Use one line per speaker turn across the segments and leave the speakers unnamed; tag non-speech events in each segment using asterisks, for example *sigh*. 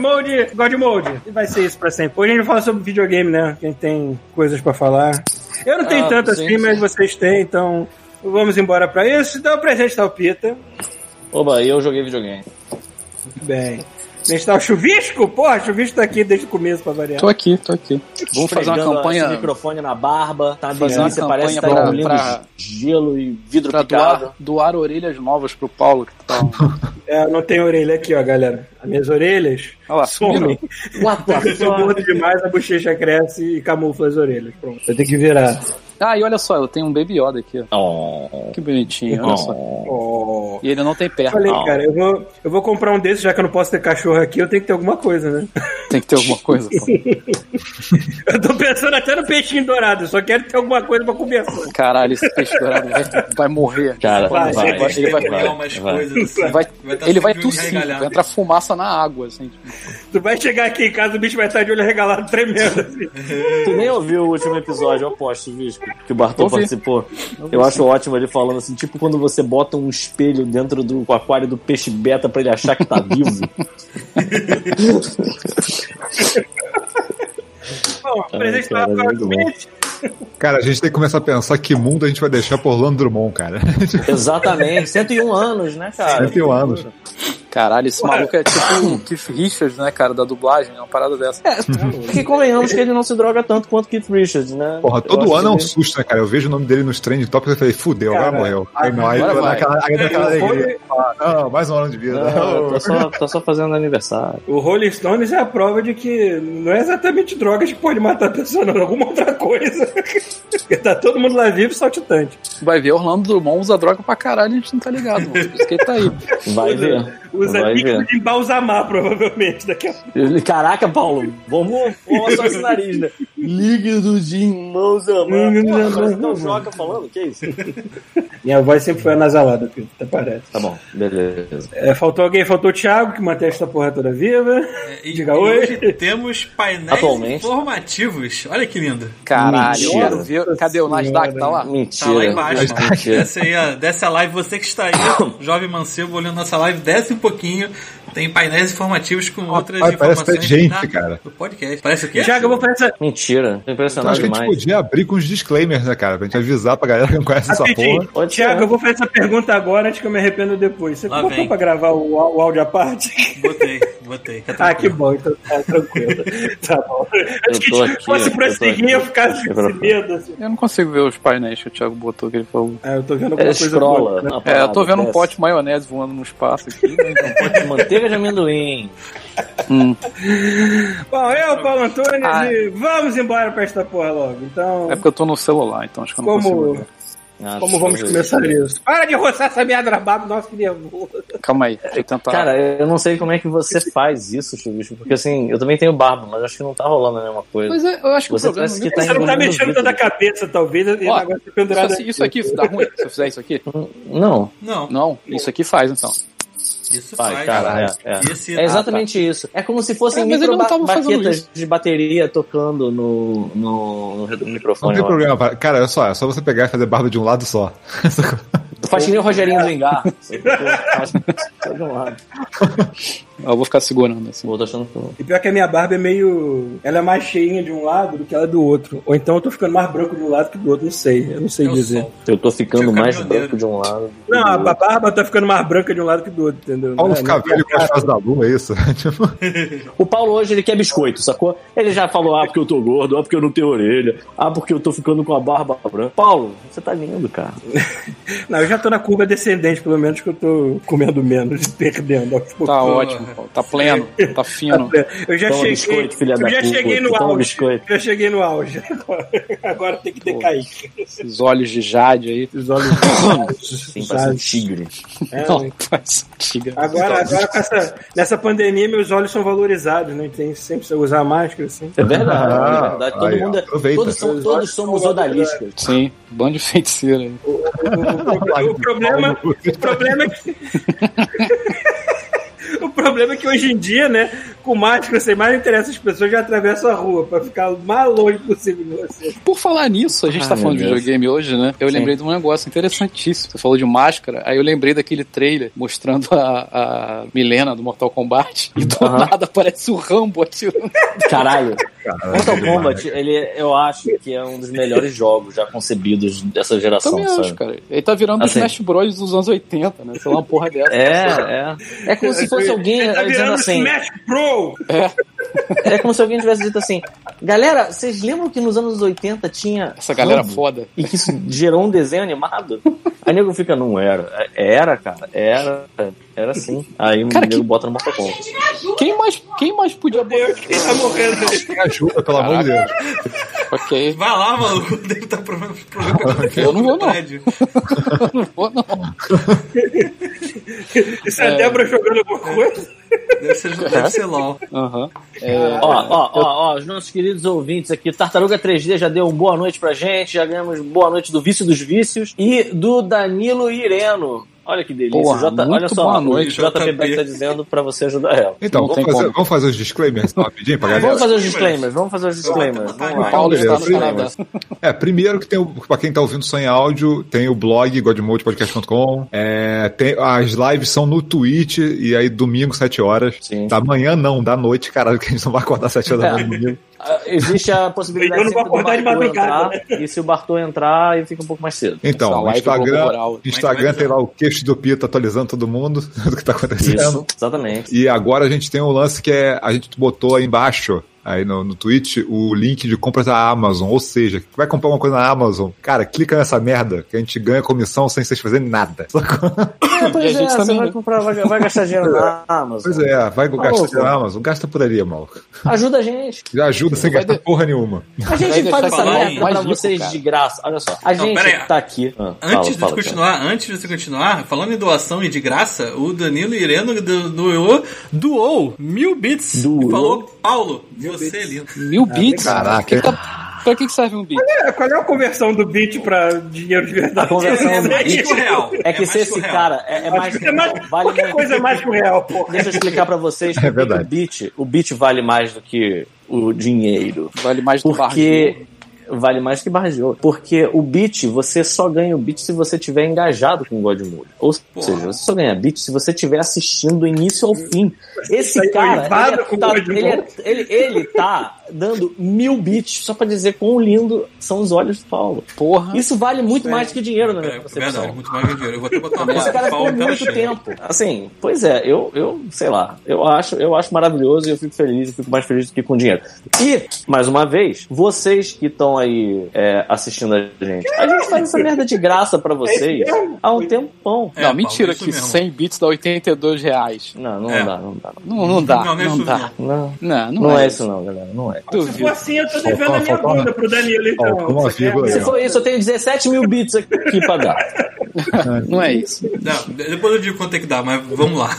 Mode.
God Mode. E vai ser isso pra sempre. Hoje a gente vai falar sobre videogame, né? Quem tem coisas pra falar. Eu não tenho
Ah,
tanto
sim,
assim,
sim.
mas vocês têm, então vamos embora pra isso. Então, presente tá o Pita.
Oba, eu joguei videogame.
Muito bem. A gente tá o Chuvisco? Porra, o Chuvisco tá aqui desde o começo pra variar.
Tô aqui, tô aqui. Vamos fazer uma campanha
esse microfone na barba, tá
Fazer uma
delícia, parece que tá engolindo
pra-
gelo e vidro
pra
picado.
doar, doar orelhas novas pro Paulo. Que tá... *laughs*
É, eu não tenho orelha aqui, ó, galera. As minhas orelhas
Olha lá,
somem. *laughs* Eu sou gordo demais, a bochecha cresce e camufla as orelhas. Pronto. Eu tenho que virar.
Ah, e olha só, eu tenho um Baby Yoda aqui. ó.
Oh.
Que bonitinho, olha só.
Oh.
E ele não tem perna.
Falei,
Não.
cara, eu vou, eu vou comprar um desses, já que eu não posso ter cachorro aqui, eu tenho que ter alguma coisa, né?
Tem que ter alguma coisa. *laughs*
Eu tô pensando até no peixinho dourado, eu só quero ter alguma coisa pra comer.
Caralho, esse peixe dourado vai, vai morrer.
Cara,
Vai,
vai,
ele
vai,
ele vai-
vai,
umas
vai.
coisas assim.
Vai,
Vai tá
ele vai tossir, vai entrar fumaça na água, assim. tipo.
Tu vai chegar aqui em casa, o bicho vai estar de olho regalado, tremendo. Assim.
Tu nem ouviu o último episódio, eu aposto, Visco, que o Bartol
Ouvi.
participou. Eu acho ótimo ele falando assim, tipo quando você bota um espelho dentro do aquário do peixe beta pra ele achar que tá vivo. *laughs*
Bom, o presente tá frente.
Cara, a gente tem que começar a pensar que mundo a gente vai deixar por Orlando Drummond, cara.
Exatamente, *laughs* 101 anos, né, cara?
101 anos.
Caralho, esse maluco é tipo o *coughs* Keith Richards, né, cara, da dublagem, é uma parada dessa.
Porque convenhamos que ele não se droga tanto quanto Keith Richards, né?
Porra, todo ano é um susto, né, cara? Eu vejo o nome dele nos trending topics e falei, fudeu, agora
Cara,
morreu. Aí não, aí
agora
dá
vai.
aquela, aí
É,
alegria. Ah, Não, mais um ano de vida.
Não, tô só, tô só fazendo aniversário.
O Rolling Stones é a prova de que não é exatamente drogas que pode matar a pessoa, não, é alguma outra coisa. Porque tá todo mundo lá vivo e saltitante.
Vai ver, Orlando Drummond usa droga pra caralho, a gente não tá ligado, mano. Por isso que ele tá aí.
Vai ver.
Usa
ver.
de embalsamar, provavelmente, daqui a pouco.
Caraca, Paulo, vamos só esse nariz, né? Líquido de mãos a mão. Porra, parece que tá o Joca falando, que isso?
Minha voz sempre foi anasalada, Pedro, até parece.
Tá bom, beleza.
É, faltou alguém, faltou o Thiago, que mantém essa porra toda viva.
E,
Diga
e
oi.
hoje temos painéis
Atualmente.
informativos. Olha que lindo.
Caralho,
Mentira.
viu? cadê o Nasdaq? Tá lá?
Mentira.
Tá lá embaixo. Desce aí, ó. Desce a live. Você que está aí, *coughs* jovem mancebo, olhando nossa live, desce um pouquinho pouquinho. Tem painéis informativos com outras
pai, parece
informações
até gente,
da-
cara.
do podcast. Parece o quê?
Thiago, eu vou fazer essa.
Mentira. Tô
Então
impressionado
acho que a gente podia abrir com os disclaimers, né, cara? Pra gente avisar pra galera que não conhece essa porra.
Ser.
eu vou fazer essa pergunta agora antes que eu me arrependa depois. Você
Lá
botou
vem.
pra gravar o, o áudio à parte?
Botei, botei. Fica
Ah, que bom, então tá tranquilo. *laughs* tá bom. Acho que se
aqui,
fosse
eu
prosseguir, eu ficasse com esse
Microfone.
medo. Assim.
Eu não consigo ver os painéis que o Thiago botou, que ele falou.
Ah, eu tô vendo alguma
É,
coisa
escrola.
boa, né?
É, eu tô vendo um pote de maionese voando no espaço aqui. né, *laughs* então-
Pote de manteiga de amendoim.
Hum.
Bom, eu, Paulo Antônio,
Ah.
e vamos embora pra esta porra logo. Então,
É porque eu tô no celular, então acho que eu não consigo
como,
ver.
Ah,
como vamos começar
ver.
isso? Para de roçar essa merda na barba, nossa, que nervoso.
Calma aí, deixa eu tentar.
Cara, eu não sei como é que você faz isso, Chubicho, porque assim, eu também tenho barba, mas acho que não tá rolando a mesma coisa.
Mas é, eu acho que
Você
o problema.
parece que tá
Você não tá mexendo toda a cabeça, talvez, e
Ó,
agora tá
Isso,
pendurado
isso aqui, dá ruim se eu fizer isso aqui?
Não,
Não,
Não, isso aqui faz então.
Isso faz.
cara, é, é.
Esse-
É exatamente isso. É como se fossem
É,
micro ba- baquetas de bateria tocando no, no, no no
Não
microfone.
tem problema, cara, olha só, é só você pegar e fazer barba de um lado só.
Faz que nem o Rogerinho do Engar. Só de um lado.
Eu vou ficar segurando assim.
Tô achando que eu-
E pior que a minha barba é meio. Ela é mais cheinha de um lado do que ela é do outro. Ou então eu tô ficando mais branco de um lado que do outro, não sei. Eu não sei
o
dizer.
sol.
eu tô ficando mais branco de um lado.
Não, a barba tá ficando mais branca de um lado que do outro, entendeu?
Paulo
é- é
velho com as fases da lua, é isso? *laughs* Tipo,
O Paulo hoje ele quer biscoito, sacou? Ele já falou, ah, porque eu tô gordo, ah, porque eu não tenho orelha, ah, porque eu tô ficando com a barba branca. Paulo, você tá lindo, cara. *laughs*
Não, eu já tô na curva descendente, pelo menos que eu tô comendo menos e *laughs* perdendo.
Tá ótimo. Tá pleno, tá fino.
Eu já
Toma
cheguei,
biscoito, filha
eu
da
já
puta,
cheguei no
toma
auge.
biscoito.
Já cheguei no auge. Agora tem que decair.
Esses olhos de Jade aí.
Os olhos.
Sim, parece um tigre.
É,
Não, tiga.
Agora, agora com essa, nessa pandemia, meus olhos são valorizados, né? Tem sempre que usar máscara, assim.
É verdade,
Ah,
é verdade. Todo
aí,
mundo é,
aproveita.
todos, são, todos somos odaliscas.
Sim, bando de feiticeiro aí.
O, o- o problema, o problema é que. *laughs* o problema é que hoje em dia, né, com máscara, sem mais interessa, as pessoas já atravessam a rua pra ficar o mais longe possível de você.
Por falar nisso, a gente
Ah,
tá falando de videogame hoje, né? Eu
Sim.
lembrei de um negócio interessantíssimo. Você falou de máscara, aí eu lembrei daquele trailer mostrando a, a Milena do Mortal Kombat e do nada aparece o Rambo atirando.
Caralho. Mortal Kombat, ele, eu acho que é um dos melhores jogos já concebidos dessa geração,
Também
sabe?
acho, cara. Ele tá virando
Assim.
o Smash Bros dos anos 80, né? Sei lá, uma porra dessa.
É, é. É como se fosse alguém
Ele tá
dizendo
virando
assim.
Smash Pro!
É como se alguém tivesse dito assim: Galera, vocês lembram que nos anos 80 tinha.
Essa galera
Rambo?
foda.
E que isso gerou um desenho animado? Aí o nego fica, não era. Era, cara, era. Era sim. Aí o
Cara,
nego
que-
bota no Mortal Kombat.
Quem mais, quem mais podia botar?
Quem tá morrendo?
Me ajuda, pelo amor de Deus.
Ok.
Vai lá, maluco. Deve estar problema problema
Eu não vou, não.
prédio. *laughs*
Não vou, não.
Isso é a Débora jogando alguma coisa?
Deve ser, deve ser LOL.
Aham.
Ó, ó, ó, ó, os nossos queridos ouvintes aqui, Tartaruga 3D já deu um boa noite pra gente, já ganhamos boa noite do Vício dos Vícios e do Danilo Ireno. Olha que delícia.
Porra,
J, olha só,
boa noite,
JP
JP.
Beck tá dizendo pra você ajudar ela.
Então, vamos fazer, vamos fazer os disclaimers rapidinho pra galera.
Vamos fazer os disclaimers, vamos fazer os disclaimers. Vamos lá.
Paulo está no. Canadá.
É, primeiro que tem o, pra quem tá ouvindo só em áudio, tem o blog godmodepodcast.com. É, tem, as lives são no Twitch e aí domingo, 7 horas.
Sim.
Da manhã não, da noite, caralho, que a gente não vai acordar 7 horas da manhã *laughs*
Existe a possibilidade
Eu não vou acordar de madrugada,
entrar, e se o Bartô entrar, ele fica um pouco mais cedo.
Então, o Instagram. Instagram
Mas-
tem lá o queixo do Pito atualizando todo mundo *laughs* do que tá acontecendo.
Isso, exatamente.
E agora a gente tem um lance que é. A gente botou aí embaixo, aí no, no Twitch, o link de compras da Amazon. Ou seja, vai comprar uma coisa na Amazon, cara, clica nessa merda que a gente ganha comissão sem vocês fazerem nada. *laughs*
É, pois
E a
é, você vai,
né?
comprar, vai, vai gastar dinheiro na *laughs* Amazon.
Pois é, vai gastar
louco.
dinheiro na Amazon, gasta por ali, maluco.
Ajuda a gente.
Já ajuda sem gastar
de-
porra nenhuma.
A gente faz essa
falar
merda pra vocês
cara.
de graça. Olha só, a
Não,
gente tá aqui. Ah,
Antes
fala,
de
fala,
continuar, antes de você continuar, falando em doação e de graça, o Danilo Ireno do- doou, doou mil bits.
Doou?
E falou, Paulo, você é lindo.
Mil bits?
Caraca.
Que tá- Pra que que serve um bit?
É, Qual é a conversão do bit pra dinheiro de verdade?
A conversão
É
do bit
que o real.
É que
É
se
que
esse cara é, é mais,
que é mais-
vale
qualquer
muito.
coisa é mais que o real, porra.
Deixa eu explicar pra vocês
É
que
verdade.
o bit, o bit vale mais do que o dinheiro.
Vale mais do de
Porque. Vale mais que barra de ouro. Porque o bit, você só ganha o bit se você tiver engajado com o Godmode. Ou seja, você só ganha bit se você estiver assistindo do início ao fim. Esse
Tá
cara, ele, é- tá, ele, é- ele, ele tá dando mil bits só pra dizer quão lindo são os olhos do Paulo.
Porra.
Isso vale muito mais que dinheiro na minha
É
concepção.
verdade, muito mais que dinheiro. Eu vou até botar uma
Esse cara
Paulo
ficou muito tempo. Assim, pois é, eu, eu sei lá, eu acho, eu acho maravilhoso e eu fico feliz, eu fico mais feliz do que com dinheiro. E, mais uma vez, vocês que estão aí é, assistindo a gente, a gente faz essa merda de graça pra *laughs* vocês há um tempão.
É,
não,
Paulo,
mentira,
isso
que
mesmo.
100 bits dá 82 reais.
Não, não
É.
dá, não dá.
Não, não dá,
Não,
não,
é
dá.
não.
Não,
Não, não,
não
é,
é isso não, galera, não é.
Se for assim, eu tô devendo
Faltou-
a minha
faltou-
bunda pro Danilo, então.
Se for isso, eu tenho 17 mil bits aqui pra dar. *laughs*
Não é isso.
Não, de- depois eu digo quanto é que dá, mas vamos lá.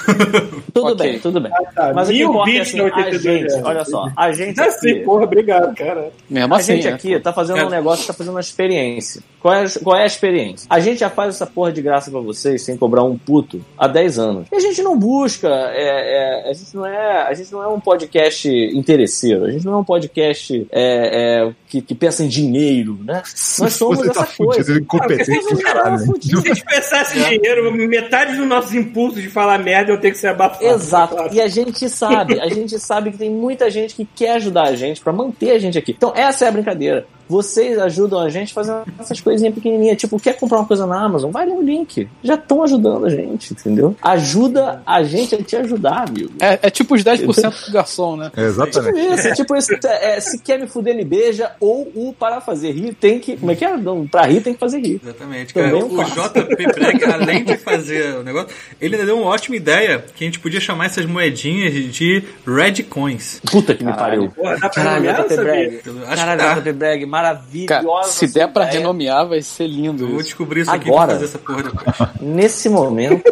Tudo
Ok.
bem, tudo bem.
tá.
Mas o que
Mil
é
bits
assim, a
82
gente,
reais.
olha só, a gente
Ah, sim,
aqui,
porra, obrigado, cara.
Mesmo
A
assim,
gente
é.
aqui tá fazendo
É.
um negócio, tá fazendo uma experiência. Qual é, qual é a experiência? A gente já faz essa porra de graça pra vocês sem cobrar um puto há 10 anos. E a gente não busca, é, é, a, gente não é, a gente não é um podcast interesseiro, a gente não é um podcast é, é, que, que pensa em dinheiro, né? Nós somos
Você
essa
tá fudido,
coisa.
incompetente
Ah,
do caralho.
você é fudido.
Se a gente pensasse em dinheiro, metade dos nossos impulsos de falar merda eu tenho que ser abafado.
Exato.
Claro.
E a gente sabe, a gente sabe que tem muita gente que quer ajudar a gente pra manter a gente aqui. Então essa é a brincadeira. Vocês ajudam a gente fazendo essas coisinhas pequenininhas. Tipo, quer comprar uma coisa na Amazon? Vai no link. Já estão ajudando a gente, entendeu? Ajuda a gente a te ajudar, amigo.
É, é tipo os 10% do garçom, né?
É,
Tipo
exatamente.
isso, tipo isso. É, se quer me fuder, me beija. Ou o para fazer rir tem que. Como é que é? Não, pra rir tem que fazer rir.
Exatamente. Cara,
eu
o. JP Breg, além de fazer o negócio, ele deu uma ótima ideia que a gente podia chamar essas moedinhas de Red Coins.
Puta que me pariu.
Porra, dá pra
Caralho, JP? Breg. Caralho,
dá.
JP Breg, maravilhosa.
Cara, se der pra
ideia.
renomear, vai ser lindo
Eu vou descobrir isso aqui
Agora.
pra fazer essa porra depois.
Nesse momento,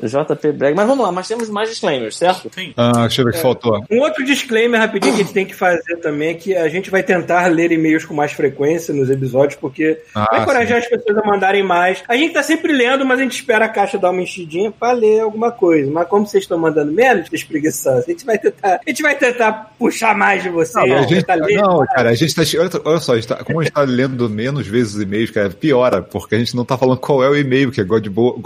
JP Breg. Mas vamos lá, mas temos mais disclaimers, certo?
Sim.
Ah, deixa eu ver o que faltou.
Um outro disclaimer rapidinho que a gente tem que fazer também é que a gente vai tentar ler e-mails com mais frequência nos episódios, porque
Ah,
vai encorajar as pessoas a mandarem mais. A gente tá sempre lendo, mas a gente espera a caixa dar uma enchidinha pra ler alguma coisa. Mas como vocês estão mandando menos, espreguiçosos, a gente vai tentar. A gente vai tentar puxar mais de vocês.
Não, a gente,
tentar ler
não, cara, a gente tá. Olha, olha só, a gente tá- como a gente tá lendo menos vezes os e-mails, cara, piora, porque a gente não tá falando qual é o e-mail, que é godmo-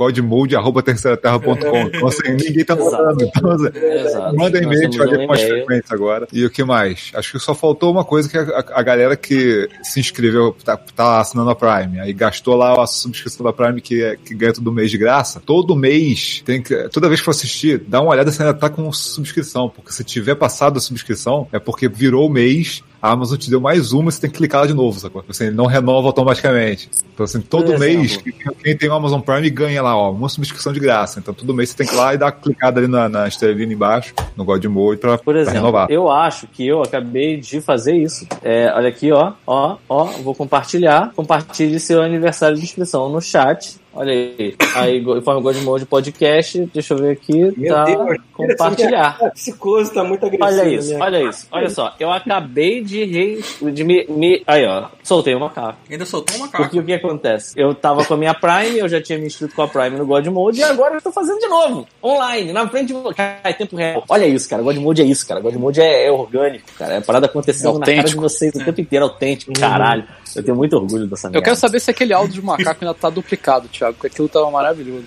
godmode.terceiraterra.com. Então, assim, ninguém tá mandando. Então, assim. Manda e-mail, a gente vai ler com mais frequência agora. E o que mais? Acho que só faltou uma coisa que a, a- a galera que se inscreveu, tá, tá assinando a Prime, aí gastou lá a subscrição da Prime que, é- que ganha todo mês de graça. Todo mês, tem que, toda vez que for assistir, dá uma olhada se ainda tá com subscrição, porque se tiver passado a subscrição, é porque virou o mês, a Amazon te deu mais uma, você tem que clicar lá de novo, sacou? Assim, ele não renova automaticamente. Então, assim, todo
Por
mês,
exemplo.
quem- tem o Amazon Prime ganha lá, ó, uma subscrição de graça. Então, todo mês você tem que ir lá e dar uma clicada ali na, na estrelinha embaixo, no God Mode, pra,
Por
pra
exemplo,
renovar.
eu acho que eu acabei de fazer isso. É, olha aqui, ó, ó, ó, vou compartilhar. Compartilhe seu aniversário de inscrição no chat. Olha aí. Aí, informe God Mode Podcast. Deixa eu ver aqui.
Meu
tá.
Deus,
compartilhar.
A psicose tá muito agressiva.
Olha
na
isso,
minha
olha isso, olha só. Eu acabei de, re... de me, me- Aí, ó. Soltei o macaco.
Ainda soltou um macaco.
Porque o que acontece? Eu tava com a minha Prime, eu já tinha me inscrito com a Prime no God Mode e agora eu tô fazendo de novo. Online, na frente de. Cara, é tempo real. Olha isso, cara. God Mode é isso, cara. God Mode é, é orgânico, cara. É parada acontecendo
É
na cara de vocês o tempo inteiro, autêntico, caralho. Eu tenho muito orgulho dessa merda.
Eu quero saber se aquele áudio de macaco ainda tá duplicado, Thiago, porque aquilo tava maravilhoso.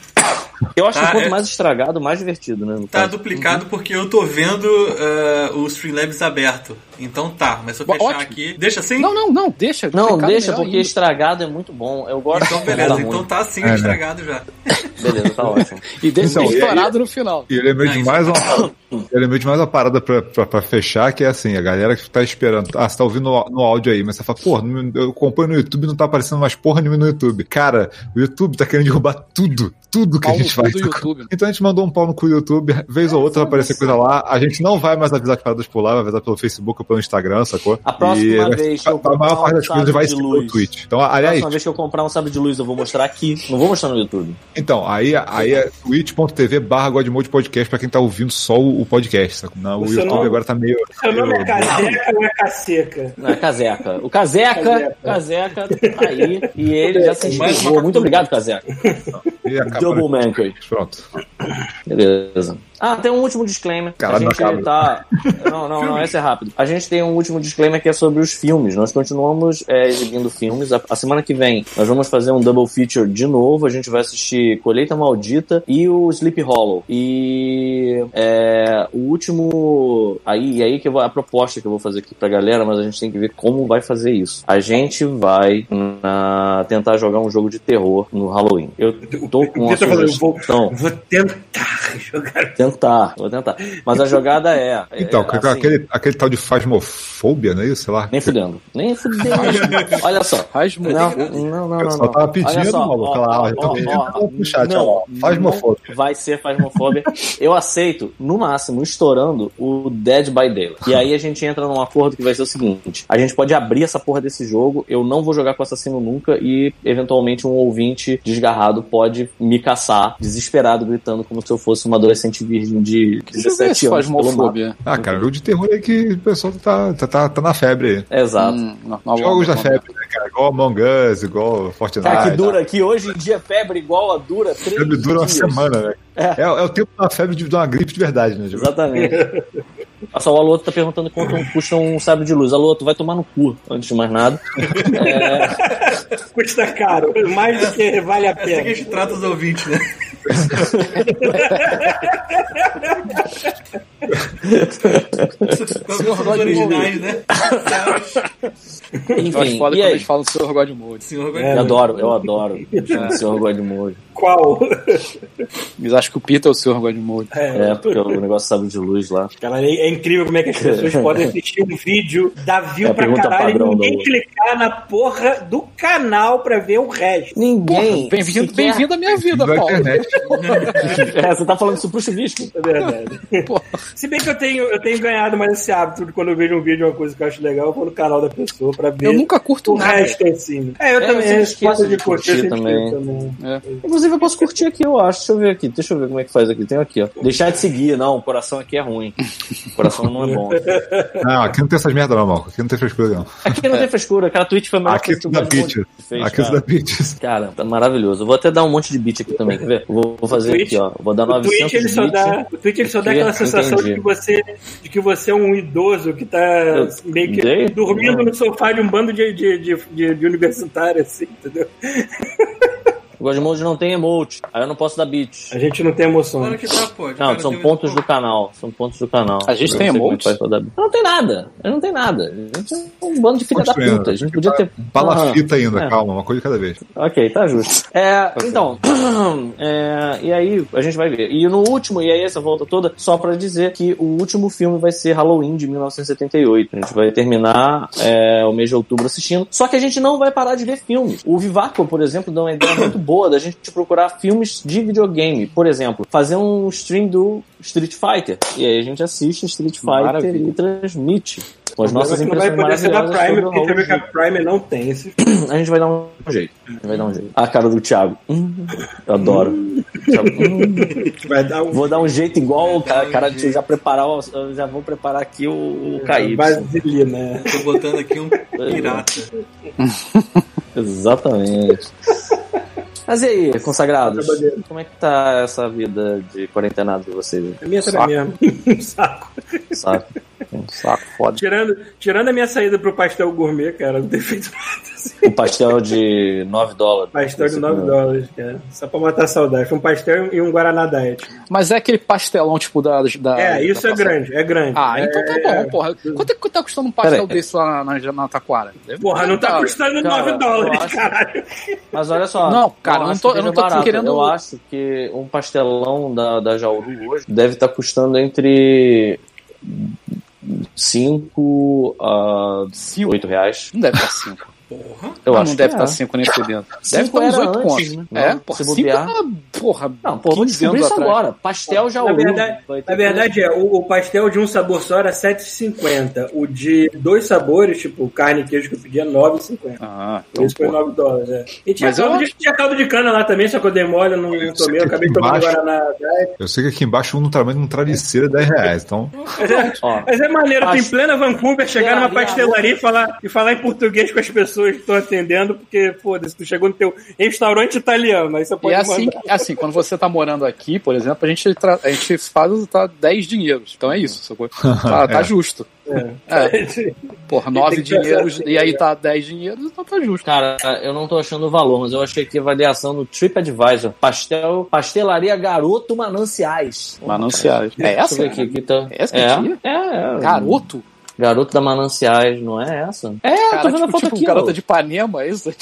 Eu acho que
Tá,
quanto
é-
mais estragado, mais divertido, né?
Tá
caso.
duplicado porque eu tô vendo uh, o Streamlabs aberto. Então tá, mas se eu fechar
ótimo.
aqui. Deixa assim?
Não, não, não, deixa.
Não,
duplicado
deixa, porque
ainda.
estragado é muito bom. Eu gosto
Então beleza, então tá assim
É, né?
estragado já. *laughs*
Beleza, tá ótimo.
E deixa
Então,
estourado no final.
E eu lembrei
Não,
de mais uma, eu lembrei de mais uma parada pra, pra, pra fechar, que é assim, a galera que tá esperando. Ah, você tá ouvindo no, no áudio aí, mas você fala, pô, no- eu acompanho no YouTube não tá aparecendo mais porra nenhuma no YouTube. Cara, o YouTube tá querendo derrubar tudo, tudo que
Pau
a gente
YouTube.
Então a gente mandou um pau no cu do YouTube, vez ou outra vai aparecer coisa lá. A gente não vai mais avisar as paradas por lá, vai avisar pelo Facebook ou pelo Instagram, sacou?
A próxima vez que eu
a maior
comprar
parte
um
das coisas vai
sabre
ser
de
pelo
luz.
Twitch. Então,
A
aliás,
próxima vez que eu comprar um sabre de luz, eu vou mostrar aqui. Não vou mostrar no YouTube.
Então, aí, aí é twitch.tv barra Godmode Podcast pra quem tá ouvindo só o, o podcast. sabe? Não, o YouTube
nome-
agora tá meio.
Seu nome é Caseca ou é Caseca?
Não, é Caseca. O Caseca, Caseca, tá aí. E ele já se inscreveu. Muito obrigado, Caseca. *laughs* Double Mankind.
Pronto.
Beleza. Ah, tem um último disclaimer.
Caralho,
a gente
não
tá. Não, não, não, esse é rápido. A gente tem um último disclaimer que é sobre os filmes. Nós continuamos é, exibindo filmes. A, a semana que vem nós vamos fazer um double feature de novo. A gente vai assistir Colheita Maldita e o Sleep Hollow. E é, o último. Aí, e aí que eu vou, a proposta que eu vou fazer aqui pra galera, mas a gente tem que ver como vai fazer isso. A gente vai na- tentar jogar um jogo de terror no Halloween. Eu tô com
falou, eu vou,
sugestão.
vou tentar *laughs* jogar.
Tentar, vou tentar. Mas a jogada é.
Então,
é, assim,
aquele, aquele tal de fasmofobia, não é isso? Sei lá.
Nem fudendo. Nem fudendo. *laughs* Olha só.
Rasmo.
Não, não, não,
Eu
não.
só tava pedindo,
Olha só,
maluco.
ó,
Olha lá,
ó,
eu tô
ó,
pedindo no chat,
não,
ó. Fasmofobia.
não Vai ser fasmofobia. Eu aceito, no máximo, estourando o Dead by Daylight. E aí a gente entra num acordo que vai ser o seguinte: a gente pode abrir essa porra desse jogo, eu não vou jogar com assassino nunca, e eventualmente um ouvinte desgarrado pode me caçar, desesperado, gritando como se eu fosse uma adolescente virgem de
Deixa eu ver
17
se
anos.
faz.
Ah, cara, jogo de terror é que o pessoal tá, tá, tá, tá na febre aí.
Exato.
Hum, não, não,
Jogos da febre, né, cara? Igual Among Us, igual Fortnite.
Cara, que dura, que hoje em dia febre igual a dura três
Febre dura uma
dias.
semana, né? É. é o tempo da febre de de uma gripe de verdade, né? Diego?
Exatamente. Olha só, o Alô tá perguntando quanto custa um sabre de luz. Alô, tu vai tomar no cu, antes de mais nada. É,
Custa caro, mais do que vale a
É assim que a
pena.
gente trata os ouvintes, né? *laughs* São os originais, né?
enfim,
Eu acho foda
e
quando
aí?
eles falam do seu God Mode.
Senhor
É.
Eu adoro, eu adoro. o Senhor Godmode.
Qual?
Eles acham que o Peter é o Sr. God Mode.
É, porque o negócio sabe de luz lá.
Cara, é é incrível como é que as pessoas *laughs* podem assistir um vídeo, dar view
É
pra caralho e ninguém
do-
clicar na porra do canal pra ver o resto.
Ninguém.
Bem-vindo bem à minha vida,
Da
Paulo. *laughs*
É, você tá falando isso pro chuvisco?
É verdade.
Pô,
Se bem que eu tenho, eu tenho ganhado mais esse hábito de quando eu vejo um vídeo, uma coisa que eu acho legal, eu vou no canal da pessoa pra ver
Eu nunca curto
o
nada.
resto assim. É, eu
É,
também.
eu
É,
esqueço de curtir
curtir
também.
também.
É.
Inclusive, eu posso curtir aqui, eu acho. Deixa eu ver aqui. Deixa eu ver como é que faz aqui. Tem aqui, ó. Deixar de seguir. Não, o coração aqui é ruim. O coração não é bom. *laughs*
Não, aqui não tem essas merda não, mal. Aqui não tem frescura não.
Aqui não tem frescura. Aquela tweet foi a melhor
Aqui é da
fez,
Aqui é da Pitch.
Cara, tá maravilhoso. Eu vou até dar um monte de beat aqui também, quer ver? Vou, vou fazer aqui, ó. Vou dar
O
900
Twitch, ele só
beats.
dá, o Twitch ele só dá aquela sensação de que, você, de que você é um idoso que tá meio que dormindo no sofá de um bando de, de, de, de, de universitário, assim, entendeu? *laughs*
O Godmode não tem emote. Aí eu não posso dar beat.
A gente não tem emoção.
Claro que tá, pô.
Não, são pontos do canal. São pontos do canal.
A gente
Eu
tem
é beat. Não tem nada. Eu não tem nada. A gente é um bando de filha da puta. A gente podia ter.
Bala fita ainda,
É.
calma, uma coisa de cada vez.
Ok, tá justo. É, então, *clears throat* é, e aí a gente vai ver. E no último, e aí essa volta toda, só pra dizer que o último filme vai ser Halloween de 1978. A gente vai terminar é, o mês de outubro assistindo. Só que a gente não vai parar de ver filmes. O Vivaco, por exemplo, dá uma ideia muito boa da gente procurar filmes de videogame. Por exemplo, fazer um stream do Street Fighter. E aí a gente assiste Street Fighter
Maravilha.
e transmite. Com as nossas
é que não vai
impressões
poder ser da Prime, porque que a Prime não tem esse *clears throat*
a gente vai dar um jeito. A gente vai dar um jeito. A cara do Thiago. Hum, eu adoro. Thiago, hum.
Vai dar um
Vou dar um jeito igual o cara, cara deixa eu já preparar, já vou preparar aqui o, o KY.
vaselina.
Tô botando aqui um *laughs* pirata.
Exatamente. Mas e aí, consagrados? Como é que tá essa vida de quarentenado de vocês?
A minha também mesmo. Um saco. *laughs*
Um saco foda.
Tirando, tirando a minha saída pro pastel gourmet, cara, não tem feito nada *laughs* assim.
Um pastel de 9 dólares.
Pastel de
Esse
9
comeu.
dólares, cara. Só pra matar a saudade. Foi um pastel e um Guaraná Diet.
Mas é aquele pastelão, tipo, da. da
É, isso
da
é grande, é grande.
Ah,
É-
então tá bom, porra. Quanto é que tá custando um pastel
Peraí.
desse lá na, na, na Taquara? Deve-
Porra, não tá custando
cara,
9
eu
dólares,
acho-
caralho.
Mas olha só.
Não, cara, eu não tô- eu não tô
barato.
querendo-
Eu acho que um pastelão da, da Jauru hoje deve estar custando entre 5 a
Cinco?
8 reais.
Não deve estar 5.
Porra.
Eu
não,
acho
não deve
que
estar
é.
5 nem por dentro. Deve estar uns
era
8
antes,
contos.
né?
É,
Não,
porra,
se
5
bobear.
tá, porra,
Não, pô, eu vou
15
descobrir
anos
isso
atrás.
agora. Pastel
Na
Jauru.
verdade,
vai ter
na verdade é, o, o pastel de um sabor só era 7,50. O de dois sabores, tipo carne e queijo que eu pedi, é 9,50.
Ah,
Por
então,
isso foi
porra.
9 dólares, é. E tinha
Mas eu
caldo, de, tinha caldo de cana lá também, só que eu dei mole, eu não, não tomei, eu acabei tomando
Embaixo.
Guaraná Diet.
Eu sei que aqui embaixo um no tamanho de um travesseiro é 10 reais, então.
Mas é,
Ó,
mas é maneiro, tu em
Past-
plena Vancouver, chegar numa
Pastelaria,
pastelaria e falar, e falar em português com as pessoas que estão atendendo, porque, foda-se, tu chegou no teu restaurante italiano, aí você
E
pode
é assim,
mandar.
é assim, quando você tá morando aqui, por exemplo, a gente, tra- a gente faz tá 10 dinheiros. Então é isso, sacou? *laughs* Tá, tá
É.
justo. É, porra, 9
Tem que pensar
dinheiros
assim,
e aí
né?
tá 10 dinheiros, então tá justo.
Cara, eu não tô achando o valor, mas eu achei aqui a avaliação no TripAdvisor. Pastel, pastelaria Garoto Mananciais.
Mananciais. É essa?
aqui, aqui tá.
É essa que
é,
tinha?
é, é.
Garoto?
Garoto da Mananciais, não é essa? É, eu
Cara,
tô vendo
tipo,
a foto
tipo
aqui.
garota
ó.
de Ipanema, é isso? *laughs*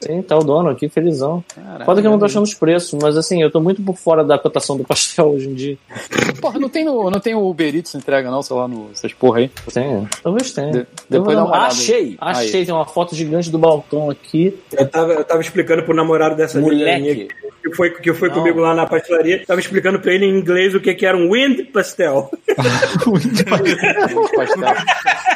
Sim, tá o dono aqui, felizão.
Caralho,
Foda que eu não tô achando os preços, mas assim, eu tô muito por fora da cotação do pastel *laughs* hoje em dia.
Porra, não tem, no, não tem o Uber Eats entrega não, sei lá, no, essas porra aí.
Tem? Talvez tenha.
De- depois dá uma olhada.
Achei!
Aí.
Achei, tem uma foto gigante do balcão aqui.
Eu tava, eu tava explicando pro namorado dessa
Moleque!
que foi, que foi
Não.
comigo lá na pastelaria, tava explicando pra ele em inglês o que, que era um wind pastel. *laughs*
Pastel.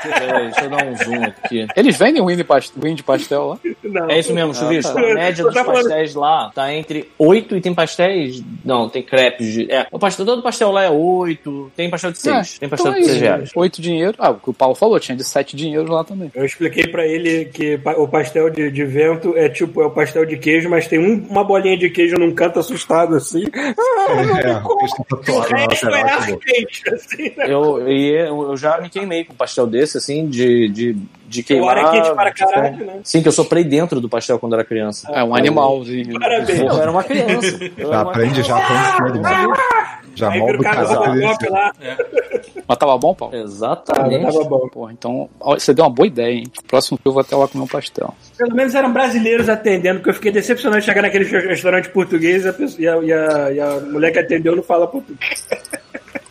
Peraí, deixa eu dar um zoom aqui.
Eles vendem pastel, Windy pastel lá?
Não.
É isso mesmo, Chuvisco.
tá.
A média dos pastéis lá tá entre 8 e tem pastéis. Não, tem crepes de. É, o pastel, todo pastel lá é 8, tem pastel de 6. tem pastel
então
de
é
6
isso.
reais.
8 dinheiro. Ah, o que o Paulo falou, tinha de 7 dinheiros lá também.
Eu expliquei pra ele que o pastel de, de vento é tipo, é o pastel de queijo, mas tem um- uma bolinha de queijo num canto assustado assim. *laughs*
É, eles estão
O
tatuando na
resto é
lateral,
ar
acabou.
quente, assim, né?
Eu, e eu, eu já me queimei com um pastel desse, assim, de, de, de
O
queimar.
ar é quente para caralho, né?
Sim, que eu soprei dentro do pastel quando era criança.
É um animalzinho.
Parabéns.
Eu era uma criança. Eu *laughs*
Já
era uma
aprende já aprende tudo, mano. Já
vira o do
desse.
lá.
Mas tava bom, Paulo?
Exatamente.
Tava bom.
Porra, então você deu uma boa ideia, hein? Próximo eu vou até lá comer um pastel.
Pelo menos eram brasileiros atendendo, porque eu fiquei decepcionado de chegar naquele restaurante português e a, pessoa- e a- e a- e a mulher que atendeu não fala português.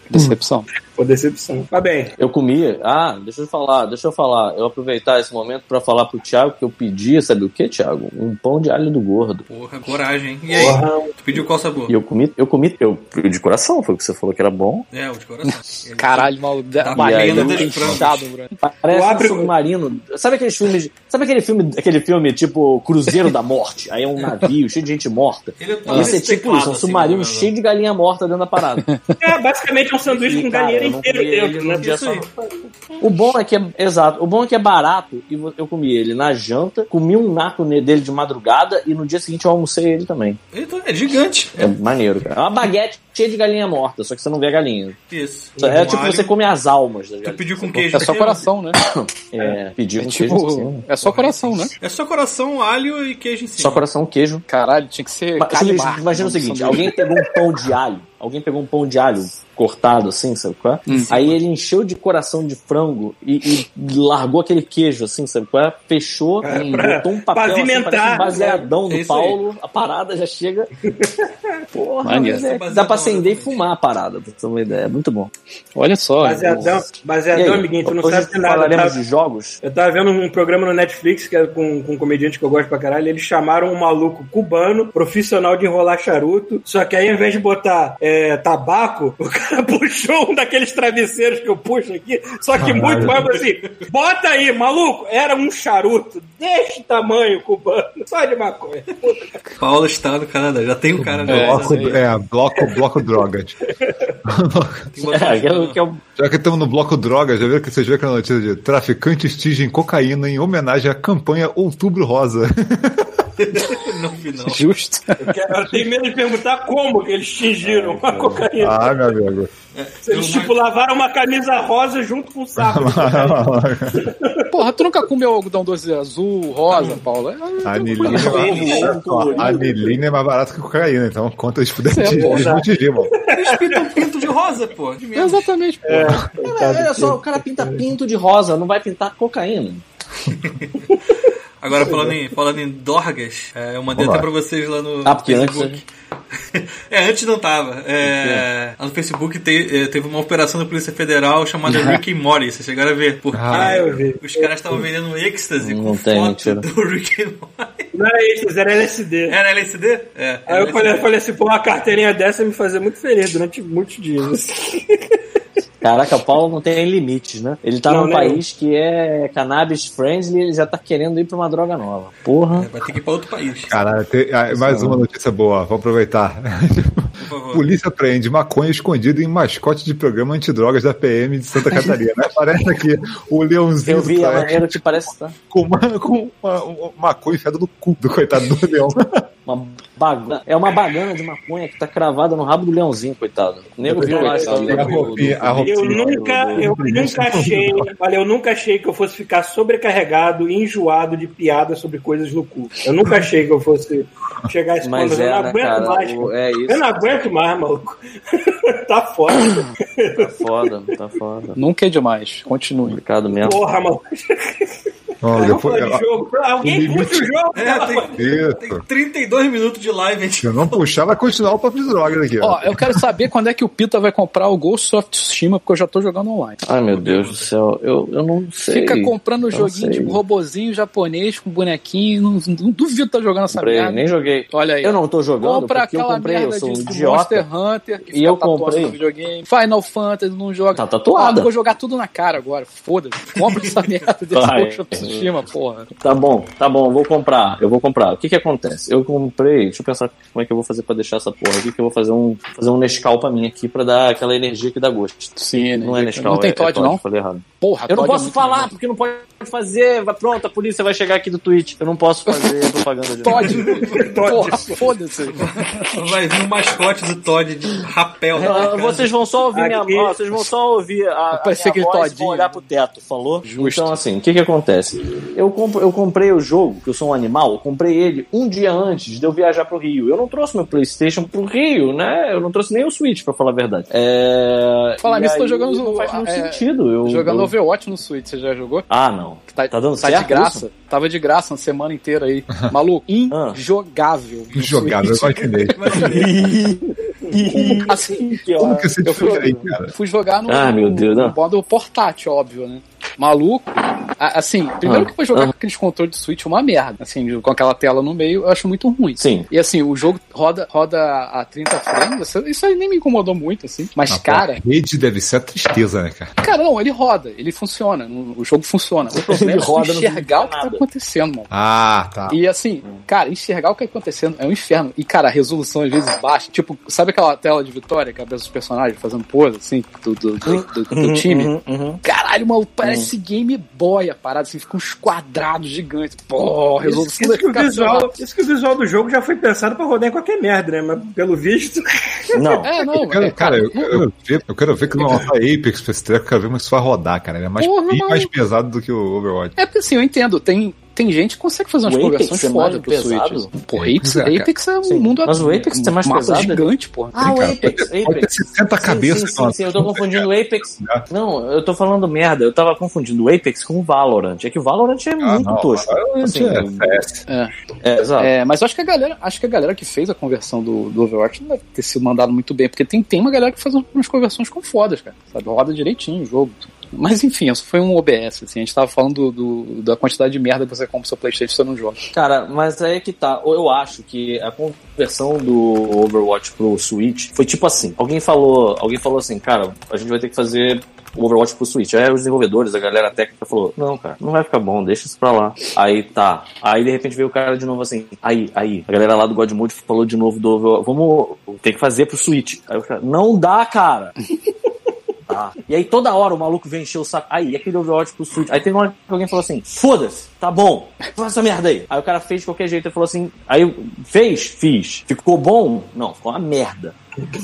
Decepção. *laughs*
Pô, decepção. Mas bem,
Eu comia. Ah, deixa eu falar, deixa eu falar. Eu aproveitar esse momento pra falar pro Thiago que eu pedia, sabe o que, Thiago? Um pão de alho do gordo.
Porra, coragem, hein? E aí?
porra,
Tu pediu qual sabor?
E eu comi, eu comi, eu de coração, foi o que você falou que era bom.
É, o de coração. *laughs*
Caralho. Da tem
dos frangos.
inchado, Bruno.
Parece
O
um
abre-
submarino. Sabe aqueles filmes. Sabe aquele filme, aquele filme tipo Cruzeiro da Morte? Aí é um navio cheio de gente morta.
Ele é
Esse é tipo isso, um submarino
assim,
cheio de galinha morta dentro da parada.
é basicamente um sanduíche com galinheiro
eu não ele num
né?
dia só. O bom é que é, exato, o bom é que é barato e eu comi ele na janta, comi um naco dele de madrugada e no dia seguinte eu almocei ele também.
Então, é gigante.
É maneiro, cara. É uma baguete cheia de galinha morta, só que você não vê a galinha.
Isso.
É
Com
tipo
alho.
você come as almas
Tu pediu com queijo.
É só coração, né? *coughs*
É, pedir
É
com queijo em cima.
tipo. É só coração, né?
É só coração, alho e queijo em cima.
Só coração, queijo.
Caralho, tinha que ser.
Mas, imagina o
do
seguinte, alguém pegou um pão de alho, alguém pegou um pão de alho cortado assim, sabe qual é?
Hum.
Aí ele encheu de coração de frango e, e largou aquele queijo assim, sabe qual é? Fechou,
É, pra-
botou um papel assim,
pavimentar,
parece um baseadão
né?
do
Isso aí.
Paulo, a parada já chega... *laughs* Porra,
Maneiro.
mas é- dá pra acender e
exatamente.
fumar a parada, pra ter uma ideia, é muito bom.
Olha só.
Baseadão, baseadão,
aí,
amiguinho, tu não sabe de nada.
falaremos
tá?
de jogos?
Eu tava vendo um programa no Netflix que é com, com um comediante que eu gosto pra caralho. Eles chamaram um maluco cubano, profissional de enrolar charuto. Só que aí, ao invés de botar é, tabaco, *laughs* o cara puxou um daqueles travesseiros que eu puxo aqui. Só que muito mais assim: bota aí, maluco, era um charuto deste tamanho cubano, só de maconha. *laughs*
Paulo está no Canadá. Já tem um cara no
Bloco,
Canadá.
é, bloco, bloco drogas.
É, que é, é
Já que estamos no bloco drogas, já viu que vocês viram aquela notícia de traficantes tingem cocaína em homenagem à campanha Outubro Rosa. *laughs*
no final.
Justo.
Eu, quero- eu tenho medo de perguntar como que eles tingiram a cocaína.
ah, meu amigo.
Eles, tipo, lavaram uma camisa rosa junto com o saco. *laughs*
Porra, tu nunca comeu algodão doce azul, rosa, Paulo? É,
anilina, a anilina é mais barato que cocaína, então conta isso puder
Isso é,
te desmentir, mano.
Eles pintam pinto de rosa, pô. De
exatamente, pô.
É, olha só, o cara pinta pinto de rosa, não vai pintar cocaína.
Agora, falando em, falando em dorgas, é, eu mandei
Vamos
até
lá.
pra vocês lá no
Ah, porque
Facebook. *laughs* é, antes não tava. É, no Facebook te- é, teve uma operação da Polícia Federal chamada Rick and Morty. Vocês chegaram a ver? Porque
Ah, eu vi.
os caras estavam vendendo êxtase
Não
com
tem,
foto
mentira.
do Rick and Morty.
Não era isso, era LSD.
Era LSD? É.
Aí eu falei, eu falei assim, pô, uma carteirinha dessa me fazia muito feliz durante muitos dias. *laughs*
Caraca, o Paulo não tem limites, né? Ele tá
Não,
num
nem
país que é cannabis friendly e ele já tá querendo ir pra uma droga nova. Porra.
É, Vai ter que ir pra outro país.
Caralho, tem- ah, mais uma notícia boa, vou aproveitar. Polícia prende maconha escondida em mascote de programa antidrogas da PM de Santa Catarina. *laughs* Aparece aqui o leãozinho
Eu vi
do
a
Flash
maneira que parece tá
com, uma, com uma, uma maconha enfiada no cu do coitado do leão.
Uma bagana. É uma bagana de maconha que tá cravada no rabo do leãozinho, coitado. O nego viu lá a história
A
do-
roupinha- a
do-
roupinha-
Eu nunca, eu nunca achei, olha, eu nunca achei que eu fosse ficar sobrecarregado e enjoado de piadas sobre coisas no cu. Eu nunca achei que eu fosse chegar a esse ponto. Eu
é,
não aguento
cara?
mais.
O-. É
Eu
isso.
não aguento mais, maluco. *laughs* tá foda.
Tá foda, tá foda.
Nunca é demais. Continue.
Complicado mesmo.
Porra, maluco. *laughs*
Não, depois,
de jogo. Alguém puxa o jogo.
É, tem, tem
isso.
32 minutos de live, gente.
Se eu não puxar, vai continuar o papo de drogas aqui.
Ó,
Ó.
eu quero saber quando é que o Pita vai comprar o Ghost of Tsushima, porque eu já tô jogando online.
Ai, meu Deus do céu. Eu, eu não sei.
Fica comprando
Não
joguinho de robozinho japonês com bonequinho, não, não duvido tá jogando essa merda.
nem joguei.
Olha aí.
Eu não tô jogando
Compra
porque eu
aquela
comprei, eu
merda
sou um idiota.
Monster Hunter que
E
fica
eu comprei.
videogame. Final Fantasy não joga.
Tá tatuada.
Ah, vou jogar tudo na cara agora. Foda-se. Compra essa *laughs* merda desse. Ghost of Tsushima, porra.
Tá bom, tá bom, vou comprar, eu vou comprar. O que que acontece? Eu comprei, deixa eu pensar como é que eu vou fazer pra deixar essa porra aqui, que eu vou fazer um, fazer um Nescau pra mim aqui pra dar aquela energia que dá gosto.
Sim,
Não é Nescau,
Não tem
é,
Todd,
é
não?
Falei errado.
Porra,
Eu não
Todd é
posso
muito
falar,
legal.
porque não pode fazer, vai pronto, a polícia vai chegar aqui do Twitch. Eu não posso fazer *laughs* propaganda de *laughs*
Todd. Porra, foda-se.
Vai vir um mascote do Todd de rapel. na
Ah,
cara.
vocês vão só ouvir minha voz, vocês vão só ouvir a, a minha
aquele
voz e vão olhar
né?
pro teto, falou?
Justo.
Então, assim, o que que acontece? Eu, compro, eu comprei o jogo, que eu sou um animal, eu comprei ele um dia antes de eu viajar pro Rio. Eu não trouxe meu Playstation pro Rio, né? Eu não trouxe nem o Switch, pra falar a verdade. É...
Falar nisso, tô jogando
Não faz muito
é,
sentido. Eu,
Jogando
eu...
Overwatch no Switch, você já jogou?
Ah, não.
Tá,
Tá dando
tá
certo
de graça.
isso?
Tava de graça uma semana inteira aí. *laughs* Maluco,
Ah.
injogável. *laughs* no
Jogável, eu imaginei. *laughs*
Assim,
Como que você
eu fui,
aí, cara?
fui jogar no,
Ah, meu Deus,
no
não.
modo portátil, óbvio, né? Maluco. Assim, primeiro
Ah,
que foi jogar
ah.
com aqueles controles de Switch é uma merda. Assim, com aquela tela no meio, eu acho muito ruim.
Sim.
E assim, o jogo roda, roda a 30 frames, isso- aí nem me incomodou muito, assim. Mas,
Ah,
cara,
pô, rede deve ser a tristeza, né, cara?
cara, não, ele roda, ele funciona, o jogo funciona. O problema
Ele roda,
é enxergar o que tá acontecendo, mano.
Ah, tá.
E assim, cara, enxergar o que tá acontecendo é um inferno. E, cara, a resolução às vezes baixa. Tipo, sabe aquela tela de vitória que aparece os personagens fazendo pose, assim, do, do, do, do- do time?
Uhum, uhum.
Caralho, mano, parece Game Boy a parada, assim, fica uns quadrados gigantes. Pô, a
Isso,
resolução
isso, que o visual, isso que o visual do jogo já foi pensado pra rodar em qualquer merda, né? Mas pelo visto. *laughs*
Não.
É, não,
Eu quero,
é,
cara, eu, eu quero ver, eu quero ver que não lançar Apex pra esse treco, eu quero ver isso vai rodar, cara. Ele é mais,
Porra,
bem mais pesado do que o Overwatch.
É porque assim, eu entendo, tem, tem gente que consegue fazer umas
O Apex
conversões
é mais
foda pro
pesado?
Switch. Pô,
Apex
Apex,
é.
Apex é um
Sim.
mundo
Mas o Apex é mais pesado,
gigante, porra.
Ah, o Apex,
pode ter
Apex.
60 cabeças,
Sim, sim, eu tô confundindo o Apex. *laughs* Não, eu tô falando merda. Eu tava confundindo o Apex com o Valorant. É que o Valorant é
Ah,
muito
não,
tosco.
Valorant
Assim,
é.
É.
é, exato.
É, mas eu acho que a galera, acho que a galera que fez a conversão do, do Overwatch não deve ter sido mandado muito bem, porque tem, tem uma galera que faz umas conversões com fodas, cara. Sabe? Roda direitinho o jogo. Mas enfim, isso foi um OBS, assim. A gente tava falando do, do- da quantidade de merda que você compra no seu Playstation e você não joga.
Cara, mas aí é que tá. Eu acho que a conversão do Overwatch pro Switch foi tipo assim. Alguém falou, alguém falou assim, cara, a gente vai ter que fazer o Overwatch pro Switch. Aí os desenvolvedores, a galera técnica falou, não, cara, não vai ficar bom, deixa isso pra lá. Aí tá. Aí de repente veio o cara de novo assim, aí, aí. A galera lá do God Mode falou de novo do Overwatch, vamos ter que fazer pro Switch. Aí o cara, não dá, cara. *laughs* Tá. E aí toda hora o maluco vem encher o saco. Aí, aquele Overwatch pro Switch. Aí tem uma hora que alguém falou assim: foda-se, tá bom, faz essa merda aí. Aí o cara fez de qualquer jeito e falou assim: aí fez, fiz. Ficou bom? Não, ficou uma merda.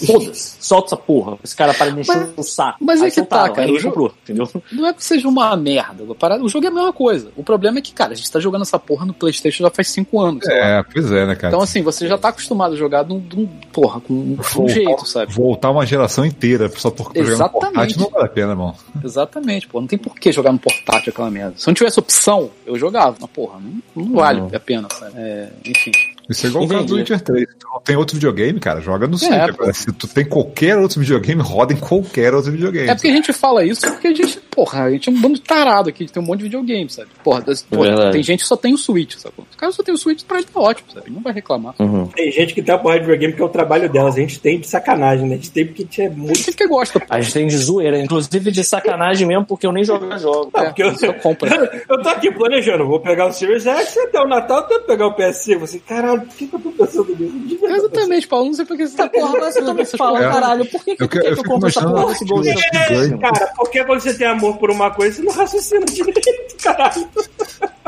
Foda-se, solta essa porra. Esse cara para de encher
Mas-
o saco.
mas
aí
é que tá, cara, o
ele
jogo- comprou.
entendeu?
Não é que seja uma merda. O jogo é a mesma coisa. O problema é que, cara, a gente tá jogando essa porra no Playstation já faz cinco anos. sei lá.
É, pois é, né, cara?
Então, assim, você já tá acostumado a jogar de um, de um- porra, com um, um jeito, sabe?
Voltar uma geração inteira só porque jogar no
Exatamente.
portátil não vale a pena, irmão.
Exatamente, pô. Não tem por que jogar no portátil aquela merda. Se não tivesse opção, eu jogava. Mas, porra, não, não vale a pena, sabe? É, enfim.
Isso é igual o caso do
Entendi.
Witcher 3. Tu não tem outro videogame, cara, joga no Switch.
É,
Agora, se tu tem qualquer outro videogame, roda em qualquer outro videogame.
É porque a gente fala isso porque a gente, porra, a gente é um bando de tarado aqui, tem um monte de videogame, sabe? Porra, das- porra, tem gente que só tem o Switch, sabe? Os caras só tem o Switch, pra ele tá ótimo, sabe? Não vai reclamar.
Uhum.
Tem gente que tem a porra de videogame que é o trabalho delas. A gente tem de sacanagem, né? A gente tem porque a gente é muito.
gente que gosta, pô.
A gente tem de zoeira, inclusive de sacanagem mesmo, porque eu nem jogo jogo.
Ah,
É,
porque eu,
só compra. *laughs*
eu tô aqui planejando, vou pegar o Series X até o Natal, até pegar o PS5. Você, caralho, por que, que eu tô pensando nisso? De.
Exatamente, Paulo. Não sei por que você tá
Porra, mas eu também falo,
É.
caralho, por que, que,
Eu
que,
que-
que
eu fico
compro essa porra desse Ghost of
que
É, cara, porque quando você tem amor por uma coisa, você não raciocina direito, caralho.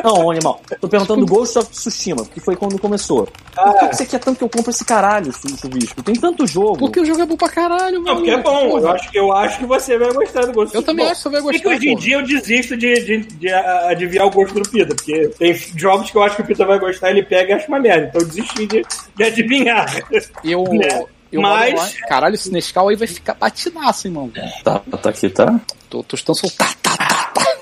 Não, animal. Tô perguntando Ghost of Tsushima, que foi quando começou. Por que, que você quer tanto que eu compre esse caralho, chuvisco? Tem tanto jogo.
Porque o jogo é bom pra caralho,
Não,
mano.
porque é bom.
Porra.
Eu acho, que, eu acho que você vai gostar do gosto
Eu também
Bom,
acho que você vai
Por que
gostar,
que hoje em
porra.
dia eu desisto de, de, de a- adivinhar o gosto do Pita? Porque tem jogos que eu acho que o Pita vai gostar, ele pega e acha uma merda. Eu desisti de, de adivinhar.
Eu. *laughs*
Né?
eu
Mas-
Caralho, esse Nescau aí vai ficar batidaço, irmão.
Tá, tá aqui, tá?
Tô, tô tão soltar. Tá, tá, tá.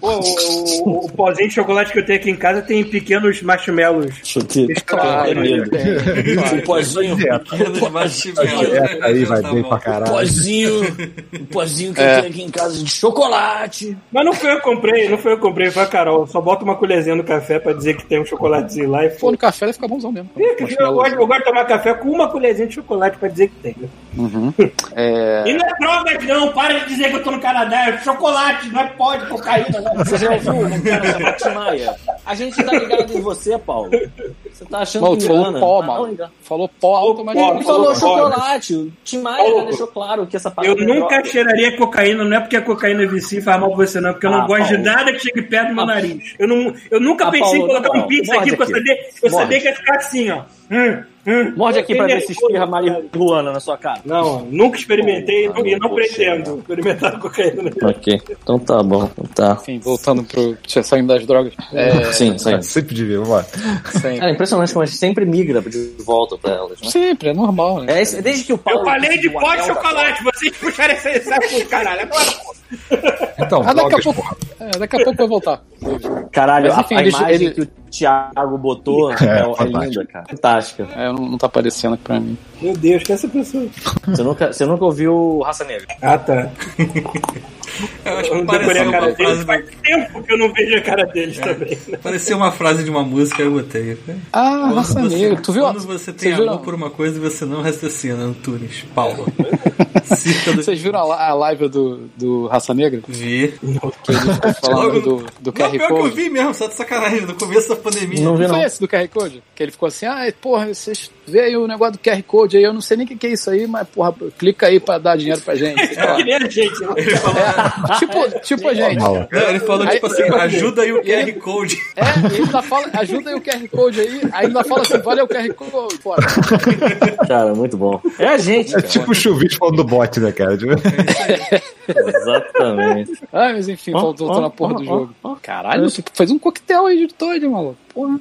O, o- o pozinho de chocolate que eu tenho aqui em casa tem pequenos marshmallows.
Tem medo. O pozinho.
Pequenos marshmallows.
Aí vai
Tá
bem pra caralho.
Pozinho. O pozinho que
É.
eu tenho aqui em casa de chocolate.
Mas não foi eu que comprei, não foi eu que comprei, foi a Carol. Só bota uma colherzinha no café pra dizer que tem um chocolatezinho lá e
Pô, no café vai ficar bonzão mesmo.
Eu gosto, eu gosto de tomar café com uma colherzinha de chocolate pra dizer que tem. *laughs*
É,
E não é droga, não. Para de dizer que eu tô no Canadá. É chocolate, não é pó de cocaína.
Você já ouviu o Tim Maia? A gente tá ligado em você, Paulo. Você tá achando
Mano,
que
tu falou
engana.
pó,
Ah,
mano.
engana.
Falou pó automaticamente.
Ele falou
Paulo,
chocolate. O Tim Maia já deixou claro que essa
Eu
parada é
nunca
droga.
cheiraria cocaína, não é porque a cocaína vicia e faz mal pra você, não, é porque eu não
Ah,
gosto de
Paulo.
nada que chegue perto do meu nariz. Eu, não, eu nunca
Ah,
pensei
Paulo,
em colocar
não,
um pizza
morde
aqui, porque eu sabia, eu sabia que ia ficar assim, ó. Hum, hum.
Morde aqui
Eu
pra ver se espirra marihuana na sua cara.
Não, nunca experimentei
Ah,
e não pretendo experimentar *laughs* cocaína.
Ok, então tá bom. Tá.
Enfim, voltando pro. Saindo das drogas. É,
Sim, sim.
É, sempre de ver, vamos lá.
sempre.
Cara, é impressionante como a gente sempre migra de volta pra elas, né?
Sempre, é normal, né?
É, desde que o Paulo.
Eu falei de pó de chocolate, vocês puxaram esse saco, caralho. Agora,
Então,
Ah, daqui a pouco. É, daqui a pouco vai voltar.
Caralho,
Mas, enfim,
a, a imagem
ele-
que o Thiago botou *laughs* é,
É,
é, linda, cara. Fantástica.
É, não, não tá aparecendo aqui pra mim.
Meu Deus, que é essa pessoa?
Você nunca, você nunca ouviu Raça Negra?
Ah, tá. *laughs*
Eu acho
Eu
que
não decorei
pareceu
a cara
uma
deles.
frase,
Faz tempo que eu não vejo a cara deles
É.
também. né?
pareceu uma frase de uma música, eu botei.
Ah,
Quando
raça
você-
negra. Tu viu?
Quando você tem amor por uma coisa e você não raciocina, Antunes, Paulo. *laughs*
Vocês viram a, a live do, do Raça Negra?
Vi.
Que ele ficou *laughs* falando
Logo-
do, do
Não,
QR
pior que eu vi mesmo, só de sacanagem, no começo da pandemia.
Não vi,
Não
não.
foi esse do QR Code? Que ele ficou assim, ah, porra, vocês veem o negócio do QR Code aí, eu não sei nem o que, que é isso aí, mas, porra, clica aí pra dar dinheiro pra gente. lá. *laughs*
Que nem a gente, né?
Ele falou,
É, tipo, tipo a gente.
Não, ele falou tipo
Aí-
assim, ajuda aí o
ele-
QR Code.
É, ele ainda fala, ajuda aí o QR Code aí, aí ainda fala assim, valeu o QR Code, foda.
Cara, muito bom. É a gente,
É
cara.
tipo o chuvisco falando do bot, né, cara? Tipo,
Exatamente.
Ah, mas enfim,
Ó,
faltou
ó,
na porra
ó,
do jogo. Caralho, você fez um coquetel aí de Toad, maluco. Porra.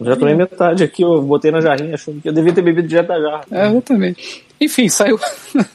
Já tô em metade aqui, eu botei na jarrinha achando que eu devia ter bebido direto da jarra.
É, exatamente. Enfim, *laughs* saiu,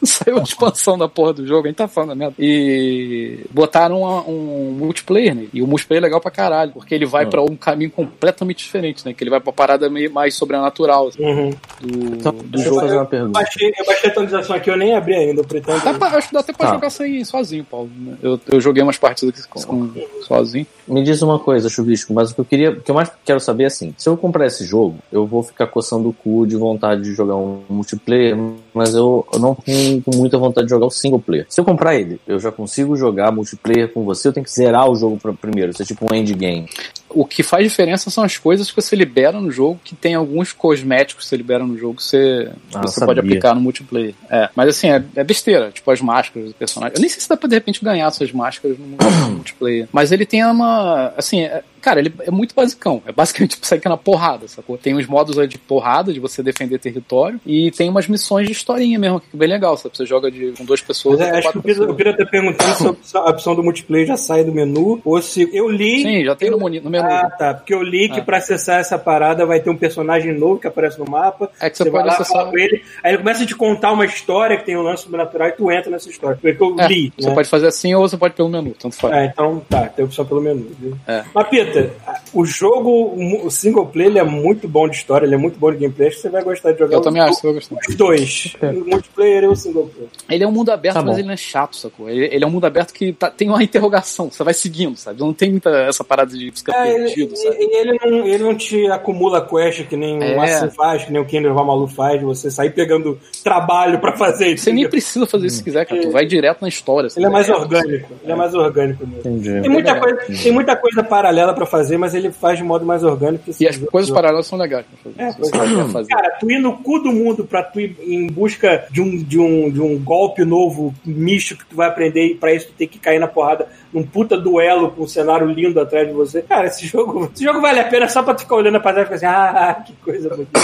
saiu a expansão da porra do jogo, a gente tá falando da merda. E botaram uma- um multiplayer, né? E o multiplayer é legal pra caralho, porque ele vai
Ah.
pra um caminho completamente diferente, né? Que ele vai pra parada meio mais sobrenatural assim,
Uhum.
do,
Então,
do
deixa eu
jogo.
fazer uma
Eu
pergunta.
baixei, eu baixei a atualização aqui, eu nem abri ainda, eu pretendo.
Dá pra, acho que dá até pra
Tá.
jogar sem, sozinho, Paulo. né? Eu, eu joguei umas partidas com, com- sozinho.
Me diz uma coisa, Chubisco, mas o que eu queria, o que eu mais quero saber é assim, se eu comprar esse jogo, eu vou ficar coçando o cu de vontade de jogar um multiplayer, mas eu, eu não tenho com muita vontade de jogar o single player. Se eu comprar ele, eu já consigo jogar multiplayer com você, eu tenho que zerar o jogo pra- primeiro, isso é tipo um endgame.
O que faz diferença são as coisas que você libera no jogo, que tem alguns cosméticos que você libera no jogo que você,
Ah,
você
sabia.
pode aplicar no multiplayer. É, mas assim, é, é besteira, tipo as máscaras do personagem. Eu nem sei se dá pra de repente ganhar essas máscaras no, no *clears throat* multiplayer. Mas ele tem uma. Assim, é- cara, ele é muito basicão. É basicamente *laughs* tipo, sair na porrada, sacou? Tem uns modos aí de porrada, de você defender território, e tem umas missões de historinha mesmo, que é bem legal, sabe? Você joga de, com duas pessoas.
Mas é, acho que o Pira, o. Pira tá perguntando se a opção, do multiplayer já sai do menu, ou se eu li.
Sim, já tem
eu-
no, menu.
Ah, tá. Porque eu li que
Ah.
pra acessar essa parada vai ter um personagem novo que aparece no mapa.
É que você
vai
pode
lá,
acessar-
fala com ele, aí ele começa a te contar uma história que tem um lance sobrenatural e tu entra nessa história. Foi que eu
É,
li.
você
né?
pode fazer assim ou você pode pelo menu, tanto faz.
É, então tá, tem opção pelo menu. Viu?
É.
Mas, Peter, o jogo, o single player, ele é muito bom de história, ele é muito bom de gameplay, acho que você vai gostar de jogar
Eu
os-
também acho, você vai gostar.
os dois. O multiplayer e o single player.
Ele é um mundo aberto,
Tá
mas ele não é chato, sacou? Ele, ele é um mundo aberto que tá- tem uma interrogação, você vai seguindo, sabe? Não tem muita essa parada de ficar
É, ele,
perdido, sabe?
e- ele não, ele não te acumula quest que nem
É.
o Assassin faz, que nem o Kinder Malu faz, de você sair pegando trabalho pra fazer isso.
Você nem precisa fazer isso se quiser, cara. Tu vai direto na história.
Ele é mais orgânico. Ele é mais orgânico mesmo.
Entendi.
Tem muita, coisa, tem muita coisa paralela pra fazer, mas ele faz de modo mais orgânico.
E as
jogo-
coisas paralelas são legais pra fazer.
É, é.
fazer.
Cara, tu ir no cu do mundo pra tu ir em busca de um, de um, de um golpe novo, místico que tu vai aprender e pra isso tu tem que cair na porrada num puta duelo com um cenário lindo atrás de você. Cara, esse jogo, esse jogo vale a pena só pra tu ficar olhando pra trás e ficar assim, ah, que coisa bonita.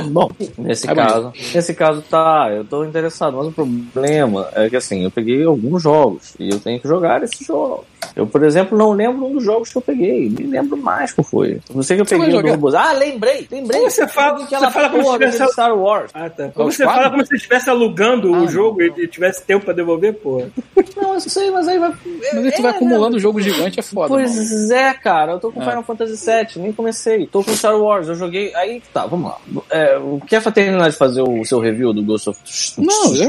*laughs*
Bom, nesse
É
caso, nesse caso tá, eu tô interessado, mas o problema é que assim, eu peguei alguns jogos e eu tenho que jogar esses jogos. Eu, por exemplo, não lembro um dos jogos que eu peguei, nem lembro mais qual foi. Não sei que eu
Você
peguei o
jogar?
do Ah, lembrei, lembrei.
Como você fala-
peguei aquela
você fala como se
porra
tivesse-
Star Wars.
Ah, tá. Como você fala como se você estivesse alugando
Ah,
o jogo
não.
e tivesse tempo pra devolver, pô.
Não, eu sei, mas aí vai.
Mas aí tu vai
É,
acumulando
né?
jogo gigante, é foda. mano.
Pois é, cara, eu tô com
É.
Final Fantasy VII, nem comecei. Tô com Star Wars, eu joguei. Aí tá, vamos lá. É, quer terminar de fazer o seu review do Ghost of
Não, já.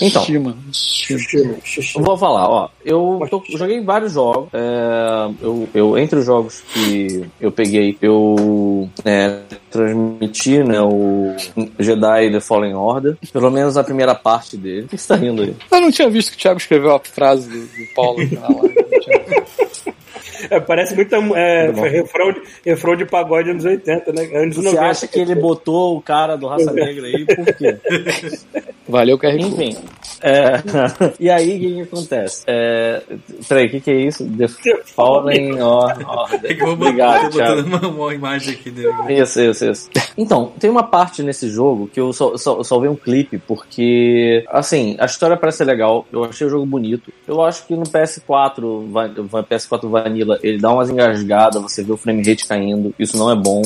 Então.
Estima.
Xixi, xixi.
Eu vou falar, ó. Eu tô- joguei vários jogos. é, eu, eu, entre os jogos que eu peguei, eu é, transmiti né, o Jedi The Fallen Order. Pelo menos a primeira parte dele. O que você tá rindo aí?
Eu não tinha visto que o Thiago escreveu a frase do, do Paulo aqui na live.
É, parece muito é, refrão, de, refrão de pagode anos 80, né? Anos
Você
90.
acha que ele botou o cara do Raça Negra aí? Por quê? *laughs*
Valeu, QR.
Enfim. é, *laughs* e aí, o que, que acontece? É, peraí, o que, que é isso? The Fallen Order.
É que eu *laughs* vou botar,
Obrigado,
botando uma, uma imagem aqui dele.
Isso, isso, isso. Então, tem uma parte nesse jogo que eu só, só, só vi um clipe, porque, assim, a história parece ser legal, eu achei o jogo bonito. Eu acho que no PS4, va- va- PS4 Vanilla, ele dá umas engasgadas, você vê o frame rate caindo, isso não é bom.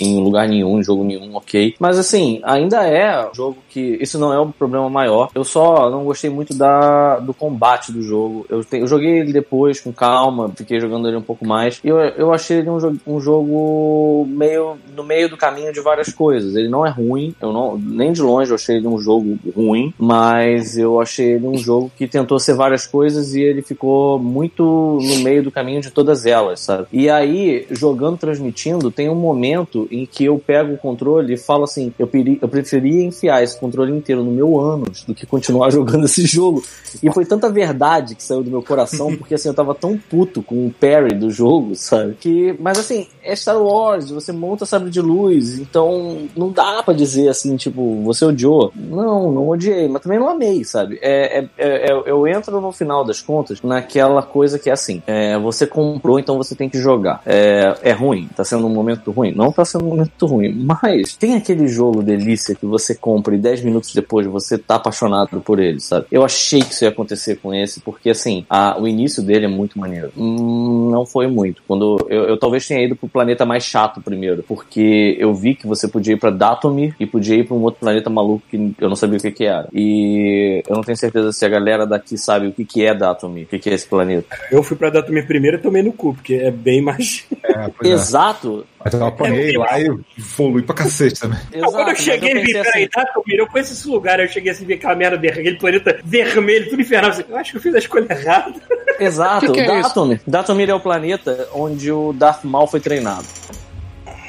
Em lugar nenhum, em jogo nenhum, ok. Mas assim, ainda é um jogo que. Isso não é um problema maior. Eu só não gostei muito da, do combate do jogo. Eu, te, eu joguei ele depois com calma, fiquei jogando ele um pouco mais. E eu, eu achei ele um, um jogo meio no meio do caminho de várias coisas. Ele não é ruim, eu não, nem de longe eu achei ele um jogo ruim, mas eu achei ele um jogo que tentou ser várias coisas e ele ficou muito no meio do caminho de todas elas, sabe? E aí, jogando, transmitindo, tem um momento em que eu pego o controle e falo assim: eu, eu preferia enfiar esse controle inteiro no meu ânus do que continuar *laughs* jogando esse jogo. E foi tanta verdade que saiu do meu coração, *laughs* porque assim, eu tava tão puto com o parry do jogo, sabe? Que, mas assim, é Star Wars, você monta sabre de luz, então não dá para dizer assim, tipo, você odiou. Não, não odiei, mas também não amei, sabe? É, é, é, é eu entro no final das contas naquela coisa que é assim: é, você comprou, então você tem que jogar. É, é ruim, tá sendo um momento ruim? Não tá sendo um momento ruim, mas tem aquele jogo delícia que você compra e 10 minutos depois você tá apaixonado por ele, sabe? Eu achei que isso ia acontecer com esse, porque assim, a, o início dele é muito maneiro. Hum, não foi muito. Quando eu, eu talvez tenha ido pro planeta mais chato primeiro, porque eu vi que você podia ir pra Datomir e podia ir pra um outro planeta maluco que eu não sabia o que que era. E eu não tenho certeza se a galera daqui sabe o que que é Datomir, o que que é esse planeta.
Eu fui pra Datomir primeiro e tomei no cu, porque é bem mais...
É, *laughs* é.
Exato.
Mas eu apanhei lá e evolui pra cacete também. *laughs*
Não, quando eu
Exato,
cheguei
mas
e vi, peraí,
assim,
Datomir, eu conheço esse lugar, eu cheguei assim, vi aquela merda, aquele planeta vermelho, tudo infernal, assim, eu acho que eu fiz a escolha errada.
Exato,
Que que é
Datomir. Datomir é o planeta onde o Darth Maul foi treinado.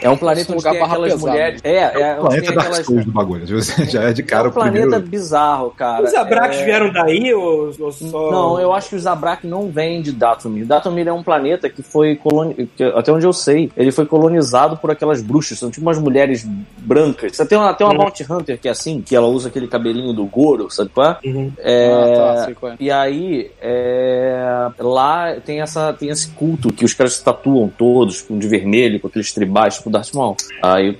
É um planeta
Esse
onde
lugar
tem aquelas
pesada.
mulheres. É, é,
O
onde tem
planeta Dark
aquelas.
Souls do bagulho. *laughs* Já é de
É
cara
um
o
planeta
primeiro.
bizarro, cara.
Os Abrax
É-
vieram daí ou, ou só...
Não, eu acho que o Zabrak não vem de Datomir. Datomir é um planeta que foi colonizado, até onde eu sei, ele foi colonizado por aquelas bruxas, são tipo umas mulheres brancas. Você tem uma, tem uma
Uhum.
Bounty Hunter que é assim, que ela usa aquele cabelinho do Goro, sabe qual é?
Uhum.
É,
Ah, tá, sei qual é.
E aí, é, lá tem, essa, tem esse culto que os caras se tatuam todos de vermelho, com aqueles tribais, tipo Darth Maul. Aí,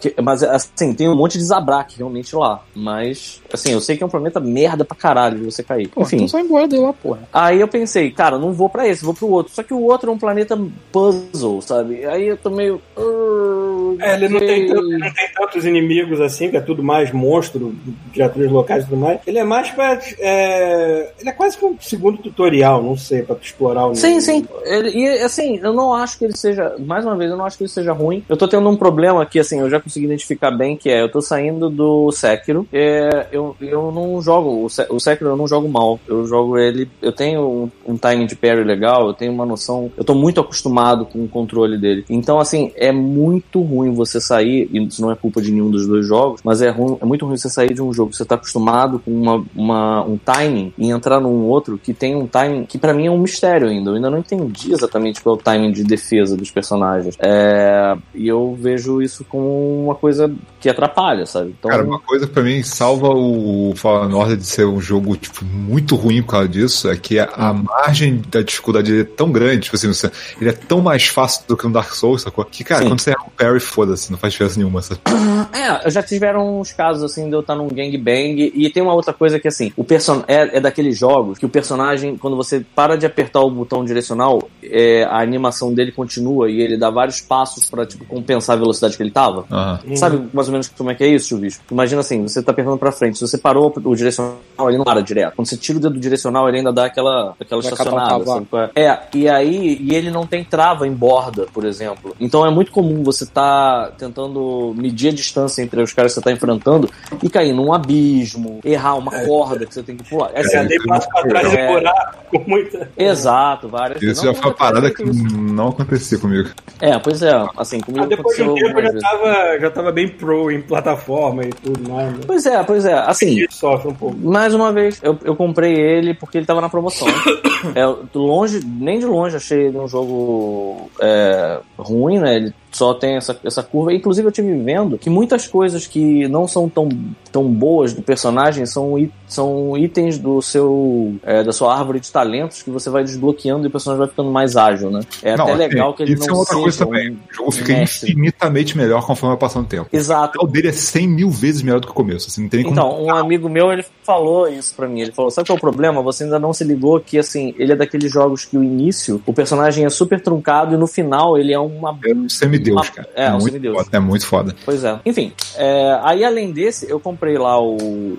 que- mas assim, tem um monte de Zabrak realmente lá. Mas, assim, eu sei que é um planeta merda pra caralho de você cair.
Pô,
Enfim,
então só embora dele lá, porra.
Aí eu pensei, cara, não vou pra esse, vou pro outro. Só que o outro é um planeta puzzle, sabe? Aí eu tô meio. "Ah,
É, ele não
ok."
tem, tanto- não tem tantos inimigos assim, que é tudo mais monstro, criaturas locais e tudo mais. Ele é mais pra. é, ele é quase que um segundo tutorial, não sei, pra tu explorar o
Sim, sim. Ele, e assim, eu não acho que ele seja. Mais uma vez, eu não acho que ele seja ruim. Eu tô tendo um problema que, assim, eu já consegui identificar bem, que é eu tô saindo do Sekiro. É, eu, eu não jogo. O, Se- o Sekiro eu não jogo mal. Eu jogo ele. Eu tenho um, um timing de parry legal, eu tenho uma noção. Eu tô muito acostumado com o controle dele. Então, assim, é muito ruim você sair, e isso não é culpa de nenhum dos dois jogos, mas é, ruim, é muito ruim você sair de um jogo que você tá acostumado com uma, uma- um timing e entrar num outro que tem um timing que pra mim é um mistério ainda. Eu ainda não entendi exatamente qual é o timing de defesa dos personagens. É, e eu vejo isso como uma coisa que atrapalha, sabe? Então,
Cara, uma coisa que pra mim salva o Fallen Order de ser um jogo, tipo, muito ruim por causa disso, é que a, a margem da dificuldade é tão grande, tipo assim, você- ele é tão mais fácil do que um Dark Souls, sacou? Que, cara,
Sim.
quando você erra um parry, foda-se, não faz diferença nenhuma, sabe? *clears throat*
É, já tiveram uns casos assim de eu estar num gangbang. E tem uma outra coisa que assim, o person é, é daqueles jogos que o personagem, quando você para de apertar o botão direcional, é, a animação dele continua e ele dá vários passos pra tipo, compensar a velocidade que ele tava.
Aham.
Sabe mais ou menos como é que é isso, Chuvisco? Imagina assim, você tá apertando pra frente, se você parou o direcional, ele não para direto. Quando você tira o dedo do direcional, ele ainda dá aquela, aquela
Vai
estacionada. qual é? É, e aí, e ele não tem trava em borda, por exemplo. Então é muito comum você tá tentando medir a distância entre os caras que você tá enfrentando e cair num abismo, errar uma corda que você tem que pular.
É,
Essa-
dei passo pra trás
É.
e buraco com muita.
Exato, várias
Isso
não,
já foi uma parada que
isso.
não acontecia comigo.
É, pois é, assim, comigo
Ah, depois de um
aconteceu
tempo já
algumas vezes.
Tava, já tava bem pro em plataforma e tudo mais. Né?
Pois é, pois é, assim,
sofre um pouco.
Mais uma vez, eu, eu comprei ele porque ele tava na promoção. *coughs* é, longe, nem de longe achei ele um jogo é, ruim, né? Ele só tem essa, essa curva. Inclusive, eu tive vendo que muitas coisas que não são tão, tão boas do personagem são, são itens do seu é, da sua árvore de talentos que você vai desbloqueando e o personagem vai ficando mais ágil, né? É
Não,
até
assim,
legal que ele
isso
não
é outra coisa também. O jogo fica
mestre.
infinitamente melhor conforme vai passando o tempo.
Exato.
O dele é 100 mil vezes melhor do que o começo. Assim, não tem nem como.
Então, um amigo meu, ele falou isso pra mim. Ele falou: Sabe qual é o problema? Você ainda não se ligou que, assim, ele é daqueles jogos que o início, o personagem é super truncado e no final ele é um uma.
É um semideus,
Uma-
cara.
é, um
muito
semideus.
Foda, é muito foda.
Pois é. Enfim, é, aí além desse, eu comprei lá o.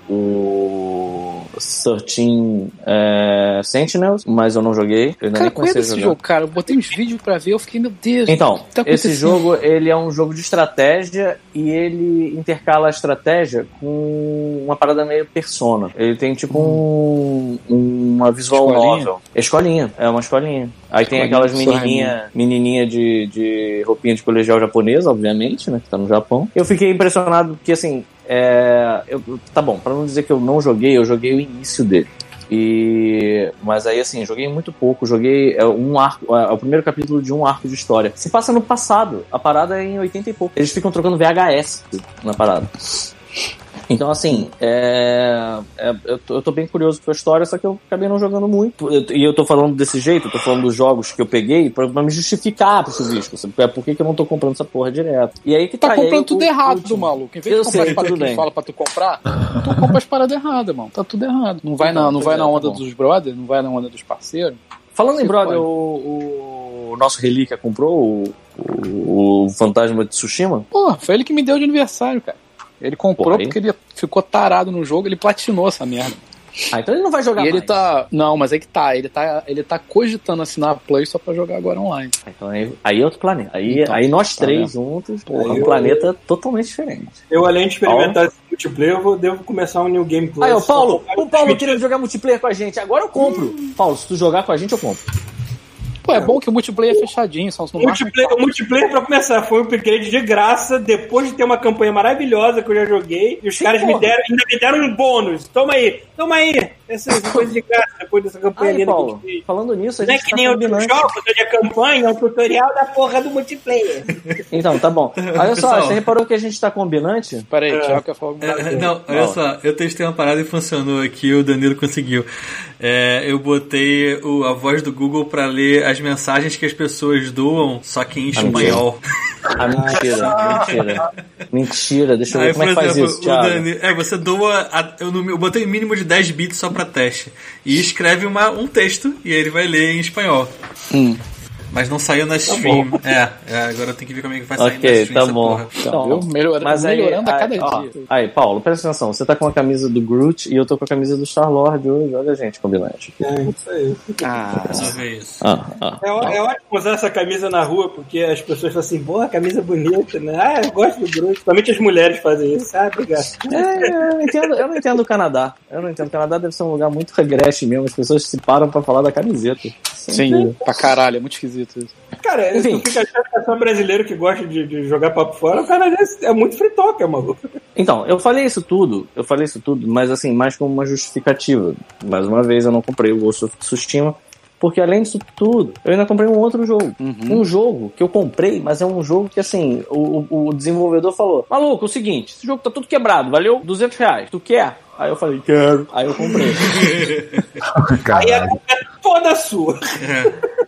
o 13 é, Sentinels, mas eu não joguei. Eu ainda
Cara,
nem
qual é
jogar.
jogo, cara? Eu botei uns vídeos pra ver, eu fiquei, meu Deus.
Então,
tá
esse jogo ele é um jogo de estratégia e ele intercala a estratégia com uma parada meio persona. Ele tem tipo um, uma visual
Escolinha?
novel. Escolinha, é uma escolinha. Aí tem
Escolinha
aquelas menininha, menininha de, de roupinha de colegial japonesa, obviamente, né, que tá no Japão. Eu fiquei impressionado porque assim, é, eu- tá bom, pra não dizer que eu não joguei, eu joguei o início dele. E mas aí assim, joguei muito pouco, joguei é, um arco, é, o primeiro capítulo de um arco de história. Se passa no passado, a parada é em 80 e pouco. Eles ficam trocando VHS na parada. Então, assim, é, é, eu, tô, eu tô bem curioso com a história, só que eu acabei não jogando muito. Eu- e eu tô falando desse jeito, eu tô falando dos jogos que eu peguei pra, pra me justificar pro chuvisco. sabe? É por que que eu não tô comprando essa porra direto. E aí que
Tá
tá, aí
comprando
o-
tudo
o
errado,
último.
maluco. Em vez
Eu
de comprar
sei,
as paradas que
bem.
fala pra tu comprar, tu compra as paradas erradas, mano. Tá tudo errado. Não vai na, não vai na onda
tá
dos brothers, não vai na onda dos parceiros.
Falando em brother,
pode.
o, o nosso Relíquia comprou o, o, o Fantasma de Tsushima?
Pô, foi ele que me deu de aniversário, cara. Ele comprou
Porra,
porque ele ficou tarado no jogo, ele platinou essa merda.
Ah, então ele não vai jogar
e ele
mais.
tá. Não, mas aí que tá. Ele tá, ele tá cogitando assinar a Play só pra jogar agora online.
Ah, Então aí, aí é outro planeta. Aí,
Então,
aí nós
tá
três juntos, porra, um
eu-
planeta totalmente diferente.
Eu, além de experimentar esse multiplayer, eu vou, devo começar um New Game Plus.
Aí, o Paulo, o Paulo queria jogar multiplayer com a gente. Agora eu compro. Paulo, se tu jogar com a gente, eu compro.
Pô, é bom que o multiplayer é fechadinho, só
O multiplayer, o multiplayer, pra começar, foi um upgrade de graça, depois de ter uma campanha maravilhosa que eu já joguei, e os caras me deram, ainda me deram um bônus. Toma aí, toma aí, essa essa *laughs* coisa de graça, depois dessa campanha
Aí,
que
Paulo,
fiz.
falando nisso, a
Não é
gente
que
tá
nem
combinando.
onde a campanha é um tutorial da porra do multiplayer. *laughs*
Então, tá bom. Olha só,
Pessoal.
você reparou que a gente tá combinante?
Pera aí, Thiago quer falar alguma
É,
coisa.
não, olha só, eu testei uma parada e funcionou aqui, o Danilo conseguiu. É, eu botei o, a voz do Google pra ler as mensagens que as pessoas doam, só que em espanhol.
Ah, mentira, mentira. Mentira, deixa eu ver
Aí,
como é que faz
exemplo,
isso, Thiago.
Danilo, é, você doa. a- eu, no- eu botei mínimo de 10 bits só pra teste. E escreve uma, um texto e ele vai ler em espanhol.
Hum.
Mas não saiu na stream. é, é, agora eu tenho que ver como é que vai sair na
Ok,
stream
tá
essa
bom.
porra.
Então, viu? Melhora- melhorando a cada
ó,
dia.
Aí, Paulo, presta atenção. Você tá com a camisa do Groot e eu tô com a camisa do Star-Lord hoje. Olha a gente combinante.
É, isso aí.
Ah,
Resolver isso.
Ah, ah.
É, ó- é ótimo usar essa camisa na rua, porque as pessoas falam assim, porra, camisa bonita, né? Ah, eu gosto do Groot. Somente as mulheres fazem isso. Ah, obrigado.
É, eu não, entendo, eu não entendo o Canadá. Eu não entendo. O Canadá deve ser um lugar muito regreste mesmo. As pessoas se param pra falar da camiseta.
sim, pra caralho, é muito esquisito isso.
Cara,
Enfim.
tu fica achando que é só brasileiro que gosta de, de jogar papo fora, o cara é, é muito fritoca, maluco.
Então, eu falei isso tudo, eu falei isso tudo, mas assim, mais como uma justificativa. Mais uma vez, eu não comprei o Ghost of Tsushima, porque além disso tudo, eu ainda comprei um outro jogo. Um jogo que eu comprei, mas é um jogo que assim, o, o- o desenvolvedor falou: Maluco, é o seguinte, esse jogo tá tudo quebrado, valeu 200 reais, tu quer? Aí eu falei: Quero. Aí eu comprei. *laughs*
Aí a culpa é toda sua.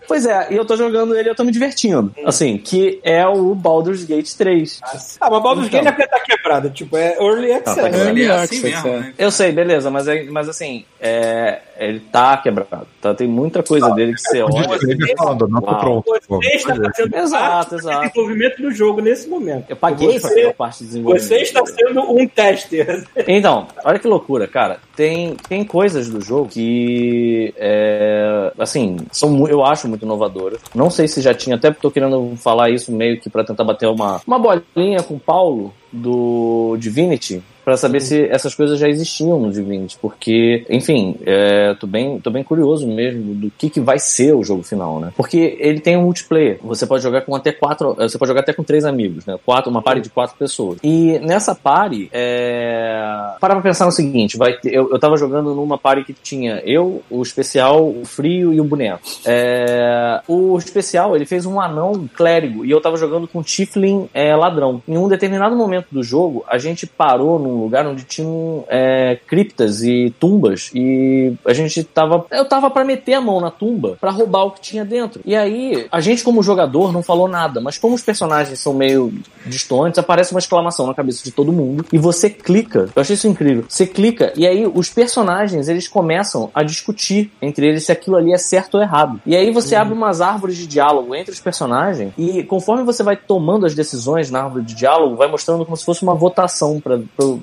pois é, e eu tô jogando ele e eu tô me divertindo. Assim, que é o Baldur's Gate 3.
Ah, mas Baldur's
Então.
Gate não é porque tá quebrado, tipo, é Early Access.
tá
né?
Ele é
Early
assim
access,
mesmo,
é.
né?
Eu sei, beleza, mas, é, mas assim, é, ele tá quebrado. Tá, tem muita coisa dele que você olha.
falando, não tô pronto.
Você está fazendo
Exato,
parte do
exato.
desenvolvimento do jogo nesse momento.
Eu paguei pra
Você-
ter a parte de desenvolvimento.
Você está sendo um tester.
Então, olha que loucura, cara. Tem, tem coisas do jogo que, é, assim, são, eu acho muito inovadoras. Não sei se já tinha, até tô querendo falar isso meio que pra tentar bater uma, uma bolinha com o Paulo do Divinity. Pra saber se essas coisas já existiam no Divinity, porque, enfim, é, tô, bem, tô bem curioso mesmo do que, que vai ser o jogo final, né? Porque ele tem um multiplayer, você pode jogar com até quatro, você pode jogar até com três amigos, né? Quatro, uma party de quatro pessoas. E nessa party, é... para pra pensar no seguinte, vai ter, eu, eu tava jogando numa party que tinha eu, o especial, o frio e o boneco. É, o especial, ele fez um anão clérigo e eu tava jogando com um Tiflin é, ladrão. Em um determinado momento do jogo, a gente parou num num lugar onde tinham é, criptas e tumbas e a gente tava. Eu tava pra meter a mão na tumba pra roubar o que tinha dentro. E aí, a gente, como jogador, não falou nada, mas como os personagens são meio distantes, aparece uma exclamação na cabeça de todo mundo e você clica. Eu achei isso incrível. Você clica e aí os personagens eles começam a discutir entre eles se aquilo ali é certo ou errado. E aí você abre umas árvores de diálogo entre os personagens e conforme você vai tomando as decisões na árvore de diálogo, vai mostrando como se fosse uma votação para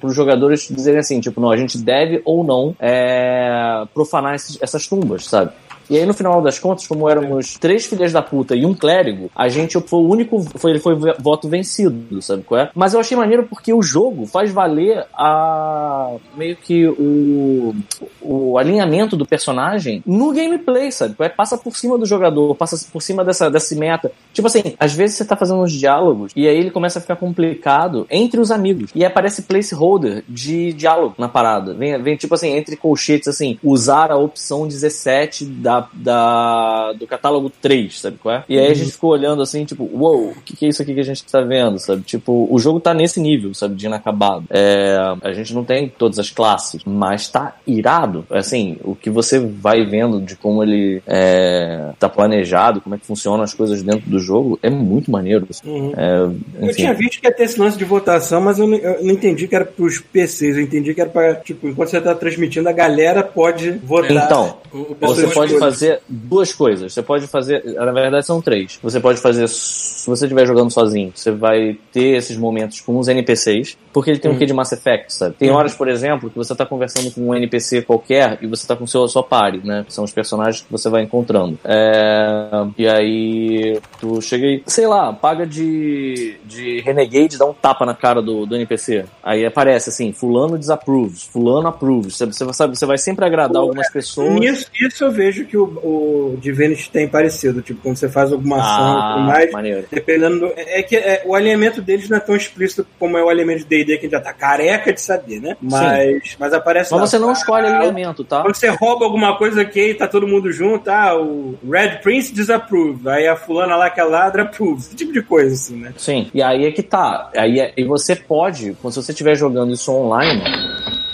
os jogadores dizerem assim, tipo, não, a gente deve ou não é, profanar esses- essas tumbas, sabe? E aí, no final das contas, como éramos três filhas da puta e um clérigo, a gente foi o único. Foi, ele foi voto vencido, sabe qual é? Mas eu achei maneiro porque o jogo faz valer a. meio que o. o alinhamento do personagem no gameplay, sabe? qual é? Passa por cima do jogador, passa por cima dessa, dessa meta. Tipo assim, às vezes você tá fazendo uns diálogos e aí ele começa a ficar complicado entre os amigos. E aparece placeholder de diálogo na parada. Vem, vem tipo assim, entre colchetes, assim, usar a opção 17 da, da, do catálogo 3, sabe qual é? E aí a gente ficou olhando assim, tipo, uou, o que, que é isso aqui que a gente tá vendo, sabe? Tipo, o jogo tá nesse nível, sabe, de inacabado. É, a gente não tem todas as classes, mas tá irado. Assim, o que você vai vendo de como ele é, tá planejado, como é que funcionam as coisas dentro do jogo, é muito maneiro. assim.
Uhum.
É,
Eu tinha visto que ia ter esse lance de votação, mas eu não, eu não entendi que era pros PCs. Eu entendi que era pra, tipo, enquanto você tá transmitindo, a galera pode votar.
Então,
O, o
Você pode
escolhe.
Fazer duas coisas. Você pode fazer, na verdade são três. Você pode fazer, se você estiver jogando sozinho, você vai ter esses momentos com os NPCs, porque ele tem um quê de Mass Effect, sabe? Tem horas, por exemplo, que você tá conversando com um NPC qualquer e você tá com seu, sua party, né? São os personagens que você vai encontrando. É, e aí, tu chega e, sei lá, paga de, de Renegade, dá um tapa na cara do, do NPC. Aí aparece assim, fulano disapproves, fulano approves. Você, você, sabe, você vai sempre agradar algumas pessoas.
Nisso, isso eu vejo que o, o Divinity tem parecido. Tipo, quando você faz alguma ação e tudo mais,
maneiro.
dependendo do, É que é, o alinhamento deles não é tão explícito como é o alinhamento de D&D, que a gente já tá careca de saber, né? Mas, mas aparece lá.
Mas você não escolhe
Ah,
alinhamento, tá?
Quando você rouba alguma coisa, ok, tá todo mundo junto, ah, o Red Prince disapprove, aí a fulana lá que é ladra approve, esse tipo de coisa, assim, né?
Sim. E aí é que tá. Aí é- e você pode, quando você estiver jogando isso online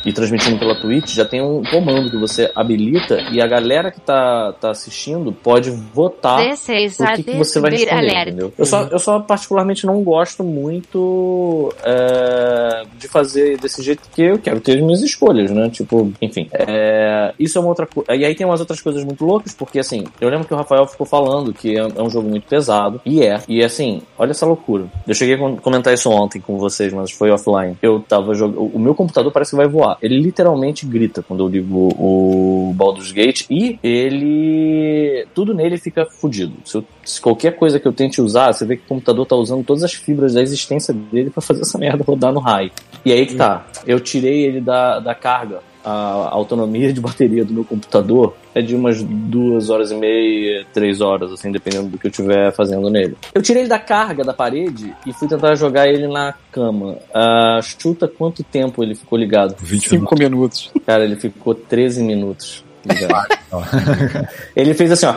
e transmitindo pela Twitch, já tem um comando que você habilita e a galera que tá, tá assistindo pode votar o que, que você vai responder? Eu só, eu só particularmente não gosto muito é, de fazer desse jeito porque eu quero ter as minhas escolhas, né? Tipo, enfim. É, isso é uma outra coisa. E aí tem umas outras coisas muito loucas, porque assim, eu lembro que o Rafael ficou falando que é, é um jogo muito pesado, e é. E assim, olha essa loucura. Eu cheguei a com- comentar isso ontem com vocês, mas foi offline. Eu tava jogando. O meu computador parece que vai voar. Ele literalmente grita quando eu ligo o Baldur's Gate e ele. Tudo nele fica fudido. Se, se qualquer coisa que eu tente usar, você vê que o computador tá usando todas as fibras da existência dele pra fazer essa merda rodar no raio. E aí que tá. Eu tirei ele da, da carga. A autonomia de bateria do meu computador é de umas duas horas e meia, três horas, assim, dependendo do que eu estiver fazendo nele. Eu tirei ele da carga da parede e fui tentar jogar ele na cama. Ah, chuta quanto tempo ele ficou ligado.
20 minutos.
Cinco minutos.
Cara, ele ficou 13 minutos. *laughs* ele fez assim, ó.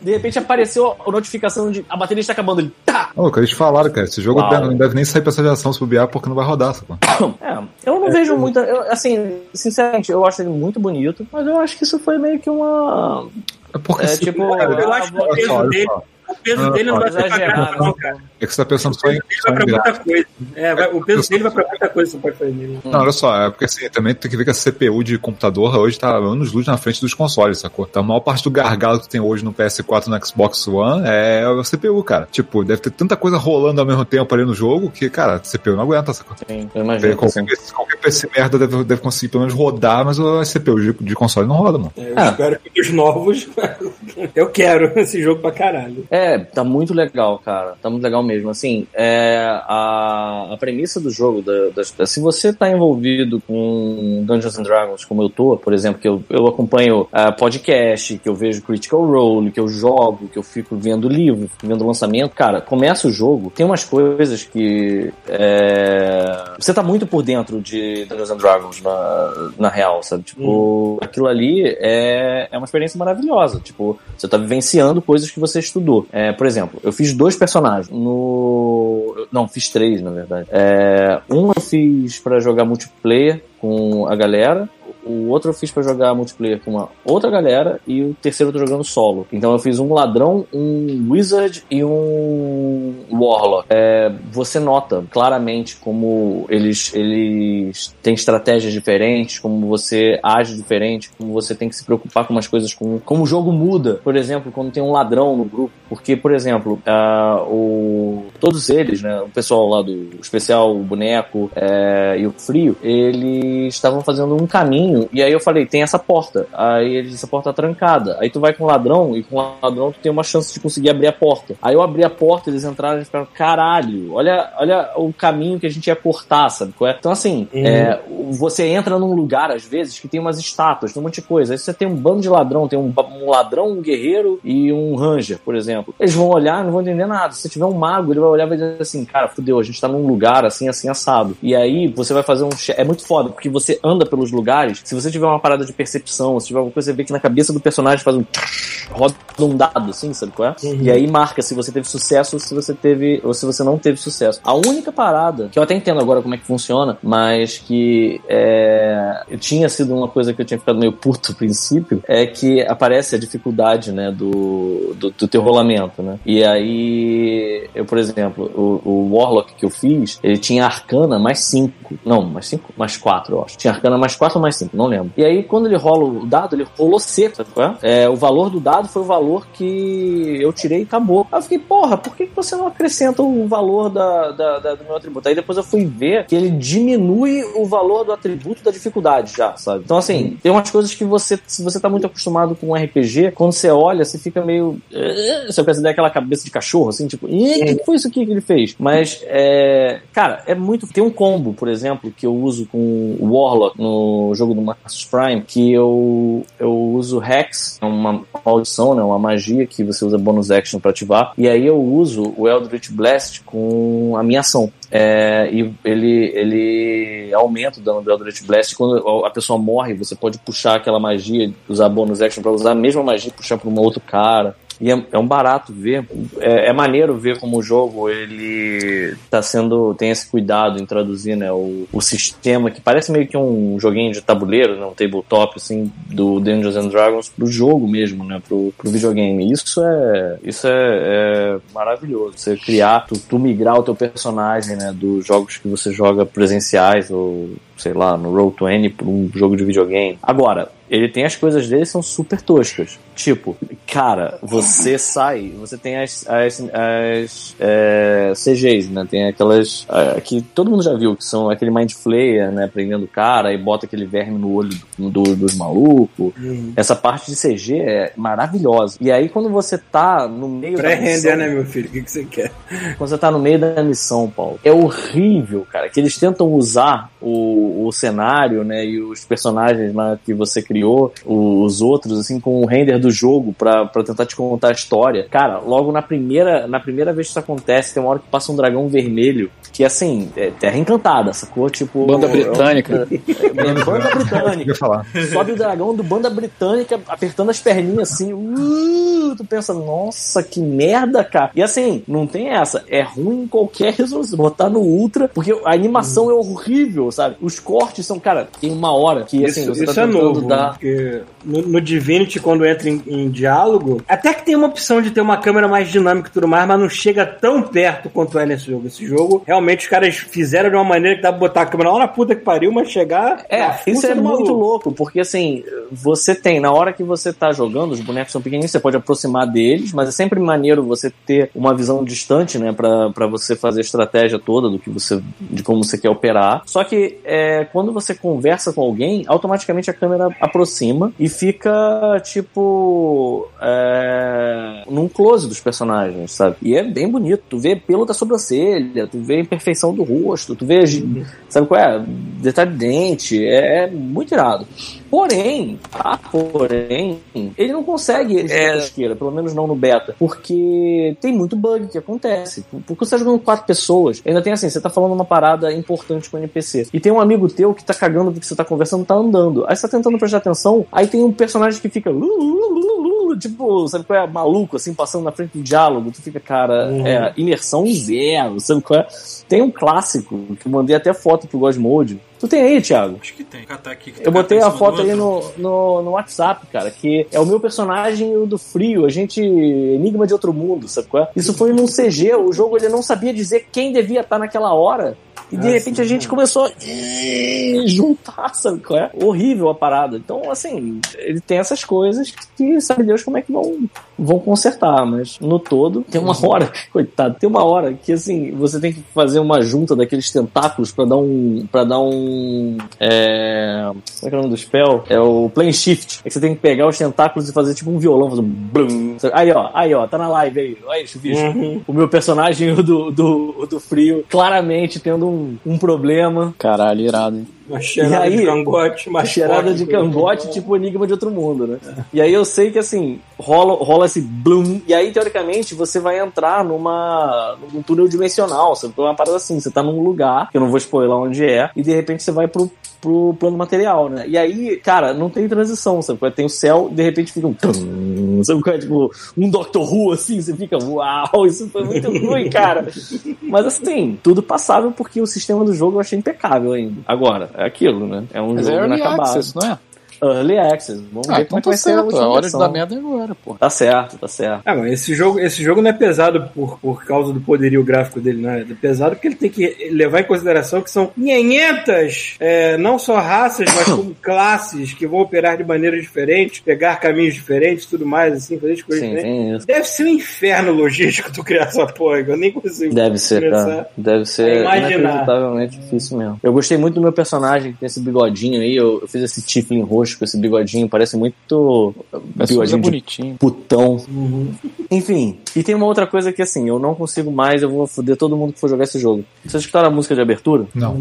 De repente apareceu a notificação de a bateria está acabando. Ele tá!
Ô, cara, eles falaram, cara, esse jogo
Uau.
não deve nem sair pra essa geração se bobear porque não vai rodar, sacou? *coughs*
É, eu não vejo muita. eu, assim, sinceramente, eu acho ele muito bonito, mas eu acho que isso foi meio que uma.
É porque
É, tipo,
cara,
Eu acho que o peso dele,
só.
O peso
Ah,
dele não vai ser pra não, cara.
É que você tá pensando só em.
Ele vai pra muita coisa. É, vai- o peso dele vai pra muita coisa, você pode fazer nele.
Não, olha só, é porque assim, também tem que ver que a CPU de computador hoje tá anos luz na frente dos consoles, sacou? Então, a maior parte do gargalo que tem hoje no PS4 e no Xbox One é a CPU, cara. Tipo, deve ter tanta coisa rolando ao mesmo tempo ali no jogo que, cara, a CPU não aguenta, sacou?
Sim, eu imagino. que
Qualquer,
sim.
PC qualquer PC merda deve, deve conseguir pelo menos rodar, mas a CPU de, de console não roda, mano.
É, eu
Ah.
espero que os novos. *laughs* eu quero esse jogo pra caralho.
É, tá muito legal, cara. Tá muito legal mesmo. Assim, é, a, a premissa do jogo, da, das- se você tá envolvido com Dungeons and Dragons, como eu tô, por exemplo, que eu, eu acompanho ah, podcast, que eu vejo Critical Role, que eu jogo, que eu fico vendo livro, vendo lançamento, cara, começa o jogo, tem umas coisas que é, você tá muito por dentro de Dungeons and Dragons na, na real, sabe? Tipo, aquilo ali é, é uma experiência maravilhosa. Tipo. Você tá vivenciando coisas que você estudou. É, por exemplo, eu fiz dois personagens. No. Não, fiz três, na verdade. É, um eu fiz para jogar multiplayer com a galera o outro eu fiz para jogar multiplayer com uma outra galera e o terceiro eu tô jogando solo. Então eu fiz um ladrão, um wizard e um warlock. É, você nota claramente como eles, eles têm estratégias diferentes, como você age diferente, como você tem que se preocupar com umas coisas, com, como o jogo muda. Por exemplo, quando tem um ladrão no grupo, porque, por exemplo, uh, o, todos eles, né, o pessoal lá do especial, o boneco é, e o frio, eles estavam fazendo um caminho caminho. E aí eu falei, tem essa porta. Aí ele disse, a porta tá trancada. Aí tu vai com o ladrão e com o ladrão tu tem uma chance de conseguir abrir a porta. Aí eu abri a porta, eles entraram e ficaram, caralho, olha, olha o caminho que a gente ia cortar, sabe? É? Então assim, uhum. é, você entra num lugar, às vezes, que tem umas estátuas, tem um monte de coisa. Aí você tem um bando de ladrão, tem um, um ladrão, um guerreiro e um ranger, por exemplo. Eles vão olhar não vão entender nada. Se tiver um mago, ele vai olhar e vai dizer assim, cara, fudeu, a gente tá num lugar assim, assim, assado. E aí você vai fazer um... É muito foda, porque você anda pelos lugares se você tiver uma parada de percepção, se tiver alguma coisa, você vê que na cabeça do personagem faz um. roda um dado, assim, sabe qual é? Uhum. E aí marca se você teve sucesso ou se você teve. ou se você não teve sucesso. A única parada, que eu até entendo agora como é que funciona, mas que é, tinha sido uma coisa que eu tinha ficado meio puto no princípio, é que aparece a dificuldade, né, do, do, do teu rolamento, né? E aí, eu, por exemplo, o, o Warlock que eu fiz, ele tinha arcana mais 5. Não, mais 5? Mais 4, eu acho. Tinha arcana mais 4 ou mais 5, não lembro. E aí, quando ele rola o dado, ele rolou seco, sabe qual é? é? O valor do dado foi o valor que eu tirei e acabou. Aí eu fiquei, porra, por que você não acrescenta o valor da, da, da, do meu atributo? Aí depois eu fui ver que ele diminui o valor do atributo da dificuldade já, sabe? Então, assim, tem umas coisas que você, se você tá muito acostumado com um RPG, quando você olha, você fica meio. Você pensa daquela cabeça de cachorro, assim, tipo, e que foi isso aqui que ele fez? Mas, é. Cara, é muito. Tem um combo, por exemplo, que eu uso com o Warlock no jogo do Marcus Prime, que eu, eu uso Hex, é uma maldição, né? Uma magia que você usa bonus action para ativar. E aí eu uso o Eldritch Blast com a minha ação. É, e ele, ele aumenta o dano do Eldritch Blast. Quando a pessoa morre, você pode puxar aquela magia, usar bonus action para usar a mesma magia e puxar para um outro cara. E é, é um barato ver. É, é, maneiro ver como o jogo ele tá sendo. tem esse cuidado em traduzir né, o, o sistema que parece meio que um joguinho de tabuleiro, né, um tabletop assim, do Dungeons and Dragons pro jogo mesmo, né? Pro, pro videogame. Isso é. Isso é, é maravilhoso. Você criar, tu, tu migrar o teu personagem, né? Dos jogos que você joga presenciais ou sei lá, no Roll20 para um jogo de videogame. Agora, ele tem as coisas dele são super toscas. Tipo, cara, você sai, você tem as, as, as é, CGs, né? Tem aquelas é, que todo mundo já viu, que são aquele Mind Flayer, né? Prendendo o cara e bota aquele verme no olho do, do, dos malucos. Uhum. Essa parte de CG é maravilhosa. E aí, quando você tá no meio
Pré-render, né, meu filho? O que, que você quer?
Quando você tá no meio da missão, Paulo, é horrível, cara, que eles tentam usar o, o cenário, né? E os personagens lá que você criou criou os outros, assim, com o render do jogo pra, tentar te contar a história. Cara, logo na primeira, na primeira vez que isso acontece, tem uma hora que passa um dragão vermelho, que assim, é terra encantada, sacou? Tipo.
Banda britânica. *laughs*
É, é, banda britânica. falar. Sobe o dragão do banda britânica apertando as perninhas assim. Uh, tu pensa, nossa, que merda, cara. E assim, não tem essa. É ruim em qualquer resolução. Botar no Ultra, porque a animação hum. é horrível, sabe? Os cortes são, cara, tem uma hora que assim,
isso, você tá isso tá tentando é novo, dar porque no, no Divinity, quando entra em, em, diálogo, até que tem uma opção de ter uma câmera mais dinâmica e tudo mais, mas não chega tão perto quanto é nesse jogo. Esse jogo, realmente, os caras fizeram de uma maneira que dá pra botar a câmera lá na puta que pariu, mas chegar.
É, isso é muito louco, porque assim, você tem, na hora que você tá jogando, os bonecos são pequenininhos, você pode aproximar deles, mas é sempre maneiro você ter uma visão distante, né, pra, pra você fazer a estratégia toda do que você, de como você quer operar. Só que é, quando você conversa com alguém, automaticamente a câmera aproxima e fica, tipo, é, num close dos personagens, sabe? E é bem bonito. Tu vê pelo da sobrancelha, tu vê a imperfeição do rosto, tu vê, sabe qual é? Detalhe de dente, é, é muito irado. Porém, ah, porém, ele não consegue é... esquerda, pelo menos não no beta, porque tem muito bug que acontece. Porque você tá jogando quatro pessoas, ainda tem assim, você tá falando uma parada importante com o NPC. E tem um amigo teu que tá cagando porque você tá conversando, tá andando. Aí você tá tentando prestar atenção, aí tem um personagem que fica tipo, sabe qual é? Maluco, assim, passando na frente do diálogo. Tu fica, cara, é, imersão zero, sabe qual é? Tem um clássico, que eu mandei até foto pro Godmode. Tu tem aí, Thiago?
Acho que tem. Catar aqui,
Eu
tá
botei a foto aí
outro.
no, no, no WhatsApp, cara, que é o meu personagem e o do Frio, a gente enigma de outro mundo, sabe qual é? Isso foi num CG, o jogo ele não sabia dizer quem devia estar naquela hora. E de
Ah,
repente
sim.
a gente começou a juntar, sabe qual é? Horrível a parada. Então, assim, ele tem essas coisas que sabe Deus como é que vão, vão consertar, mas no todo, tem uma hora, *laughs* coitado, tem uma hora que assim, você tem que fazer uma junta daqueles tentáculos pra dar um. para dar um. É, como é que é o nome do spell? É o plane shift. É que você tem que pegar os tentáculos e fazer tipo um violão, fazer um blum. Aí, ó, aí, ó, tá na live aí. Olha isso, bicho.
Uhum.
O meu personagem, *laughs* do, do, do frio, claramente tendo um, um problema.
Caralho, irado, hein?
Uma cheirada
aí,
de cangote, uma
cheirada de cangote, tipo enigma de outro mundo, né? E aí eu sei que assim, rola, rola esse bloom, e aí teoricamente você vai entrar numa num túnel dimensional, sabe? Uma parada assim, você tá num lugar, que eu não vou spoiler onde é, e de repente você vai pro, pro plano material, né? E aí, cara, não tem transição, sabe? Tem o céu, de repente fica um tum, sabe? é? Tipo, um Doctor Who, assim, você fica, uau, isso foi muito ruim, cara. Mas assim, tudo passável porque o sistema do jogo eu achei impecável ainda. Agora, é aquilo, né? É um
Mas é
jogo
Early
inacabado.
Access, não é?
Early Access. Vamos
Ah,
ver
então
como é que
tá
vai ser a
certo. A hora de dar merda é agora, pô.
Tá certo, tá certo.
Ah, mas esse jogo, esse jogo não é pesado por, por causa do poderio gráfico dele, não é? É pesado porque ele tem que levar em consideração que são 500, é, não só raças, mas como *coughs* classes que vão operar de maneiras diferentes, pegar caminhos diferentes, tudo mais, assim, fazer as coisas
Sim,
diferentes.
tem isso.
Deve ser um inferno logístico tu criar essa porra, eu nem consigo
Deve ser, cara. Deve ser
É imaginar.
inacreditavelmente difícil mesmo. Eu gostei muito do meu personagem, que tem esse bigodinho aí. Eu, eu fiz esse Tiflin roxo com esse bigodinho. Parece muito
Mas
bigodinho de
bonitinho.
putão.
Uhum.
Enfim, e tem uma outra coisa que assim, eu não consigo mais, eu vou foder todo mundo que for jogar esse jogo. Vocês escutaram a música de abertura?
Não.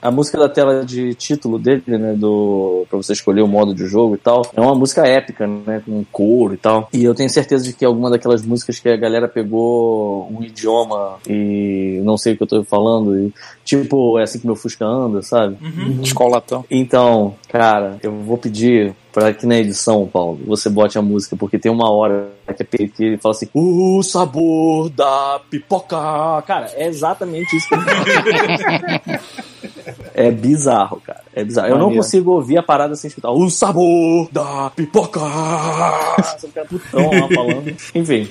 A música da tela de título dele, né, do pra você escolher o modo de jogo e tal, é uma música épica, né, com coro e tal. E eu tenho certeza de que é alguma daquelas músicas que a galera pegou um idioma e não sei o que eu tô falando e tipo, é assim que meu Fusca anda, sabe?
Escolatão.
Então, cara, eu vou pedir pra que na edição, Paulo, você bote a música, porque tem uma hora que, é que ele fala assim, o sabor da pipoca. Cara, é exatamente isso que ele *laughs* É bizarro, cara. É bizarro. Eu não consigo ouvir a parada sem escutar o sabor da pipoca. *laughs* Você fica putão lá falando. Enfim.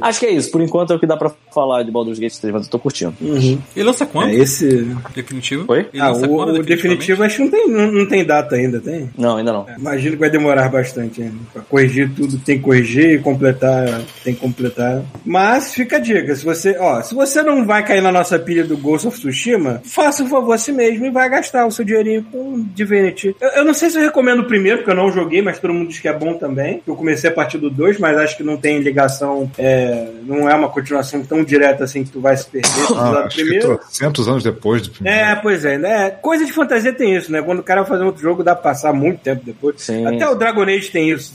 Acho que é isso. Por enquanto é o que dá pra falar de Baldur's Gate 3, mas eu tô curtindo.
Uhum.
E lança quando?
É esse.
Definitivo?
Oi?
Ah,
lança
o,
quando,
o definitivo acho que não tem, não, não tem data ainda, tem?
Não, ainda não.
Imagino que vai demorar bastante ainda. Pra corrigir tudo, tem que corrigir e completar, tem que completar. Mas fica a dica, se você, ó, se você não vai cair na nossa pilha do Ghost of Tsushima, faça o favor a si mesmo e vai gastar o seu dinheirinho com Divinity. Eu, eu não sei se eu recomendo o primeiro, porque eu não joguei, mas todo mundo diz que é bom também. Eu comecei a partir do 2, mas acho que não tem ligação, é, não é uma continuação tão direta assim que tu vai se perder.
Ah,
do
acho que
primeiro.
anos depois do primeiro.
É, pois é, né? Coisa de fantasia tem isso, né? Quando o cara vai fazer outro jogo, dá pra passar muito tempo depois.
Sim.
Até o Dragon Age tem isso,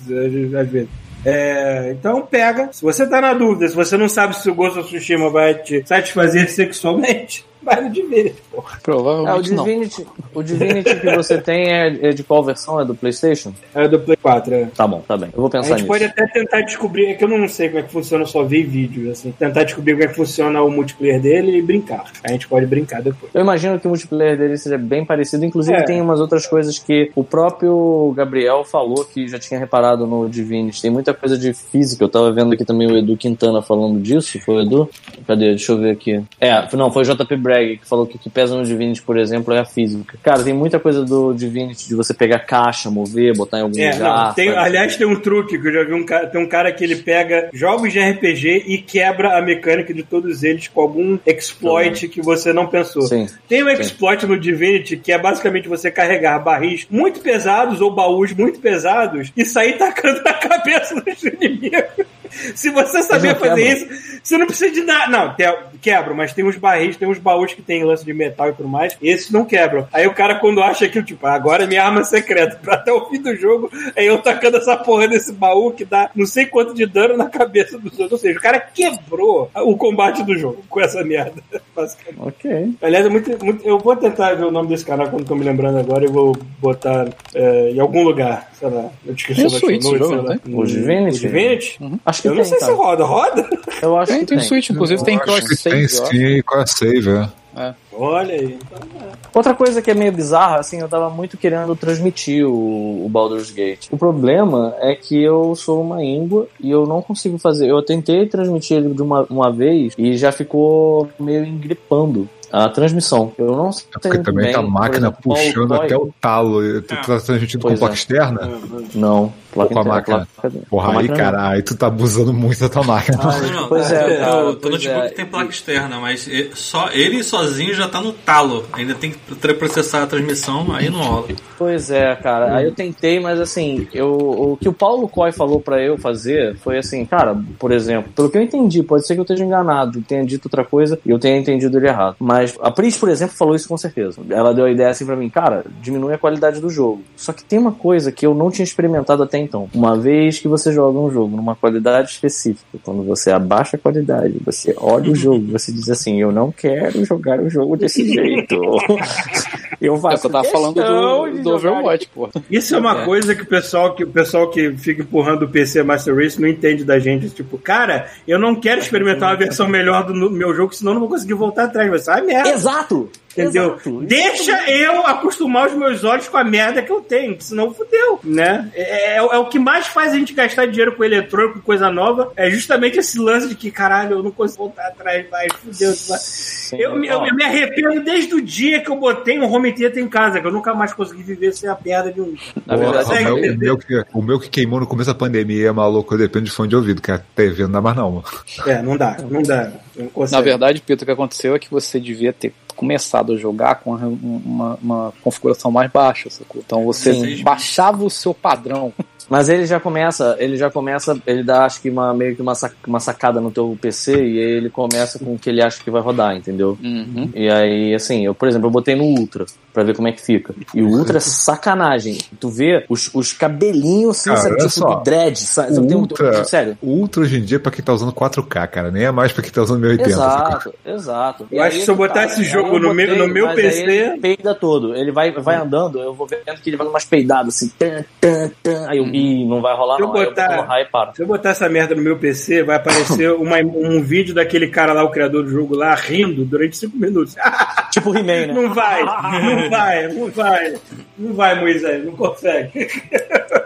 às vezes. É, então pega. Se você tá na dúvida, se você não sabe se o Ghost of Tsushima vai te satisfazer *laughs* sexualmente, vai no Divinity, porra.
É, o
Provavelmente não.
Divinity, o Divinity que você tem é, é de qual versão? É do PlayStation?
É do Play 4, é.
Tá bom, tá bem. Eu vou
A
pensar
gente
nisso.
pode até tentar descobrir, é que eu não sei como é que funciona, eu só vi vídeos, assim. Tentar descobrir como é que funciona o multiplayer dele e brincar. A gente pode brincar depois.
Eu imagino que o multiplayer dele seja bem parecido. Inclusive,
É.
tem umas outras coisas que o próprio Gabriel falou que já tinha reparado no Divinity. Tem muita coisa de física. Eu tava vendo aqui também o Edu Quintana falando disso. Foi o Edu? Cadê? Deixa eu ver aqui. É, não, foi o JP Bragg que falou que o que pesa no Divinity, por exemplo, é a física. Cara, tem muita coisa do Divinity de você pegar caixa, mover, botar em algum
É,
lugar.
não, tem, aliás, tem um truque que eu já vi um cara, tem um cara que ele pega jogos de RPG e quebra a mecânica de todos eles com algum exploit que você não pensou.
Sim.
Tem um exploit no Divinity que é basicamente você carregar barris muito pesados ou baús muito pesados e sair tacando na *laughs* cabeça dos inimigos. *laughs* Se você saber fazer
quebra.
isso, você não precisa de nada. Não, te- quebra, mas tem uns barris, tem uns baús que tem lance de metal e tudo mais. Esses não quebram. Aí o cara, quando acha que, tipo, agora é minha arma secreta, *laughs* pra até o fim do jogo, é eu tacando essa porra desse baú que dá não sei quanto de dano na cabeça dos outros. Ou seja, o cara quebrou o combate do jogo com essa merda. *laughs* basicamente.
Ok.
Aliás, é muito, muito- eu vou tentar ver o nome desse canal quando tô me lembrando agora e vou botar é, em algum lugar, sei lá, Keynote,
esse
sei
jogo,
lá.
né?
O Divinity?
O Divinity?
Acho que
Eu não
tem,
sei se roda. Roda?
Eu acho
Tem,
que
tem
tem.
Switch, inclusive tem cross
tem
save.
Steam e cross save, é.
Olha aí.
Outra coisa que é meio bizarra, assim, eu tava muito querendo transmitir o, o Baldur's Gate. O problema é que eu sou uma íngua e eu não consigo fazer. Eu tentei transmitir ele de uma, uma vez e já ficou meio engripando a transmissão. Eu não sei
É porque
muito
também
bem,
tá a máquina
exemplo,
puxando
qual-
até o talo. Tu tu tá transmitindo com
Pois
placa
é.
externa?
Não, placa
Com a
interna,
máquina.
placa-
Porra,
a
aí,
máquina
cara, aí tu tá abusando muito da tua máquina.
Não, não,
Pois é,
o-
cara,
o teu notebook
é.
tem placa externa, mas só ele sozinho já tá no talo. Ainda tem que processar a transmissão, aí não rola.
Pois é, cara. Aí eu tentei, mas assim, eu, o que o Paulo Coy falou pra eu fazer foi assim, cara, por exemplo, pelo que eu entendi, pode ser que eu esteja enganado, tenha dito outra coisa e eu tenha entendido ele errado. Mas a Pris, por exemplo, falou isso com certeza. Ela deu a ideia assim pra mim, cara, diminui a qualidade do jogo. Só que tem uma coisa que eu não tinha experimentado até então. Uma vez que você joga um jogo numa qualidade específica, quando você abaixa a qualidade, você olha o jogo, você diz assim, eu não quero jogar o jogo desse *laughs* jeito. eu
É,
faço
você tava falando do, do Overwatch, pô.
Isso é uma
É.
coisa que o pessoal que o pessoal que fica empurrando o PC Master Race não entende da gente. Tipo, cara, eu não quero experimentar uma versão melhor do meu jogo, senão eu não vou conseguir voltar atrás. Uma merda.
Exato!
Entendeu?
Exato.
Deixa eu acostumar os meus olhos com a merda que eu tenho, senão fudeu, né? É, é- é o que mais faz a gente gastar dinheiro com eletrônico, coisa nova, é justamente esse lance de que, caralho, eu não consigo voltar atrás mais, fudeu.
Sim.
Eu, me- eu
Ó,
me arrependo desde o dia que eu botei um home theater em casa, que eu nunca mais consegui viver sem a merda de um.
Na verdade,
o, meu, o, meu que, o meu que queimou no começo da pandemia é maluco, eu dependo de fone de ouvido, que a TV não dá mais não. mano.
É, não dá, não dá. Não.
Na verdade, Pedro, o que aconteceu é que você devia ter começado a jogar com uma, uma configuração mais baixa, sacou? Então você
Sim.
baixava o seu padrão.
Mas ele já começa, ele já começa, ele dá acho que uma, meio que uma, sac- uma sacada no teu PC e aí ele começa com o que ele acha que vai rodar, entendeu?
Uhum.
E aí, assim, eu, por exemplo, eu botei no Ultra pra ver como é que fica. E o Ultra é sacanagem. Tu vê os, os cabelinhos assim,
Cara,
sabe, tipo dread, sabe?
O
Tem um-
Ultra-
sério.
O Ultra hoje em dia é pra quem tá usando 4K, cara, nem é mais pra quem tá usando 1080. sacou?
Exato, exato.
Eu
E
acho que se eu botar
tá,
esse
aí
jogo no meu- no meu PC
ele peida todo. Ele vai, vai andando, eu vou vendo que ele vai umas peidadas assim. Tan, tan, tan, aí eu, ih, não vai rolar
Se eu
não. Aí
botar-
eu e.
Se eu botar essa merda no meu PC, vai aparecer *laughs* uma- um vídeo daquele cara lá, o criador do jogo lá, rindo durante cinco minutos. *laughs*
Tipo o He-Man, né?
Não vai, não *laughs* vai, não vai. Não vai, Moisés, não consegue.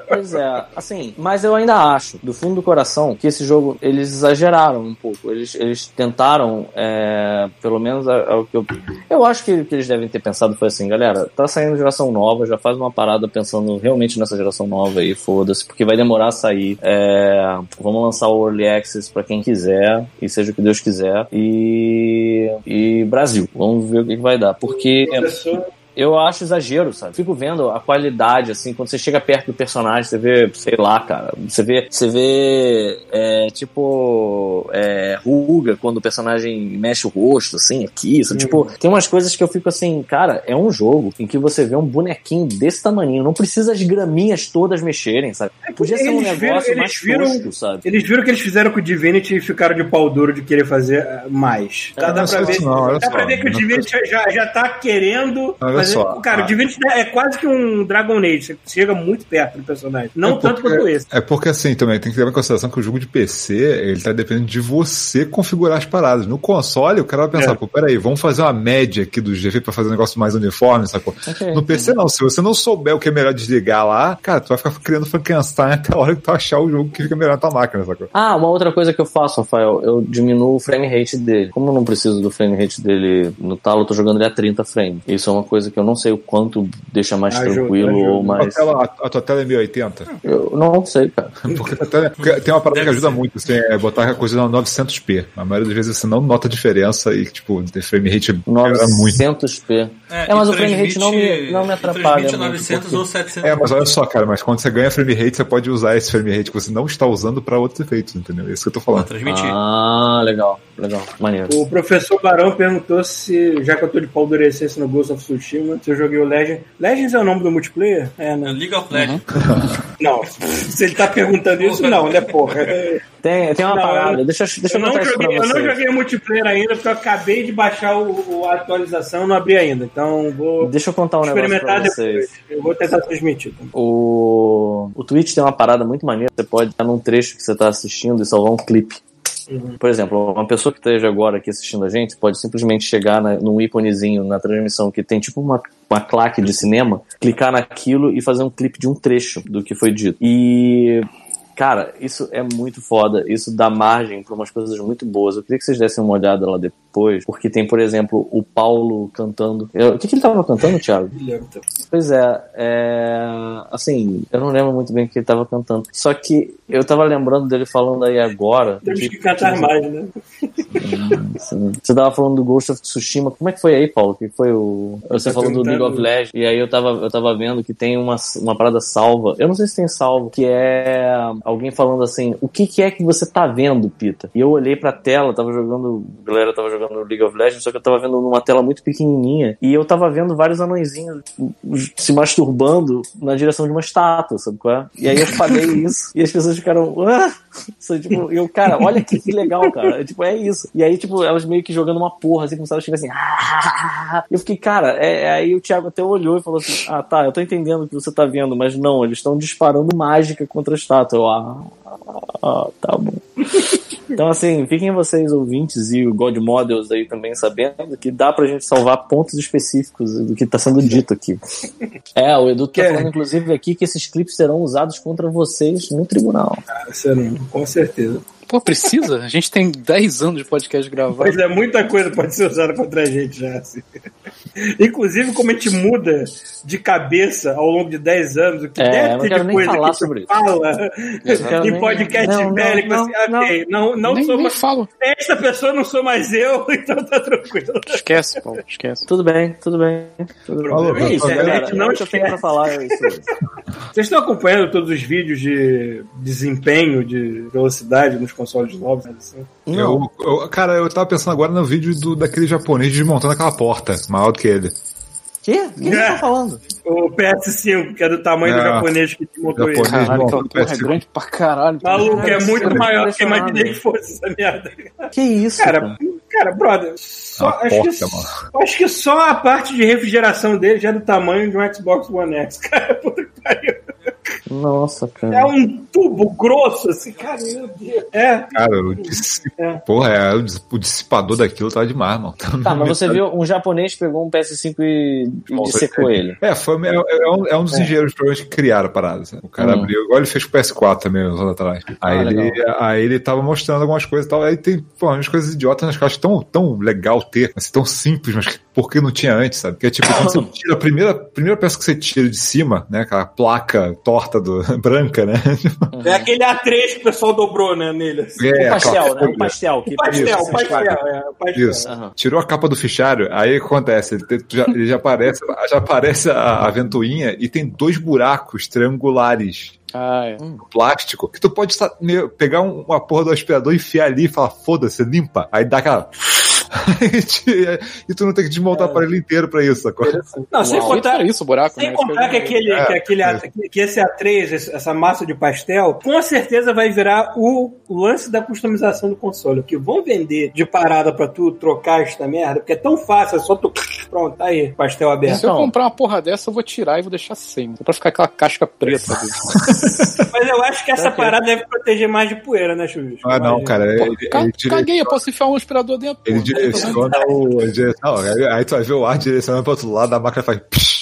Pois é, assim, mas eu ainda acho, do fundo do coração, que esse jogo, eles exageraram um pouco. Eles, eles tentaram, é, pelo menos é, é o que eu. Eu acho que o que eles devem ter pensado foi assim, galera, tá saindo geração nova, já faz uma parada pensando realmente nessa geração nova aí, foda-se, porque vai demorar a sair. É, vamos lançar o Early Access pra quem quiser, e seja o que Deus quiser. E. E Brasil, vamos ver o que que vai dar. Porque.
Professor,
Eu acho exagero, sabe? Fico vendo a qualidade, assim, quando você chega perto do personagem, você vê, sei lá, cara. Você vê, você vê, é, tipo, é, ruga quando o personagem mexe o rosto, assim, aqui. Sabe? Tipo, tem umas coisas que eu fico assim, cara, é um jogo em que você vê um bonequinho desse tamanho. Não precisa as graminhas todas mexerem, sabe? Podia ser um
viram-
negócio
eles
mais
viram-
tosco, sabe?
Eles viram que eles fizeram com o Divinity e ficaram de pau duro de querer fazer ah, mais. Dá,
Não,
dá
é
pra ver,
isso não,
dá pra ver que o Divinity já, já tá querendo fazer.
Só,
Cara, o Divinity é quase que um Dragon Age. Você chega muito perto do personagem. Não
É
tanto
porque-
quanto esse.
É porque assim também tem que levar em consideração que o jogo de PC ele tá dependendo de você configurar as paradas. No console, o cara vai pensar,
É.
pô, peraí, vamos fazer uma média aqui do GV pra fazer um negócio mais uniforme, sacou?
Ok.
No PC não, se você não souber o que é melhor desligar lá, cara, tu vai ficar criando Frankenstein *laughs* até a hora que tu achar o jogo que fica melhor na tua máquina, sacou?
Ah, uma outra coisa que eu faço, Rafael, eu diminuo o frame rate dele. Como eu não preciso do frame rate dele no talo, eu tô jogando ele a 30 frames. Isso é uma coisa coisa que eu não sei o quanto deixa mais
Ajuda,
tranquilo
ajuda.
ou
A
mais.
tua tela, a tua tela é 1080?
Eu não sei, cara. *laughs*
Porque, a tela- porque tem uma parada que ajuda
ser.
muito, assim, é botar a coisa no 900p. A maioria das vezes você não nota a diferença e, tipo, o frame rate piora muito.
900p. É,
e
mas o frame rate não me, não me atrapalha.
Transmite
muito,
900
porque-
ou 700.
É, mas olha só, cara, mas quando você ganha frame rate, você pode usar esse frame rate que você não está usando pra outros efeitos, entendeu? É isso que eu tô falando.
transmitir.
Ah, legal, legal, maneiro.
O professor Barão perguntou se, já que eu tô de pau durecesse no Ghost of Tsushima, se eu joguei o Legend. Legends é o nome do multiplayer? É, né?
League of Legends. *laughs*
Não. Se ele tá perguntando isso, não, né, porra?
Tem, tem uma
Não,
parada,
eu-
deixa, deixa eu
Eu não, joguei, eu não joguei multiplayer ainda, porque eu acabei de baixar o, o- a atualização não abri ainda. Então vou
Deixa eu contar um negócio
experimentar
pra vocês.
depois. Eu vou tentar transmitir.
O, o Twitch tem uma parada muito maneira. Você pode estar num trecho que você está assistindo e salvar um clipe. Por exemplo, uma pessoa que esteja agora aqui assistindo a gente pode simplesmente chegar na, num íconezinho na transmissão que tem tipo uma, uma claque de cinema, clicar naquilo e fazer um clipe de um trecho do que foi dito. E. Cara, isso é muito foda. Isso dá margem para umas coisas muito boas. Eu queria que vocês dessem uma olhada lá depois, porque tem, por exemplo, o Paulo cantando. Eu- o que, que ele tava cantando, *laughs* Thiago? Pois é, é, assim, eu não lembro muito bem o que ele tava cantando. Só que eu tava lembrando dele falando aí agora.
Temos
de-
que cantar mais, né? *laughs*
Você tava falando do Ghost of Tsushima. Como é que foi aí, Paulo? Que foi o. Você
tô
falou do League
tentando-
of Legends. E aí eu tava, eu tava vendo que tem uma, uma parada salva. Eu não sei se tem salvo, que é alguém falando assim: o que, que é que você tá vendo, Pita? E eu olhei pra tela, tava jogando. A galera tava jogando League of Legends, só que eu tava vendo numa tela muito pequenininha. E eu tava vendo vários anõezinhos se masturbando na direção de uma estátua, sabe qual é? E aí eu falei *laughs* isso. E as pessoas ficaram. Ah! Tipo, eu, cara, olha que, que legal, cara. É, tipo, é isso. E aí, tipo, elas meio que jogando uma porra, assim, começaram a chegar assim. "Ah!" Eu fiquei, cara, é, é- aí o Thiago até olhou e falou assim: Ah, tá, eu tô entendendo o que você tá vendo, mas não, eles estão disparando mágica contra a estátua. Eu, ah, ah, tá bom. Então, assim, fiquem vocês ouvintes e o God Models aí também sabendo que dá pra gente salvar pontos específicos do que tá sendo dito aqui. É, o Edu tá
Que-
falando, inclusive, aqui que esses clipes serão usados contra vocês no tribunal.
Você não, com certeza.
Pô, precisa? A gente tem 10 anos de podcast gravado.
Pois é, muita coisa pode ser usada contra a gente já. assim. Inclusive, como a gente muda de cabeça ao longo de 10 anos, o que
É, eu
deve ter de
nem
coisa
falar
que
sobre isso.
fala
quero
em
nem-
podcast
não, não,
velho, que
não,
você, ok, não, não
nem,
sou
nem
mais.
falo.
Esta pessoa não sou mais eu, *laughs* então tá tranquilo.
Esquece, Paulo, esquece.
Tudo bem, tudo bem. Tudo bem. É isso,
falou,
cara.
gente, não
que eu tenho pra falar é isso.
Vocês estão acompanhando todos os vídeos de desempenho, de velocidade nos consoles novos? Assim?
Não.
Eu, eu- cara, eu tava pensando agora no vídeo do, daquele japonês desmontando aquela porta, maior do que ele.
Quê? O que você tá falando?
O PS5, que é do tamanho do
É.
japonês que desmontou ele.
Caralho, aquela
Bom,
porra é grande pra caralho.
Maluco, é
Caralho,
muito
é
maior do que eu imaginei que fosse essa merda.
Que isso?
Cara,
cara?
cara, brother, só, acho,
porta,
que,
mano.
acho que só a parte de refrigeração dele já é do tamanho de um Xbox One X, *laughs* cara. Puta que pariu.
Nossa,
É
cara.
um tubo grosso, assim, cara, meu Deus. É,
Cara, o, dissi-
É.
porra, é, o dis- o dissipador daquilo tava demais, mano.
Tá, mas você *laughs* viu, um japonês pegou um PS5 e, e dissecou ele.
É, foi, é, é um, é um dos engenheiros provavelmente que criaram a parada. sabe? O cara
Hum.
abriu, igual ele fez com o PS4 também, uns anos atrás. Aí,
Ah,
ele, aí ele tava mostrando algumas coisas e tal. Aí tem pô, umas coisas idiotas, mas que eu acho tão, tão legal ter, assim, tão simples, mas que- por que não tinha antes, sabe? Que é tipo, quando você *laughs* tira a primeira, primeira peça que você tira de cima, né? Aquela placa torta do, *laughs* branca, né?
é aquele A3 que o pessoal dobrou, né, nele. assim.
É,
Um pastel,
aquela
né? Um
folha.
pastel. Que
O pastel,
Isso,
o pastel, é, o pastel.
Isso.
Aham.
Tirou a capa do fichário, aí o que acontece? Ele, já, ele já aparece, já aparece a, a ventoinha e tem dois buracos triangulares
Ah, é.
no plástico que tu pode pegar um- uma porra do aspirador, enfiar ali e falar, foda-se, limpa. Aí dá aquela. *laughs* e te- e tu não tem que desmontar o aparelho inteiro pra isso, sacou?
Não, sem
Uau.
contar,
isso buraco,
Sem
né?
contar que, aquele,
É,
que, aquele,
é.
que esse A3, esse- essa massa de pastel, com certeza vai virar o lance da customização do console. O que vão vender de parada pra tu trocar esta merda, porque é tão fácil, é só tu. Pronto, tá aí, pastel aberto.
Se eu
Então.
comprar uma porra dessa, eu vou tirar e vou deixar sem. Pra ficar aquela casca preta. *laughs*
Mas eu acho que essa parada deve proteger mais de poeira, né, Chuvisco?
Ah, não, cara.
Pô,
Ele,
ca-
ele dire-
Caguei, eu posso enfiar um aspirador dentro.
ele. Direciona o. Não, aí, aí tu vai ver o ar direcionando pro outro lado, a máquina faz.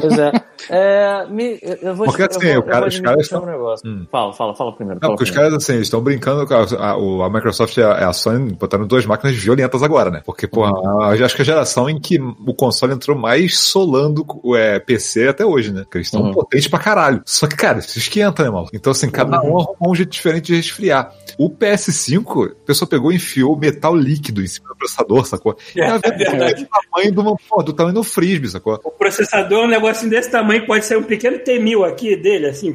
Pois é. É, me, eu- eu vou
Porque,
eu
assim,
vou-
o
eu
cara-
vou
os caras
um negócio. Fala, fala, fala primeiro.
Não,
fala
porque os
primeiro.
caras, assim, estão brincando com a, a- a Microsoft e a, a Sony botaram duas máquinas violentas agora, né? Porque, pô, a- acho que a geração em que o console entrou mais solando o é, PC até hoje, né? Porque eles estão
Uhum.
potentes pra caralho. Só que, cara, isso esquenta, né, maluco? Então, assim, cada um arrumou um jeito diferente de resfriar. O PS5, a pessoa pegou e enfiou metal líquido em cima do processador, sacou? E a é do tamanho do, do tamanho do frisbee, sacou?
O processador é um negocinho desse tamanho, pode ser um pequeno T1000 aqui dele, assim,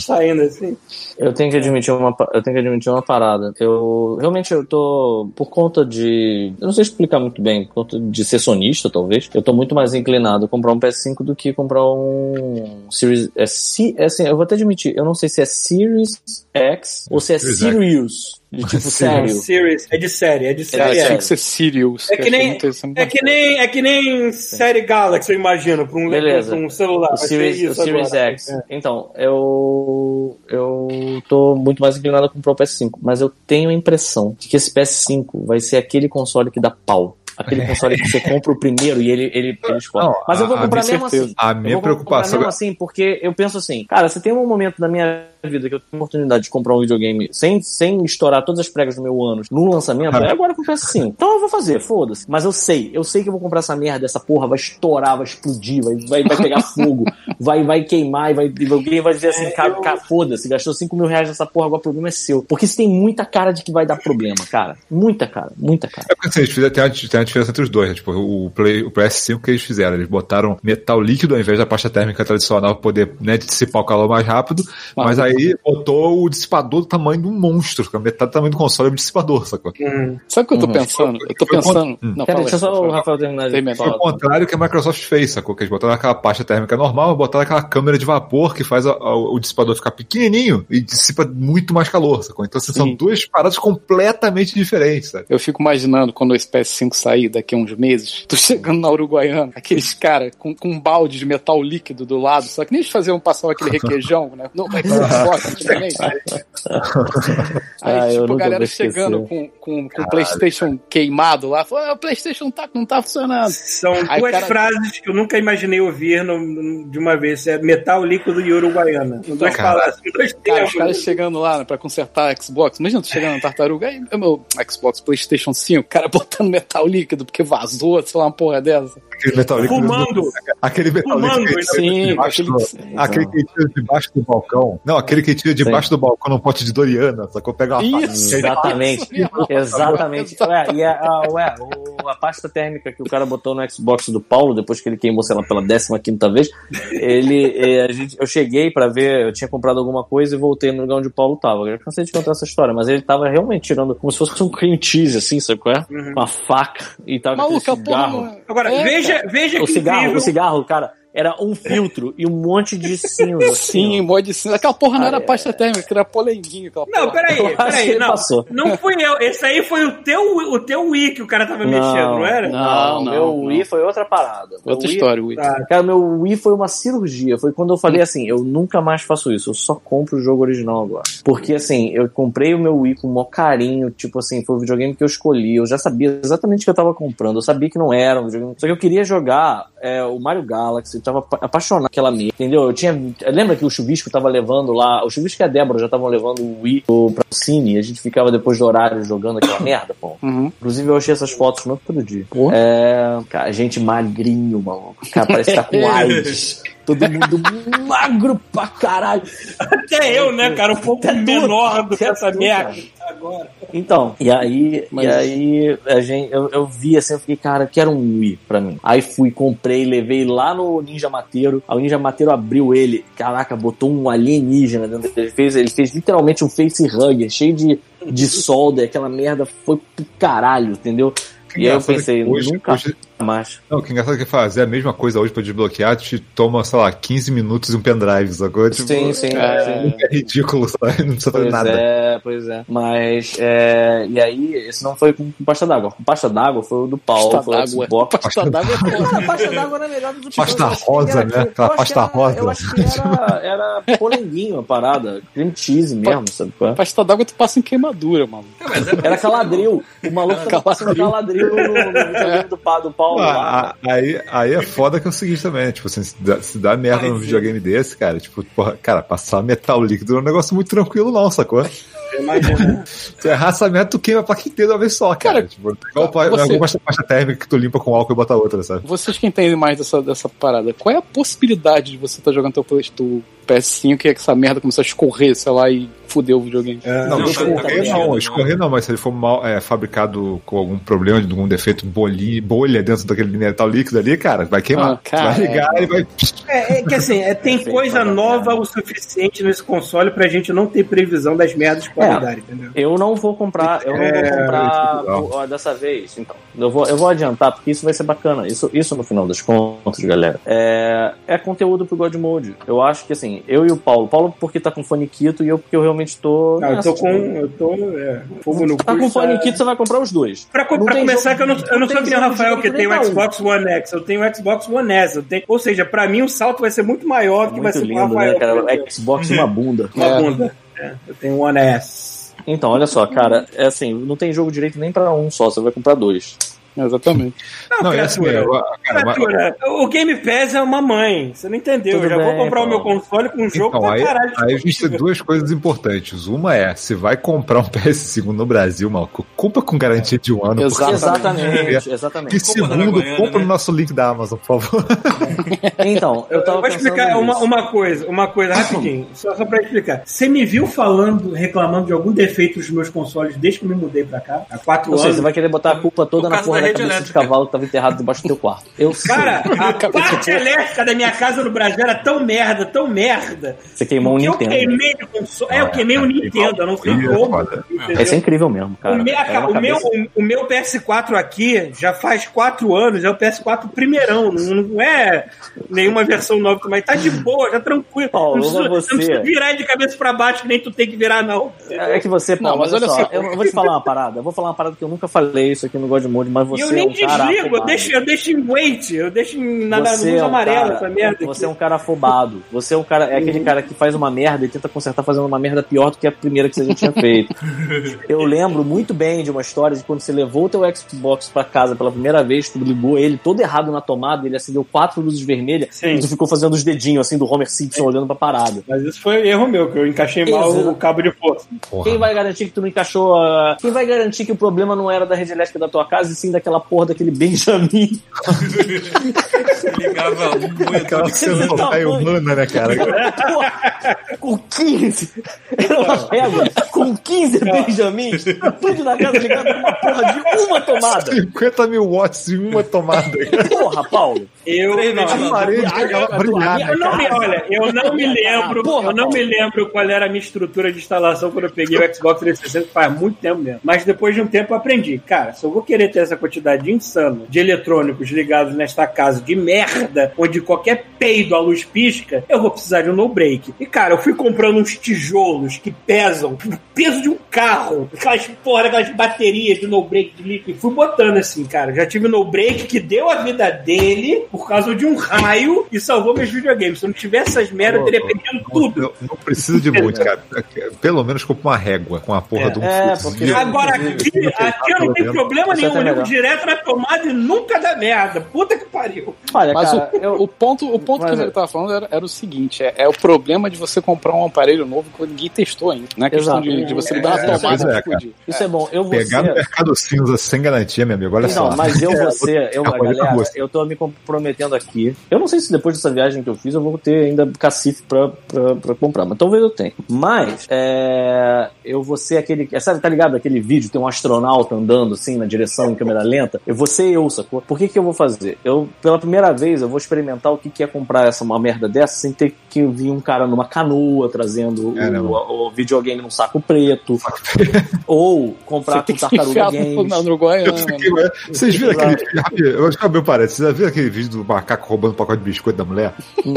saindo assim.
Eu tenho que admitir uma, eu tenho que admitir uma parada. Eu realmente eu tô por conta de, eu não sei explicar muito bem, por conta de ser sonista talvez. Eu tô muito mais inclinado a comprar um PS5 do que comprar um Series é, C- é assim, eu vou até admitir, eu não sei se é Series X ou se é
Series X.
Sirius, de tipo sério.
Series, é de série, é de
É,
série.
tinha
É,
que ser Sirius.
É que nem- é que nem, é que nem série Galaxy, eu imagino, pra um,
Beleza.
pra um celular.
O Series, o Series
agora.
X. Então, eu eu tô muito mais inclinado a comprar o PS5, mas eu tenho a impressão de que esse PS5 vai ser aquele console que dá pau. Aquele console que você *laughs* compra o primeiro e ele, ele, ele explode.
Não,
Mas eu vou
a- a
comprar
minha
mesmo
certeza.
assim.
A
Eu
minha
vou comprar
preocupação.
mesmo assim, porque eu penso assim, cara, se tem um momento da minha vida que eu tenho a oportunidade de comprar um videogame sem, sem estourar todas as pregas do meu ânus no lançamento, é agora que eu penso assim. Então eu vou fazer, foda-se. Mas eu sei, eu sei que eu vou comprar essa merda, essa porra vai estourar, vai explodir, vai, vai, vai pegar fogo, *laughs* vai, vai queimar, e vai, alguém vai dizer assim, cara, cara, foda-se, gastou 5 mil reais nessa porra, agora o problema é seu. Porque isso tem muita cara de que vai dar problema, cara. Muita cara, muita cara.
É porque assim, eles fizeram, tem, uma, tem uma diferença entre os dois, né? Tipo, o, Play, o PS5 que eles fizeram, eles botaram metal líquido ao invés da pasta térmica tradicional pra poder né, dissipar o calor mais rápido, mas aí botou o dissipador do tamanho de um monstro, a metade do tamanho do console é um dissipador, sacou?
Hum.
Sabe o que eu tô
Uhum.
pensando? Eu tô pensando.
Hum.
Não,
Pera, deixa
aí,
só o. Rafael terminar de.
Foi o contrário que a Microsoft fez, sacou? Que eles botaram aquela pasta térmica normal, botaram aquela câmera de vapor que faz a- a- o dissipador ficar pequenininho e dissipa muito mais calor, sacou? Então assim, são
Sim.
duas paradas completamente diferentes, sabe?
Eu fico imaginando quando esse PS5 sair daqui a uns meses, tu chegando na Uruguaiana, aqueles caras com, com um balde de metal líquido do lado, só que nem eles faziam passar aquele requeijão, né? No *laughs* Xbox *laughs* antigamente. *laughs* Aí,
Ah,
tipo, a galera chegando com, com, com o PlayStation queimado lá, falou: ah, o PlayStation tá, não tá funcionando.
São
Aí,
duas
cara-
frases que eu nunca imaginei ouvir no- no- de uma vez. É metal líquido e uruguaiana. Duas
Cara.
palavras, dois
Cara, os caras chegando lá né, pra consertar Xbox. Imagina tu chegando na tartaruga, aí é meu Xbox PlayStation 5, o cara botando metal líquido porque vazou, sei lá, uma porra dessa.
Aquele metal líquido.
Fumando.
Aquele metal
Fumando,
líquido. tira
sim, aquele-
Aquele que tira debaixo do balcão. Não, aquele que tira debaixo do balcão num pote de Doriana, sacou? Pega uma faca.
Isso.
Exatamente, exatamente. Ué, e a, a- ué, o- a pasta térmica que o cara botou no Xbox do Paulo, depois que ele queimou, sei lá, pela 15 vez, ele, eh, a gente, eu cheguei pra ver, eu tinha comprado alguma coisa e voltei no lugar onde o Paulo tava. Eu já cansei de contar essa história, mas ele tava realmente tirando como se fosse um cream cheese, assim, sabe qual é? Com a faca e tava com
Maluco, a
aquele
porra
cigarro.
é-
Agora,
É,
veja,
cara.
veja
O
que
cigarro,
incrível.
o cigarro, cara, era um filtro e um monte de cinza. *laughs* assim,
Sim,
ó.
mod sim. Aquela porra não
Ah,
era
é.
pasta térmica, era polenguinho. Aquela
Não,
porra.
peraí, peraí. Não,
passou.
não fui eu. Esse aí foi o teu, o teu Wii que o cara tava mexendo, não era?
Não,
Não,
meu
não,
Wii
não.
foi outra parada.
Outra
Wii-
história, Wii.
Tá.
Cara, meu Wii foi uma cirurgia. Foi quando eu falei assim: eu nunca mais faço isso, eu só compro o jogo original agora. Porque assim, eu comprei o meu Wii com o maior carinho, tipo assim, foi o videogame que eu escolhi. Eu já sabia exatamente o que eu tava comprando. Eu sabia que não era um videogame. Só que eu queria jogar é, o Mario Galaxy, eu tava apa- apaixonado pela minha, entendeu? Eu tinha. Lembra que o Chuvisco tava levando lá. O Chuvisco e a Débora já estavam levando o Wii pra Cine. A gente ficava depois do horário jogando aquela *coughs* merda, pô.
Uhum.
Inclusive, eu achei essas fotos no outro dia.
Pô.
É, cara, gente magrinho, maluco. Cara, parece que tá com *laughs* AIDS. Todo mundo magro pra caralho.
Até eu, né, cara? Um pouco
Até
menor do que essa merda
cara.
agora.
Então, e aí,
Mas-
e aí a gente, eu, eu vi assim, eu fiquei, cara, quero um Wii pra mim. Aí fui, comprei, levei lá no Ninja Mateiro. Aí o Ninja Mateiro abriu ele, caraca, botou um alienígena dentro dele. Ele fez, ele fez literalmente um face hugger, cheio de, de solda, aquela merda foi pro caralho, entendeu? E aí eu pensei,
hoje-
nunca
hoje-
mais.
Não, o que é engraçado é que fazer a mesma coisa hoje pra desbloquear te toma, sei lá, 15 minutos e um pendrive, sacou? Tipo,
Sim, sim,
é,
sim.
É ridículo, sabe? Não precisa fazer
Pois
nada.
é, pois é. Mas, é, e aí, esse não foi com pasta d'água. Com pasta d'água foi o do Paulo,
Pasta
foi o
d'água.
Xbox.
Pasta d'água é foda.
Cara, a pasta d'água era melhor do que
Pasta
eu acho que
rosa,
era-
né? Aquela pasta
era-
rosa.
Eu acho que era, era polenguinho a parada. Cream cheese mesmo, sabe qual é?
Pasta d'água tu passa em queimadura, mano.
É, mas é
Era caladril. O maluco tava passando
Caladril.
no, no, no videogame do, pa- do Paulo. lá.
Ah, aí, aí é foda que é o seguinte também, né? Tipo assim, se dá, se dá merda num videogame desse, cara, tipo, porra, cara, passar metal líquido não é um negócio muito tranquilo, não, sacou?
Imagina. *laughs*
Se errar essa merda, tu queima pra inteiro de uma vez só, cara.
Cara,
tipo, igual pa-
você-
alguma pasta, pasta térmica que tu limpa com álcool e bota outra, sabe?
Vocês que entendem mais dessa, dessa parada, qual é a possibilidade de você estar jogando teu, teu PS5 e essa merda começar a escorrer, sei lá, e fuder o videogame?
Não,
Não,
escorrer não, escorrer não, mas se ele for mal é, fabricado com algum problema, de algum defeito, bolinha, bolha dentro daquele metal líquido ali, cara, vai queimar.
Ah, cara,
vai ligar e vai.
É, é que assim, é, tem coisa nova o suficiente nesse console pra gente não ter previsão das merdas de qualidade, entendeu?
Eu não vou comprar, eu não vou
É,
comprar
é
dessa vez, então. Eu vou, eu vou adiantar, porque isso vai ser bacana. Isso, isso no final das contas, galera. É, é conteúdo pro God Mode. Eu acho que assim, eu e o Paulo. Paulo porque tá com fone Quito e eu porque eu realmente tô.
Não, eu tô com. Eu tô. É, fogo no
Tá
cu,
com
isso
fone Quito, você vai comprar os dois.
Pra, pra começar,
jogo-
que eu não, eu não sou que nem o Rafael, que tem o. Xbox One X, eu tenho o Xbox One S. Eu tenho, ou seja, pra mim o salto vai ser muito maior do que vai ser
lindo,
Rafael.
né, cara? Xbox uma bunda.
Uma
É.
bunda. É, eu tenho o One S.
Então, olha só, cara, é assim, não tem jogo direito nem pra um só, você vai comprar dois.
Exatamente.
Não,
Não, é assim,
criatura.
eu- cara, mas-
Criatura, o Game Pass é uma mãe. Você não entendeu.
Tudo
eu já vou
bem,
comprar o meu
Paulo.
console com um jogo
Então,
pra
aí,
caralho.
aí a gente tem duas coisas importantes. Uma é, se vai comprar um *laughs* PS5 no Brasil, maluco, compra com garantia de um ano.
Exatamente,
E
exatamente.
Na
segundo,
Guaiana,
compra
né?
no nosso link da Amazon, por favor. *laughs*
Então, eu tava
Eu vou explicar uma, uma coisa, uma coisa rapidinho, *coughs* só, só pra explicar. Você me viu falando, reclamando de algum defeito dos meus consoles desde que eu me mudei pra cá, há quatro
Ou seja,
anos.
você vai querer botar a culpa toda na porra
da rede elétrica.
cavalo que tava enterrado debaixo do teu quarto. Eu sei. *laughs*
Cara, a *laughs* parte elétrica da minha casa no Brasil era tão merda, tão merda.
Você queimou um
que eu
Nintendo.
queimei o console. É, eu queimei o Nintendo, eu não
é
como.
Isso é incrível mesmo, cara.
O meu,
É uma
o, meu, o meu PS4 aqui já faz quatro anos, é o PS4 primeirão, não, não é nenhuma versão nova, mas tá de boa, tá tranquilo.
Paulo,
não, precisa,
você-
não precisa virar de cabeça pra baixo, que nem tu tem que virar, não.
É que você, Paulo,
Não, mas
olha só. eu vou te falar uma parada. Eu vou falar uma parada que eu nunca falei isso aqui no God Mode, mas
E
você
eu
é
nem
um cara
desligo, eu deixo, eu deixo em wait, eu deixo em, na, na
Você
luz
é um
amarela
cara-
essa merda.
Você é
aqui.
um cara afobado. Você é um cara, é aquele cara que faz uma merda e tenta consertar fazendo uma merda pior do que a primeira que você já tinha feito. *laughs* Eu lembro muito bem de uma história de quando você levou o teu Xbox pra casa pela primeira vez, tu ligou ele todo errado na tomada, ele acendeu quatro luzes vermelhas
Sim.
e tu ficou fazendo os dedinhos assim do Homer Simpson olhando pra parada.
Mas isso foi erro meu, que eu encaixei mal
Exato.
o cabo de força.
Porra.
Quem vai garantir que tu não encaixou a... Quem vai garantir que o problema não era da rede elétrica da tua casa e sim daquela porra daquele Benjamin? *laughs*
Ligava um
Aquela cena humana, né, cara?
Porra, com 15. Era uma régua com 15 Benjamins. Tudo na casa ligado com uma porra de uma tomada.
50 mil watts em uma tomada.
Porra, Paulo.
Eu não,
vezes
A parede chegava a brilhar,
eu não me, olha, eu não me lembro,
Porra,
eu não
Paulo.
me lembro qual era a minha estrutura de instalação quando eu peguei o Xbox 360, faz muito tempo mesmo. Mas depois de um tempo eu aprendi, cara, se eu vou querer ter essa quantidade insana de eletrônicos ligados nesta casa de merda, onde qualquer peido a luz pisca, eu vou precisar de um no break. E cara, eu fui comprando uns tijolos que pesam o peso de um carro, aquelas porra, aquelas baterias de no break de líquido, fui botando assim, cara. Já tive no break que deu a vida dele por causa de um raio e salvou meus videogames. Se eu não tivesse essas merdas, eu teria perdido tudo.
Não, não precisa de muito, cara. Pelo menos compra uma régua com a porra de um
É,
fuzil.
Agora aqui, aqui eu não tenho problema nenhum. Eu ligo direto na tomada e nunca dá merda. Puta que pariu.
Olha,
Mas
cara,
o,
eu...
o ponto, o ponto
Mas
que
é-
ele tava falando era, era o seguinte: é, é o problema de você comprar um aparelho novo que ninguém testou ainda. Não é questão de, de você ligar
É, pois
tomada
é,
explodir.
Isso é bom. Eu vou
Pegar no
ser...
mercado cinza sem garantia, meu amigo, olha
Não,
só.
mas eu *laughs* vou ser, eu,
É,
galera, eu tô me comprometendo aqui. Eu não sei se depois dessa viagem que eu fiz eu vou ter ainda cacife pra, pra, pra comprar, mas talvez eu tenha. Mas, é, eu vou ser aquele, é, sabe, tá ligado? Aquele vídeo, tem um astronauta andando assim na direção em câmera lenta. Eu vou ser eu, sacou? Por que que eu vou fazer? Eu, pela primeira vez, eu vou experimentar o que que é comprar essa, uma merda dessa sem ter que vir um cara numa canoa trazendo
É, né,
o, o videogame num saco preto. *laughs* ou comprar com tartaruga games.
na,
ué, Vocês viram aquele vídeo? Eu acho que abriu parede. Vocês já viram aquele vídeo do macaco roubando um pacote de biscoito da mulher?
Hum,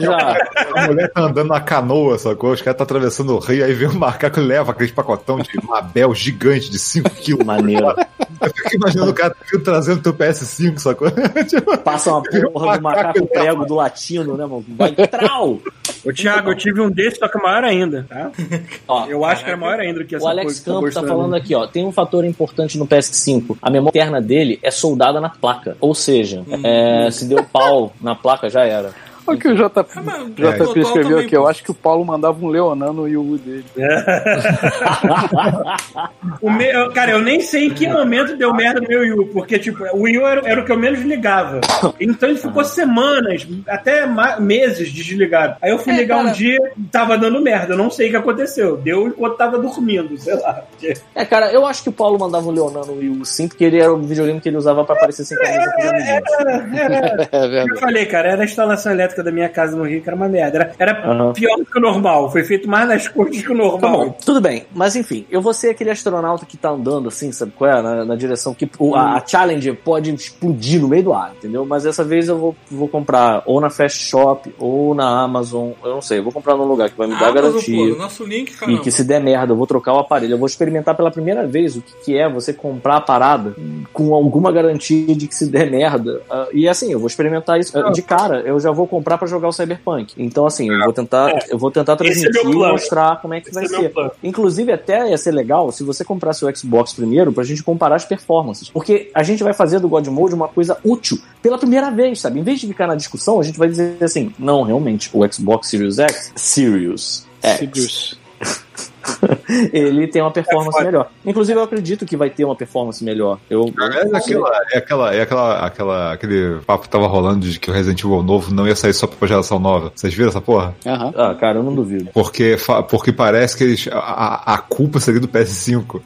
Já.
A mulher tá andando na canoa, sacou? Os caras tá atravessando o rio, aí vem o macaco e leva aquele pacotão de Mabel gigante de 5 quilos.
Maneiro.
Eu fico imaginando o cara trazendo teu PS5, sacou? *laughs* Tipo,
Passa uma porra do macaco prego do latino, né, mano? Vai trau!
Ô, Thiago, eu tive um desse, só que maior ainda, tá?
Ó,
Eu acho que era maior ainda do que essa
O Alex Campos tá falando aqui, ó. Tem um fator importante no PS5. A memória interna dele é soldada na placa. Ou seja, é, se deu pau na placa, já era.
Olha o que o JP,
Ah, mas-
JP
é.
escreveu aqui. Eu acho que o Paulo mandava um Leonano no Yu dele. *laughs*
O me- eu- Cara, eu nem sei em que momento deu merda no meu Wii U, porque, tipo, o Wii U era, era o que eu menos ligava. Então ele ficou semanas, até meses desligado. Aí eu fui
É,
ligar
cara.
um dia, tava dando merda, eu não sei o que aconteceu. Deu enquanto tava dormindo, sei lá.
É, cara, eu acho que o Paulo mandava o Leonardo no Wii U sim, porque ele era o videogame que ele usava pra aparecer sem camisa com os amiguinhos.
Era, era,
É *laughs*
eu falei, cara, era a instalação elétrica da minha casa no Rio, que era uma merda. Era, era
Aham.
pior do que o normal. Foi feito mais nas costas que o
Tá
normal.
bom, tudo bem. Mas enfim, eu vou ser aquele astronauta que tá andando assim, sabe qual é? Na, na direção que o- a, a Challenger pode explodir no meio do ar, entendeu? Mas dessa vez eu vou, vou comprar ou na Fast Shop ou na Amazon, eu não sei, eu vou comprar num lugar que vai me dar
Amazon,
garantia.
pô, nosso link,
E
caramba.
que se der merda, eu vou trocar o aparelho. Eu vou experimentar pela primeira vez o que, que é você comprar a parada com alguma garantia de que se der merda. Ah, e assim, eu vou experimentar isso ah, de cara. Eu já vou comprar pra jogar o Cyberpunk. Então assim, eu vou tentar, eu vou tentar
é
transmitir
meu
e mostrar como é que
Esse
vai
é
ser. Inclusive até ia ser legal se você comprasse o Xbox primeiro pra gente comparar as performances, porque a gente vai fazer do God Mode uma coisa útil pela primeira vez, sabe? Em vez de ficar na discussão, a gente vai dizer assim: "Não, realmente, o Xbox Series X, Sirius X
Sirius. *laughs* *laughs*
ele tem uma performance
É
melhor. Inclusive, eu acredito que vai ter uma performance melhor. Eu,
É aquela, é aquela, é aquela, aquela, aquele papo que tava rolando de que o Resident Evil novo não ia sair só pra geração nova. Vocês viram essa porra?
Aham.
Ah, cara, eu não duvido.
Porque, porque parece que eles, a, a culpa seria do PS5.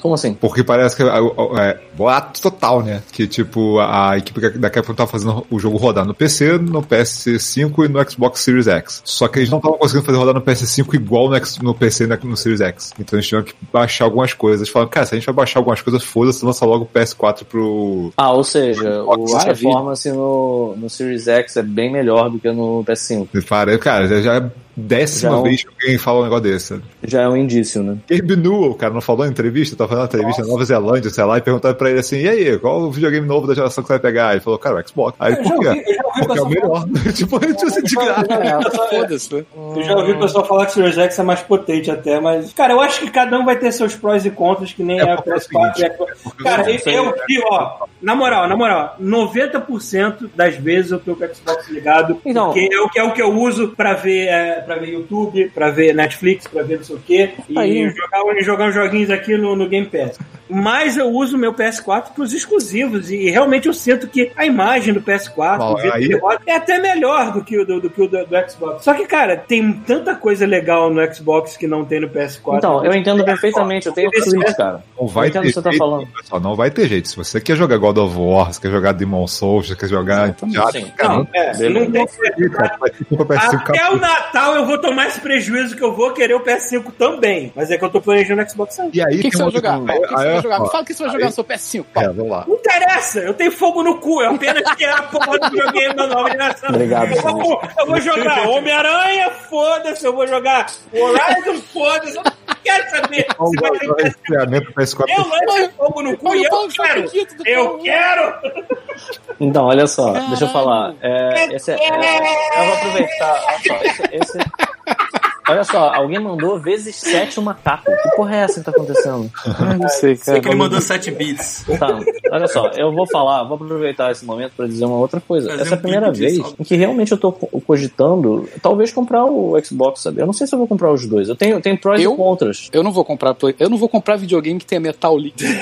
Como assim?
Porque parece que. É, boato total, né? Que tipo, a, a equipe da Capcom tava fazendo o jogo rodar no PC, no PS5 e no Xbox Series X. Só que eles não estavam conseguindo fazer rodar no PS5 igual no, X- no PC e na- no Series X. Então eles tinham que baixar algumas coisas. Eles falaram, cara, se a gente vai baixar algumas coisas, foda-se, lança logo o PS4 pro.
Ah, ou seja, o, a performance no, no Series X é bem melhor do que no PS5.
E Para, cara, já- já é décima
Já é um-
vez que alguém fala um negócio desse.
Já é um indício, né?
Gabe Newell, cara, não falou em entrevista, tava fazendo uma entrevista na Nova Zelândia, sei lá, e perguntaram pra ele assim, e aí, qual o videogame novo da geração que você vai pegar? Ele falou, cara, o Xbox. Aí,
Eu já
por quê?
eu ouvi
Porque é o melhor. *laughs* tipo, a gente usa de graça.
Foda-se, né?
Eu já ouvi o pessoal falar que o Series X é mais potente até, mas. Cara, eu acho que cada um vai ter seus prós e contras, que nem
É,
é, o
é o
PS4 e a... Cara, eu,
sei.
eu vi, ó, na moral, na moral, 90% das vezes eu tô com o Xbox ligado,
Então-
porque é o, que, é o que eu uso pra ver, é, pra ver YouTube, pra ver Netflix, pra ver não sei o quê, e
Aí.
jogar, e jogar uns joguinhos aqui no, no Game Pass. Mas eu uso o meu PS4 pros exclusivos, e, realmente eu sinto que a imagem do PS4,
Bom, aí-
é até melhor do que o do, do, do, do Xbox. Só que, cara, tem tanta coisa legal no Xbox que não tem no PS4.
Então, eu entendo perfeitamente, eu tenho Switch, cara.
Não vai
Eu entendo
ter
o que você tá
jeito,
falando.
pessoal, não vai ter jeito. Se você quer jogar God of War, se quer jogar Demon Souls, se quer jogar...
Sim.
cara,
Não,
É, não tem
jeito, cara, vai ter que comprar PS5
Até o
capuz.
Natal eu vou tomar esse prejuízo que eu vou querer o PS5 também. Mas é que eu tô planejando o Xbox One.
E aí
O que, que
tem
você vai jogar? O que, que você vai jogar? Me fala o que você vai jogar no seu PS5,
É, vamos lá.
Não interessa, eu tenho fogo no cu, eu apenas quero a porra do videogame da nova geração.
Obrigado,
eu vou, eu vou jogar Homem-Aranha, foda-se, eu vou jogar Horizon, foda-se, eu quero saber se vai ter
vai
PS5.
resfriamento do PS4.
Eu lanço fogo no cu e eu quero. Eu
Paulo.
quero.
Então, olha só, deixa eu falar. É, esse é- é- eu vou aproveitar. Olha só, esse- esse- olha só, alguém mandou vezes 7 o macaco. Que porra é essa que tá acontecendo?
Ah, não sei,
Sei
cara.
que ele mandou 7 bits.
Tá, olha só, eu vou falar, vou aproveitar esse momento pra dizer uma outra coisa.
Fazer
Essa é a primeira vez em que realmente eu tô co- cogitando, talvez comprar o Xbox, sabe? Eu não sei se eu vou comprar os dois. Eu tenho, tenho prós
Eu?
e contras.
Eu não vou comprar Play- eu não vou comprar videogame que tenha metal líquido.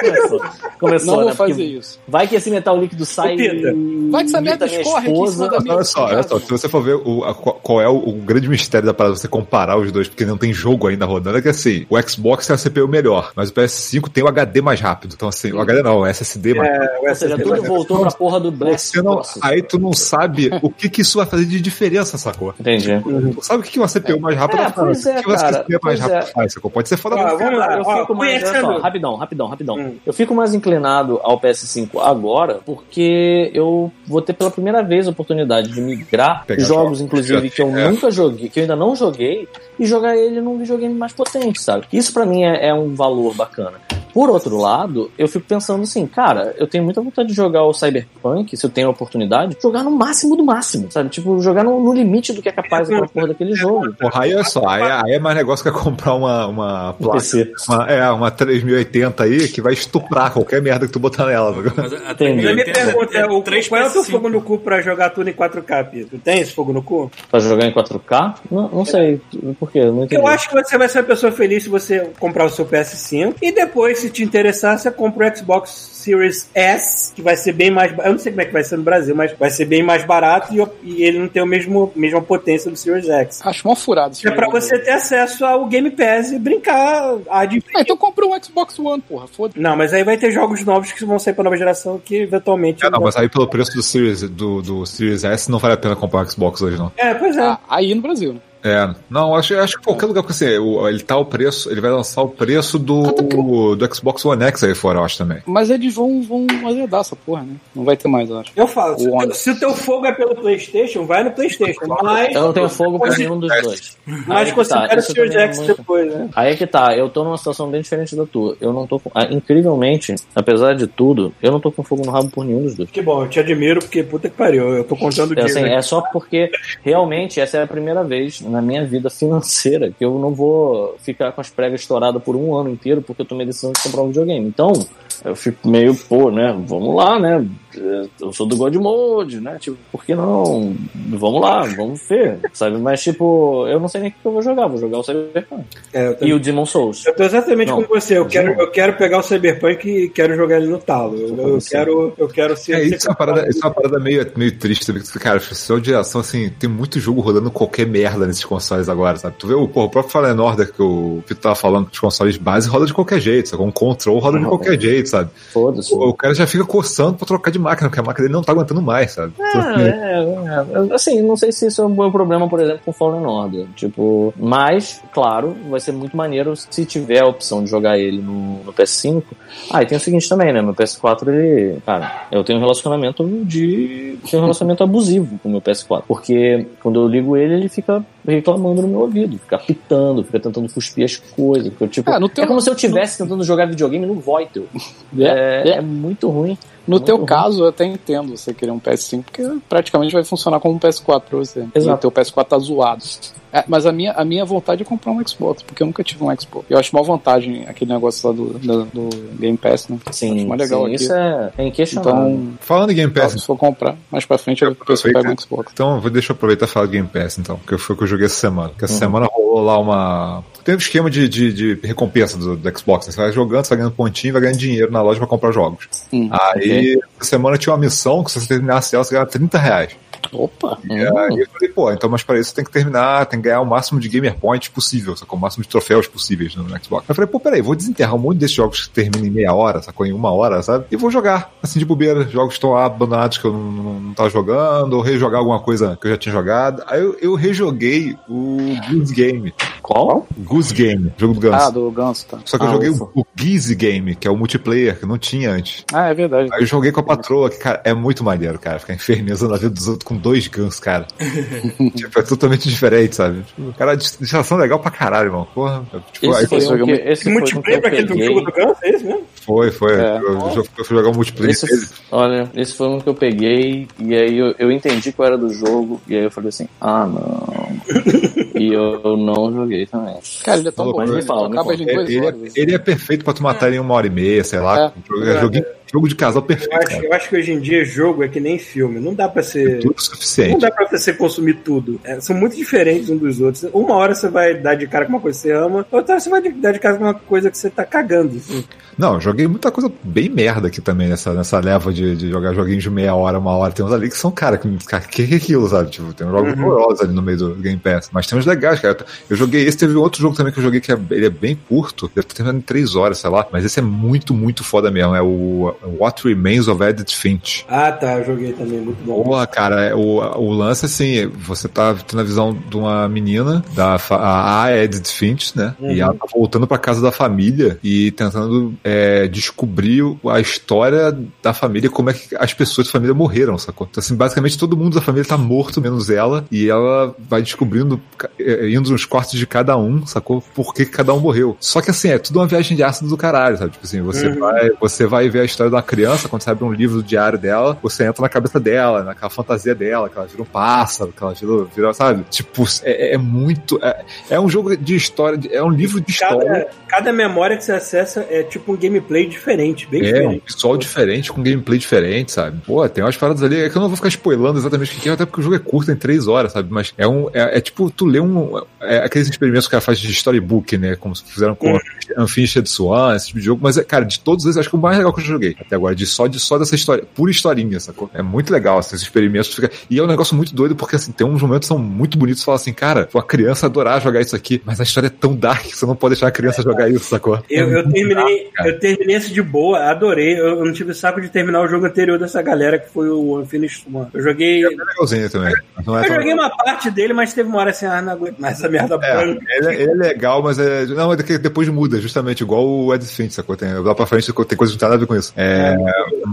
Começou, Começou,
Não
né?
vou fazer
Porque
isso.
Vai que esse metal líquido sai.
Pita,
Vai que essa merda escorre aqui em cima da minha
Olha só, olha só, se você for ver o, a- qual qual é o, o grande mistério da parada, você comparar os dois, porque não tem jogo ainda rodando, é que assim, o Xbox tem a CPU melhor, mas o PS5 tem o HD mais rápido. Então assim, o HD não, o SSD mais rápido.
É,
Ou seja, tudo voltou pra porra do Black.
Você não, aí tu não sabe o que, que isso vai fazer de diferença, sacou?
Entendi.
Tu sabe o que que uma CPU mais rápida
É,
faz?
é,
o que uma CPU mais
pois
rápida
é.
faz, sacou? Pode ser foda
Ah, vamos lá.
Eu
ó,
fico mais. Só, rapidão, rapidão, rapidão.
Hum.
Eu fico mais inclinado ao PS5 agora, porque eu vou ter pela primeira vez a oportunidade de migrar
Pegar
jogos,
jogos,
inclusive, que eu
é.
nunca joguei, que eu ainda não joguei, e jogar ele num videogame mais potente, sabe? Isso pra mim é, é um valor bacana. Por outro lado, eu fico pensando assim, cara, eu tenho muita vontade de jogar o Cyberpunk, se eu tenho a oportunidade, jogar no máximo do máximo, sabe? Tipo, jogar no, no limite do que é capaz aquela porra daquele jogo. *laughs*
Porra, aí é só, aí, é- aí é mais negócio que é comprar uma, uma placa,
PC.
uma, é, uma 3080 aí, que vai estuprar qualquer merda que tu botar nela. tá
Mas a
Entendi.
Mas me
3080
pergunta,
é
o,
3
qual é o teu
PS5.
fogo no cu pra jogar tudo em 4K, Pito? Tu tem esse fogo no cu?
Pra jogar em 4K? Não, não sei. Por quê? Não.
Eu acho que você vai ser uma pessoa feliz se você comprar o seu PS5 e depois, se te interessar, você compra o Xbox Series S, que vai ser bem mais. Eu não sei como é que vai ser no Brasil, mas vai ser bem mais barato e, e ele não tem a mesmo, mesma potência do Series X.
Acho mal furado
É pra você ter acesso ao Game Pass e brincar. A de...
Ah, então compra um Xbox One, porra. Foda-se.
Não, mas aí vai ter jogos novos que vão sair pra nova geração que eventualmente.
É, não, mas aí pelo preço do Series, do, do Series S não vale a pena comprar o Xbox hoje, não.
É, pois é.
Ah, aí no Brasil, né?
É, não, acho, acho que qualquer lugar, porque assim, o- ele tá o preço, ele vai lançar o preço do, do Xbox One X aí fora, eu acho também.
Mas eles vão, vão azedar essa porra, né? Não vai ter mais, eu acho.
Eu falo, se,
O
se o teu fogo é pelo PlayStation, vai no PlayStation. Mas,
Eu não tenho fogo pra nenhum dos dois.
Mas
que tá,
considera o
isso
Series
também é
X
muito-
depois, né?
Aí é que tá, eu tô numa situação bem diferente da tua. Eu não tô com. ah, incrivelmente, apesar de tudo, eu não tô com fogo no rabo por nenhum dos dois.
Que bom, eu te admiro, porque puta que pariu, eu tô contando
É,
dias.
assim, é só porque realmente essa é a primeira vez na minha vida financeira que eu não vou ficar com as pregas estouradas por um ano inteiro porque eu tomei decisão de comprar um videogame. Então, eu fico meio, pô, né? Vamos lá, né? Eu sou do God Mode, né? Tipo, por que não? Vamos lá, vamos ver, sabe? Mas, tipo, eu não sei nem o que eu vou jogar. Vou jogar o Cyberpunk.
É,
E o Demon Souls.
eu tô exatamente
Não,
como você. Eu
não.
quero, eu quero pegar o Cyberpunk e quero jogar ele no talo. Eu, eu quero, eu quero ser.
É,
ser
isso é uma parada, isso é uma parada meio, meio triste, sabe? Cara, só de ação, assim, tem muito jogo rodando qualquer merda nesses consoles agora, sabe? Tu vê o, porra, o próprio Fallen Order que o Pito tava falando, que os consoles base roda de qualquer jeito, sabe? Um control roda de
Não.
qualquer jeito, sabe?
Foda-se.
O, o cara já fica coçando pra trocar de máquina, porque a máquina dele não tá aguentando mais, sabe?
É, é, é, assim, não sei se isso é um bom problema, por exemplo, com Fallen Order. Tipo, mas, claro, vai ser muito maneiro se tiver a opção de jogar ele no, no PS5. Ah, e tem o seguinte também, né? Meu PS4, ele. Cara, eu tenho um relacionamento de. Tenho um relacionamento abusivo com o meu PS4. Porque quando eu ligo ele, ele fica reclamando no meu ouvido, fica pitando, fica tentando cuspir as coisas. Fica, tipo,
Ah, no teu-
é como se eu estivesse tentando jogar videogame no Voitel. É,
É,
é muito ruim.
No
Muito
teu
ruim.
caso, eu até entendo você querer um PS5, porque praticamente vai funcionar como um PS4 pra você.
Exato.
E o teu PS4 tá zoado. É, mas a minha, a minha vontade é comprar um Xbox, porque eu nunca tive um Xbox. Eu acho uma vantagem aquele negócio lá do, do, do Game Pass, né?
Sim,
acho mais legal
sim,
aqui.
isso é, é inquestionável.
Então,
Falando em Game Pass,
se for comprar, mais pra frente eu penso que eu pego um Xbox.
Então, vou- deixa eu aproveitar e falar do Game Pass, então, que foi o que eu joguei essa semana. Porque essa
Uhum.
semana rolou lá uma. Tem um esquema de, de, de recompensa do, do Xbox. né? Você vai jogando, você vai ganhando pontinho vai ganhando dinheiro na loja pra comprar jogos.
Hum,
Aí, essa semana tinha uma missão que se você terminasse ela, você ganhava 30 reais.
Opa!
E aí eu falei, pô, então, mas para isso tem que terminar, tem que ganhar o máximo de gamer points possível, sacou? O máximo de troféus possíveis no Xbox. Eu falei, pô, peraí, vou desenterrar um monte desses jogos que terminam em meia hora, sacou? Em uma hora, sabe? E vou jogar, assim, de bobeira. Jogos que estão lá abandonados que eu não, não, não tava jogando, ou rejogar alguma coisa que eu já tinha jogado. Aí eu, eu rejoguei o Goose Game.
Qual?
Goose Game, jogo do Ganso.
Ah, do Ganso, tá.
Só que eu
Ah,
joguei
ufa.
o, o Geese Game, que é o multiplayer, que não tinha antes.
Ah, é verdade.
Aí eu joguei com a patroa, que, cara, é muito maneiro, cara. Ficar infernizando a vida dos outros com dois gansos, cara. *laughs* tipo, é totalmente diferente, sabe? Tipo, cara, distração legal pra caralho, irmão. Porra. Tipo, aí
Esse foi,
esse
um
jogo
que,
é
esse
Esse
foi um que
multiplayer
eu
pra aquele do
peguei.
jogo do Ganso, é isso mesmo?
foi, foi.
É.
Eu, eu, eu fui jogar o multiplayer
Esse,
dele.
olha, esse foi um que eu peguei e aí eu, eu entendi qual era do jogo e aí eu falei assim, ah não. e eu não joguei também.
Cara, ele é tão
Mas
bom.
me
né?
fala, me fala.
ele
Ele, é, ele é perfeito pra tu matar ele em uma hora e meia, sei lá.
É.
É joguinho- jogo de casal perfeito,
Eu acho, eu acho que hoje em dia jogo é que nem filme. Não dá pra ser.
Tudo
Não
suficiente.
dá pra você consumir tudo. É, são muito diferentes um dos outros. Uma hora você vai dar de cara com uma coisa que você ama, outra hora você vai dar de cara com uma coisa que você tá cagando. assim.
Não, eu joguei muita coisa bem merda aqui também nessa, nessa leva de, de jogar joguinhos de meia hora, uma hora. Tem uns ali que são, cara, que, cara, que é aquilo, sabe? Tipo, tem uns jogos horrorosos ali no meio do Game Pass. Mas tem uns legais, cara. Eu joguei esse, teve outro jogo também que eu joguei que é, ele é bem curto, deve ter terminado em três horas, sei lá. Mas esse é muito, muito foda mesmo. É o What Remains of Edith Finch.
Ah, tá, eu joguei também, muito bom.
Porra, cara, é, o, o lance assim, você tá tendo a visão de uma menina, da a Edith Finch, né?
Uhum.
E ela tá voltando pra casa da família e tentando é, descobrir a história da família, como é que as pessoas da família morreram, sacou? Então, assim, basicamente todo mundo da família tá morto, menos ela, e ela vai descobrindo, é, indo nos cortes de cada um, sacou? Por que que cada um morreu. Só que assim, é tudo uma viagem de ácido do caralho, sabe? Tipo assim, você,
Uhum.
vai, você vai ver a história de uma criança, quando você abre um livro do diário dela, você entra na cabeça dela, naquela fantasia dela, que ela vira um pássaro, que ela vira, vira sabe? Tipo, é, é muito. É, é um jogo de história, é um livro de história.
Cada, cada memória que você acessa é tipo um gameplay diferente, bem
É, um
diferente.
visual diferente, com gameplay diferente, sabe? Pô, tem umas paradas ali, é que eu não vou ficar spoilando exatamente o que é, até porque o jogo é curto, tem três horas, sabe? Mas é um. É, é tipo, tu lê um. É, aqueles experimentos que ela faz de storybook, né? Como se fizeram com Unfinished Swan, esse tipo de jogo. Mas, é, cara, de todos eles, acho que o mais legal que eu joguei até agora, de só, de só dessa história, pura historinha, sacou? É muito legal, assim, esses experimentos. Fica... E é um negócio muito doido, porque, assim, tem uns momentos que são muito bonitos. Fala assim, cara, uma criança adorar jogar isso aqui, mas a história é tão dark que você não pode deixar a criança jogar isso, sacou?
Eu,
É
eu terminei,
dark,
eu terminei esse de boa, adorei. Eu, eu não tive saco de terminar o jogo anterior dessa galera, que foi o Unfinished One. Eu joguei.
É legalzinho também. é
Eu joguei uma parte dele, mas teve uma hora assim, ah, não aguento mais essa merda
É,
branca.
ele, é- ele é legal, mas é. Não, é que depois muda, justamente, igual o Edith Finch, sacou? Tem, lá pra frente tem coisa que não tem nada a ver com isso. É,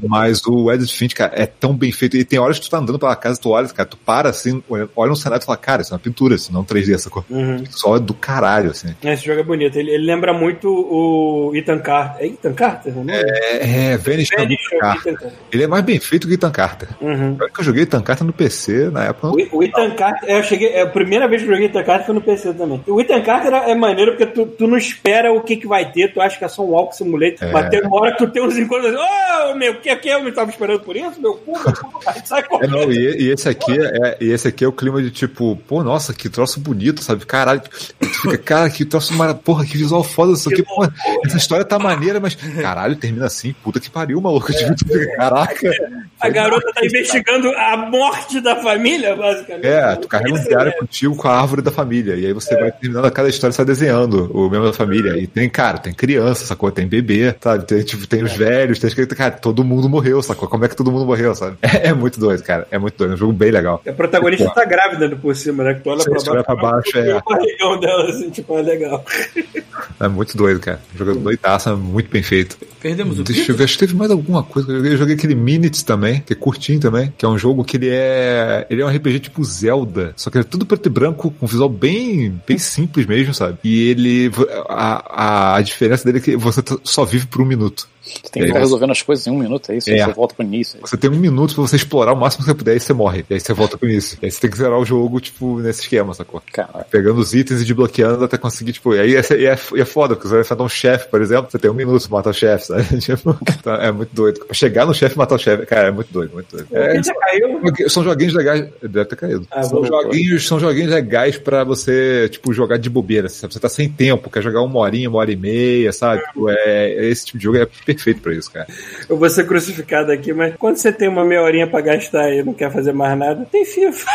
mas o Edith Finch, cara, é tão bem feito. E tem horas que tu tá andando pela casa, tu olha, cara, tu para assim, olha um cenário e fala, cara, isso é uma pintura, isso não é um 3D, sacou?
Uhum.
Só é do caralho, assim.
Esse jogo é bonito. Ele, ele lembra muito o Ethan Carter. É Ethan Carter? nome?
É, é caro.
Ethan Carter.
Ele é mais bem feito que Ethan Carter.
Uhum.
Eu joguei Ethan Carter no PC na época.
O, o Ethan Carter, eu cheguei, é a primeira vez que eu joguei Ethan Carter foi no PC também. O Ethan Carter é maneiro porque tu, tu não espera o que, que vai ter, tu acha que é só um walk simulator,
É.
mas tem uma hora que tu tem uns encontros ô meu, o que é que eu não tava esperando por isso? Meu cu, meu cu, *laughs* sai
É,
correndo.
não, e, e esse aqui é, e esse aqui é o clima de tipo, pô, nossa, que troço bonito, sabe? Caralho, fica, cara, que troço mara, porra, que visual foda isso aqui, porra, essa história tá maneira, mas caralho, termina assim, puta que pariu, maluco. Tipo, tu fica, caraca.
A garota tá investigando a morte da família, basicamente.
É, tu carrega um diário
né?
contigo com a árvore da família. E aí você vai terminando cada história, você vai desenhando o membro da família. E tem, cara, tem criança, sacou? Tem bebê, sabe? Tem, tipo, tem os velhos, tem escrito, cara, todo mundo morreu, sacou? Como é que todo mundo morreu, sabe? *laughs* É, é muito doido, cara. É muito doido. É um jogo bem legal.
A protagonista tá grávida por cima, né? Que tu olha pra
você
baixo,
olha pra baixo, é.
o barrigão dela, assim, tipo, é legal. *laughs*
É muito doido, cara. Um jogo doidaço, é muito bem feito.
Perdemos o
Deixa eu ver, acho que teve mais alguma coisa eu joguei. Aquele Minutes também, que é curtinho também, que é um jogo que ele é. Ele é um RPG tipo Zelda. Só que ele é tudo preto e branco, com um visual bem, bem simples mesmo, sabe? E ele. A, a, a diferença dele é que você só vive por um minuto.
Você tem que ficar
É.
resolvendo as coisas em um minuto, é isso?
É.
Você volta pro início.
Você tem um minuto pra você explorar o máximo que você puder e você morre. E aí você volta pro início. E aí você tem que zerar o jogo, tipo, nesse esquema, sacou?
Cara,
Pegando os itens e desbloqueando até conseguir, tipo, e aí é, e é, é foda, porque você vai enfrentar um chefe, por exemplo, você tem um minuto pra matar o chefe, sabe? *laughs* Tipo, então, é muito doido. Pra chegar no chefe e matar o chefe, cara, é muito doido, muito doido. É,
já caiu?
são joguinhos legais. Deve ter caído.
Ah,
são, joguinhos, são joguinhos legais pra você, tipo, jogar de bobeira. Sabe? Você tá sem tempo, quer jogar uma horinha, uma hora e meia, sabe? Tipo, é, esse tipo de jogo é perfeito pra isso, cara.
Eu vou ser crucificado aqui, mas quando você tem uma meia horinha pra gastar e não quer fazer mais nada, tem FIFA.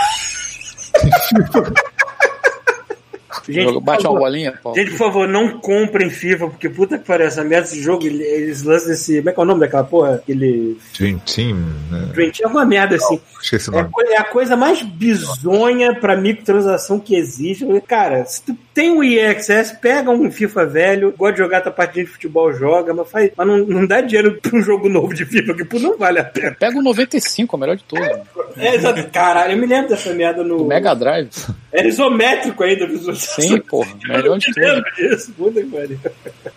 Gente,
bate
por
uma
favor,
bolinha, pô.
gente, por favor, não comprem FIFA, porque puta que pariu, essa merda desse jogo, ele- eles lançam esse. Como é que é o nome daquela porra? Aquele.
Dream Team, né?
Dream Team, alguma merda assim.
Esqueci o
É, a
nome.
coi- é a coisa mais bizonha pra microtransação que existe. Cara, se tu tem um EXS, pega um FIFA velho, gosta de jogar tua partida de futebol, joga, mas, faz, mas não, não dá dinheiro pra um jogo novo de FIFA, que pô, não vale a pena.
Pega o 95, é o melhor de todos.
É, exato. Caralho, eu me lembro dessa merda no.
O Mega Drive.
Era isométrico ainda, visualização.
Sim, *laughs* porra. Melhor de
Eu lembro disso, puta que pariu.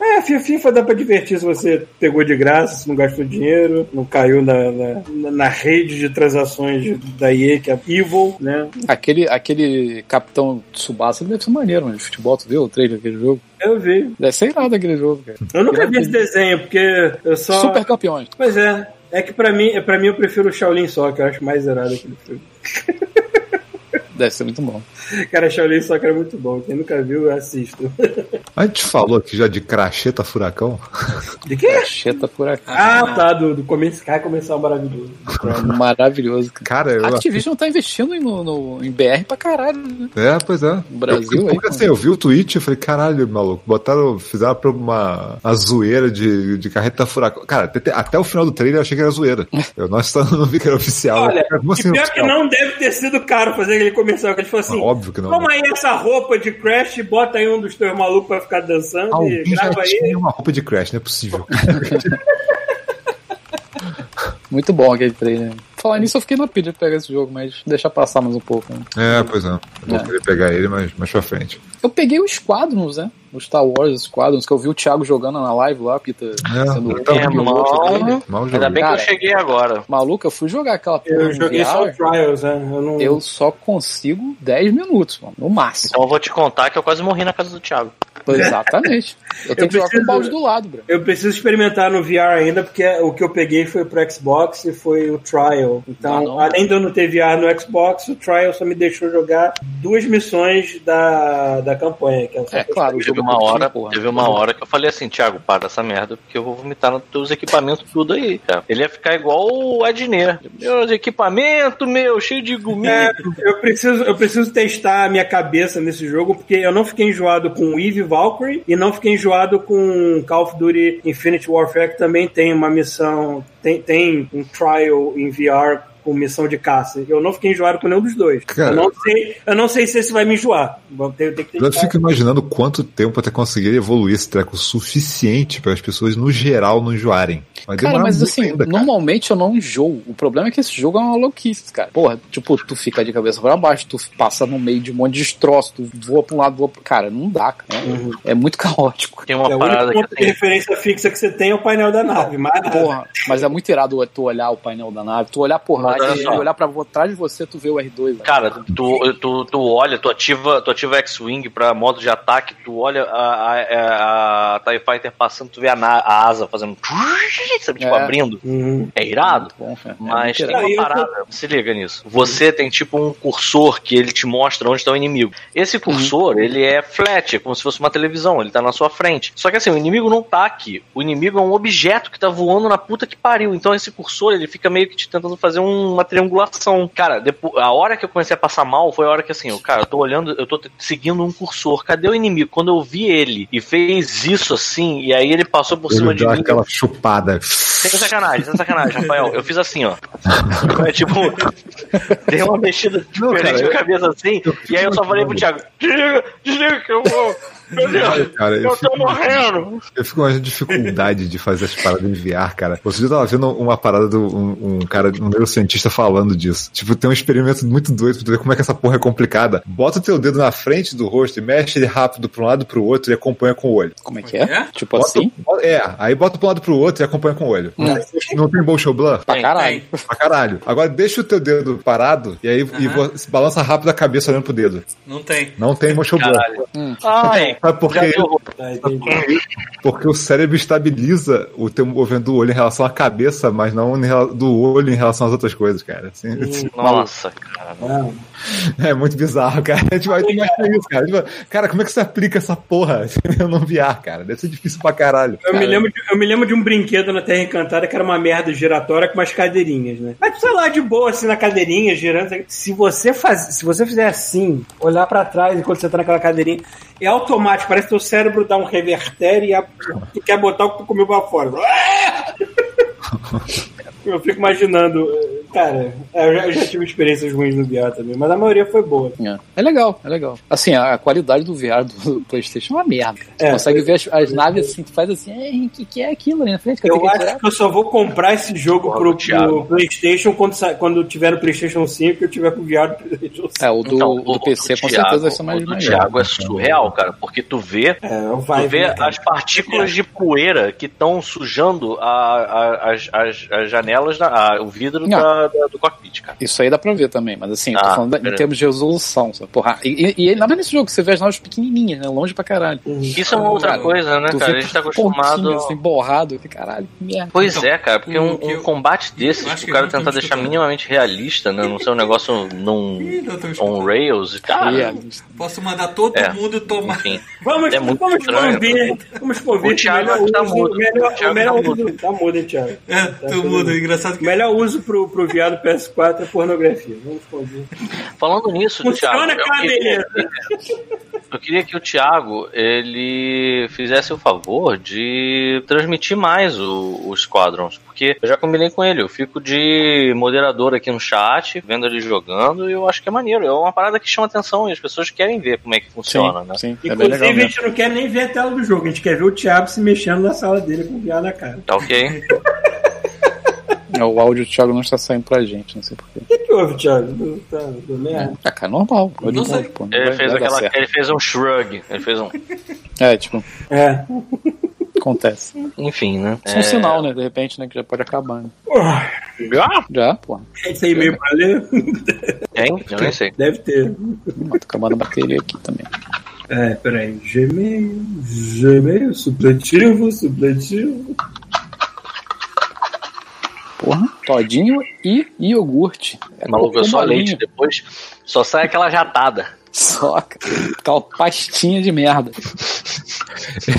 É, fi- FIFA dá pra divertir se você pegou de graça, se não gastou dinheiro, não caiu na, na, na rede de transações da EA, que é Evil, né?
Aquele, aquele Capitão Tsubasa deve ser maneiro, mano. De futebol, tu viu o trailer daquele jogo?
Eu vi.
Deve ser irado aquele jogo, cara.
Eu nunca vi esse desenho, porque eu só.
Super campeões.
Pois é. É que pra mim, pra mim eu prefiro o Shaolin só, que eu acho mais zerado aquele filme. *laughs*
Deve ser muito bom.
Cara, Shaolin Soccer é muito bom. Quem nunca viu, assista.
A gente falou aqui já de cracheta furacão. *laughs*
De quê?
Cheta por aqui.
Ah, tá, do, do comercial, cara, comercial maravilhoso.
Maravilhoso. cara.
Eu.
A Activision tá investindo em, no, no- em BR pra caralho, né?
É, pois é.
No Brasil
eu,
aí.
porque, assim, eu vi o tweet e falei, caralho, maluco, botaram, fizeram pra uma, uma zoeira de, de carreta furacão. Cara, até, até o final do trailer eu achei que era zoeira. *laughs* Eu não, *laughs* não vi que era oficial.
Olha,
como
e
assim
pior
oficial?
que não deve ter sido caro fazer aquele comercial. Que ele falou assim:
Óbvio que não.
Toma aí essa roupa de Crash, bota aí um dos teus malucos pra ficar dançando e
Alguém já
grava aí.
tinha uma roupa de Crash, não é possível. *laughs*
Muito bom aquele trailer. Falar nisso, eu fiquei na pilha de pegar esse jogo, mas deixa passar mais um pouco. né?
é, pois é. Eu vou
É.
querer pegar ele mais, mais pra frente.
Eu peguei o Squadrons, né? O Star Wars Squadrons, que eu vi o Thiago jogando na live lá, Pita,
É,
sendo piloto
Irmão.
dele.
Mal
Ainda bem
Cara.
que eu cheguei agora.
Maluco, eu fui jogar aquela porra
Eu joguei só o
VR,
Trials, né? Eu não.
eu só consigo 10 minutos, mano, no máximo.
Então eu vou te contar que eu quase morri na casa do Thiago.
Exatamente. *laughs* Eu tenho
Eu
que jogar com o
preciso-
balde do lado, bro.
Eu preciso experimentar no VR ainda, porque o que eu peguei foi pro Xbox e foi o Trial. Então,
Ah, não.
além de eu não ter VR no Xbox, o Trial só me deixou jogar duas missões da, da campanha. Que é,
É claro, o jogo
uma hora,
porra.
teve uma hora que eu falei assim, Thiago, para essa merda, porque eu vou vomitar nos teus equipamentos tudo aí, cara. Ele ia ficar igual o Edner. Meus equipamentos, meu, cheio de gomito.
É, eu preciso, eu preciso testar a minha cabeça nesse jogo, porque eu não fiquei enjoado com Eve Valkyrie e não fiquei enjoado com Call of Duty Infinite Warfare, que também tem uma missão, tem, tem um trial em VR com missão de caça. Eu não fiquei enjoado com nenhum dos dois.
Cara.
Eu, não sei, eu não sei se esse vai me enjoar.
Eu fico imaginando quanto tempo até conseguir evoluir esse treco suficiente para as pessoas no geral não enjoarem. Vai
Cara, mas assim,
ainda, cara.
normalmente eu não enjoo. O problema é que esse jogo é uma louquice, cara. Porra, tipo, tu fica de cabeça pra baixo, tu passa no meio de um monte de destroço, tu voa pra um lado, voa pro... Cara, não dá, cara. É muito caótico.
Tem uma
É, o
parada
único
que
ponto de referência fixa que você tem é o painel da nave, mas.
Porra, mas é muito irado tu olhar o painel da nave, tu olhar por lá e olhar pra trás de você, tu vê o R2. velho.
Cara, tu, tu, tu olha, tu ativa, tu ativa X-Wing pra modo de ataque, tu olha a, a, a TIE Fighter passando, tu vê a, a asa fazendo. Sabe, tipo,
É.
abrindo.
Uhum.
É irado.
Bom. É
Mas tem
eu
uma parada, se liga nisso. Você tem tipo um cursor que ele te mostra onde está o inimigo. Esse cursor, ele é flat, é como se fosse uma televisão, ele tá na sua frente. Só que assim, o inimigo não tá aqui. O inimigo é um objeto que tá voando na puta que pariu. Então esse cursor, ele fica meio que te tentando fazer um- uma triangulação. Cara, depois, a hora que eu comecei a passar mal foi a hora que assim, eu, cara, eu tô olhando, eu tô seguindo um cursor. Cadê o inimigo? Quando eu vi ele e fez isso assim, e aí ele passou por cima
Ele
de
dá
mim.
aquela chupada.
Sem sacanagem, sem sacanagem, Rafael. Eu fiz assim, ó. É tipo, dei uma mexida
Não,
diferente
cara,
na
eu-
cabeça assim, e aí eu só falei pro Thiago: desliga, desliga que eu vou. Meu Deus,
Ai, cara, eu
eu tô
fico-
morrendo.
Eu fico com uma dificuldade de fazer as paradas em VR, cara. Você já tava vendo uma parada do um, um cara, um neurocientista falando disso. Tipo, tem um experimento muito doido pra tu ver como é que essa porra é complicada. Bota o teu dedo na frente do rosto e mexe ele rápido pra um lado e pro outro e acompanha com o olho.
Como é que é?
É?
Tipo
Bota-
assim?
bota- é, aí bota pro lado e pro outro e acompanha com o olho. Não tem motion blur?
Pra caralho.
Pra caralho. Agora deixa o teu dedo parado e aí e vo- balança rápido a cabeça olhando pro dedo.
Não tem.
Não tem motion blur.
Caralho. Ai,
Sabe por
já
quê? Porque o cérebro estabiliza o teu movimento do olho em relação à cabeça, mas não do olho em relação às outras coisas, cara. Assim, assim,
Nossa, cara.
Não.
É muito bizarro, cara. A gente vai ter isso, cara. Tipo, cara, como é que você aplica essa porra *laughs* eu não VR, cara? Deve ser difícil pra caralho.
Eu me, lembro de, eu me lembro de um brinquedo na Terra Encantada que era uma merda giratória com umas cadeirinhas, né? Mas sei lá, de boa, assim, na cadeirinha, girando. Se você, faz, se você fizer assim, olhar pra trás enquanto você tá naquela cadeirinha, é automático, parece que teu cérebro dá um reverter e a, tu quer botar o que tu comeu pra fora. *laughs* Eu fico imaginando, cara, eu já, eu já tive experiências ruins no VR também, mas a maioria foi boa.
É. É legal, é legal. Assim, a qualidade do VR do PlayStation é uma merda. Tu
É,
consegue ver as, as naves assim, tu faz assim, o que, que é aquilo ali na frente? Cadê
Eu
que
acho que eu só vou comprar esse jogo
Porra,
pro, pro PlayStation quando, quando tiver no PlayStation 5 e eu tiver com o VR do PlayStation 5.
É, o do,
Então,
do
o-
PC
o
com
Thiago-
certeza vai ser mais
O do
mais
Thiago é surreal, cara, porque tu vê
É, o
Tu vê as partículas de poeira que estão sujando a- a- as, as- as janelas, da- a- o vidro
Não.
da, da- da- do cockpit, cara.
Isso aí dá pra ver também, mas assim, eu tô
Ah,
falando da- em termos de resolução, sabe? Porra, e, e, e ainda mais nesse jogo, você vê as naves pequenininhas, né? Longe pra caralho.
Isso é uma outra
Cara,
coisa, né, cara? A gente tá acostumado.
assim, borrado, que caralho, que merda.
Pois
Então,
é, cara, porque um, um
eu-
combate desses,
acho
o cara tentar deixar minimamente realista, né? Não ser um negócio num on rails, cara.
Realista.
Posso mandar todo
É.
mundo tomar.
Enfim. *laughs*
Vamos,
É muito
vamos
estranho.
convir, vamos convir
O Thiago
melhor
tá
uso,
mudo.
melhor,
O Thiago
melhor
tá
uso, tá mudo, hein, Thiago?
É, tu muda. Engraçado
O
que.
melhor uso pro, pro viado PS4 é pornografia. Vamos convir.
Falando nisso, Thiago, eu queria, eu queria que o Thiago ele fizesse o favor de transmitir mais o, o Squadrons, porque eu já combinei com ele, eu fico de moderador aqui no chat, vendo ele jogando, e eu acho que é maneiro, é uma parada que chama atenção e as pessoas querem ver como é que funciona, né?
Sim, é bem
Inclusive,
legal
a gente não quer nem ver a tela do jogo, a gente quer ver o Thiago se mexendo na sala dele com o viado na cara.
Tá ok? *laughs*
É, O áudio do Thiago não está saindo pra gente, não sei porquê.
O que, que houve, Thiago? Do, tá, do merda?
É, cara, normal.
Sei.
pô,
Ele
vai-
fez, aquela, ele fez um shrug, ele fez um.
É, tipo,
É.
acontece.
Enfim, né?
Isso é um sinal, né? De repente, né? Que já pode acabar. Né?
Porra,
Já, porra.
Esse e-mail pra ler?
Tem? Eu nem sei.
Deve ter.
Hum, Tá acabando a bateria aqui também.
É, peraí. Gmail, Gmail, supletivo, supletivo.
Porra, todinho e iogurte. É
Maluco, eu só leite depois, só sai aquela jatada.
Só, cara. Aquela pastinha de merda.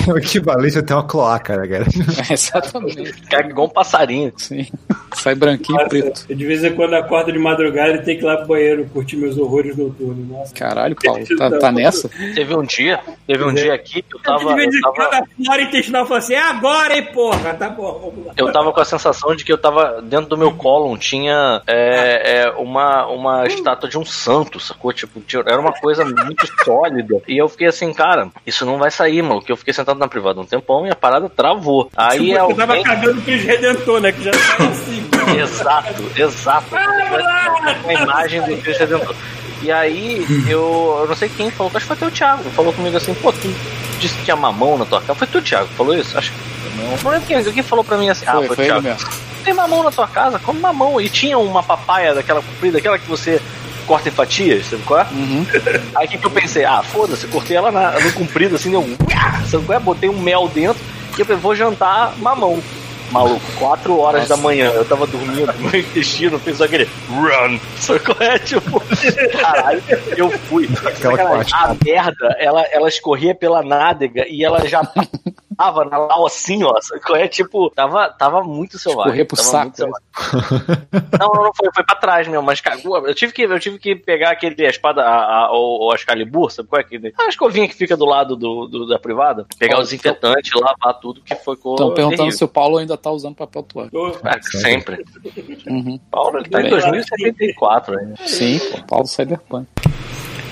É o equivalente a ter uma cloaca, né, cara?
É, *laughs* exatamente.
Caga igual um passarinho.
Sim. Sai branquinho e preto.
Nossa, de vez em quando acordo de madrugada e tenho que ir lá pro banheiro curtir meus horrores noturnos. Nossa.
Caralho, Paulo, tá, tá nessa?
Teve um dia, teve um dia aqui que eu tava.
de vez
Eu
em quando
tava,
a flora intestinal fala assim: é agora, hein, porra? Tá bom, vamos lá.
eu tava com a sensação de que eu tava. Dentro do meu colo tinha é, é, uma, uma estátua de um santo, sacou? Tipo, era uma coisa muito *laughs* sólida. E eu fiquei assim, cara, isso não vai sair, mano. Que eu fiquei sentado na privada um tempão e a parada travou. Aí
Você tava cagando pro Redentor, né? Que já tava assim. *laughs*
Exato, exato. a imagem do Cristo Redentor. E aí, eu, eu não sei quem falou, acho que foi até o Thiago. Falou comigo assim, pô, tu disse que tinha mamão na tua casa. Foi tu, Thiago, que falou isso? Acho que. Não, não lembro quem, quem falou pra mim assim. ah,
Foi,
foi,
foi
o Thiago.
mesmo.
Tem mamão na tua casa? Come mamão. E tinha uma papaya daquela comprida, aquela que você corta em fatias, sabe qual é?
Uhum. *laughs*
Aí o que, que eu pensei? Ah, foda-se, cortei ela na, no comprido, assim, deu. um Sabe qual é? Botei um mel dentro e eu falei, vou jantar mamão. Maluco, 4 horas da manhã, eu tava dormindo, meu intestino fez aquele run. Sabe qual é? *laughs* Tipo, caralho, eu fui. Sacanagem, a merda, ela, ela escorria pela nádega e ela já *laughs* tava na lá assim, ó. É? Tipo, tava, tava muito selvagem.
Escorrer pro
tava
saco,
muito selvagem. Não, não, não foi, foi pra trás mesmo, mas cagou. Eu tive que, eu tive que pegar aquele a espada, a, a, o, o Excalibur, sabe qual é aquele? A escovinha que fica do lado do, do- da privada. Pegar
Ó,
o desinfetante, lavar tudo que foi com
Estão perguntando se o Paulo ainda tá usando papel toalha.
Ah, sempre.
Uhum.
Paulo, ele tá em
Bem,
2074 ainda.
Sim, pô, Paulo Cyberpunk.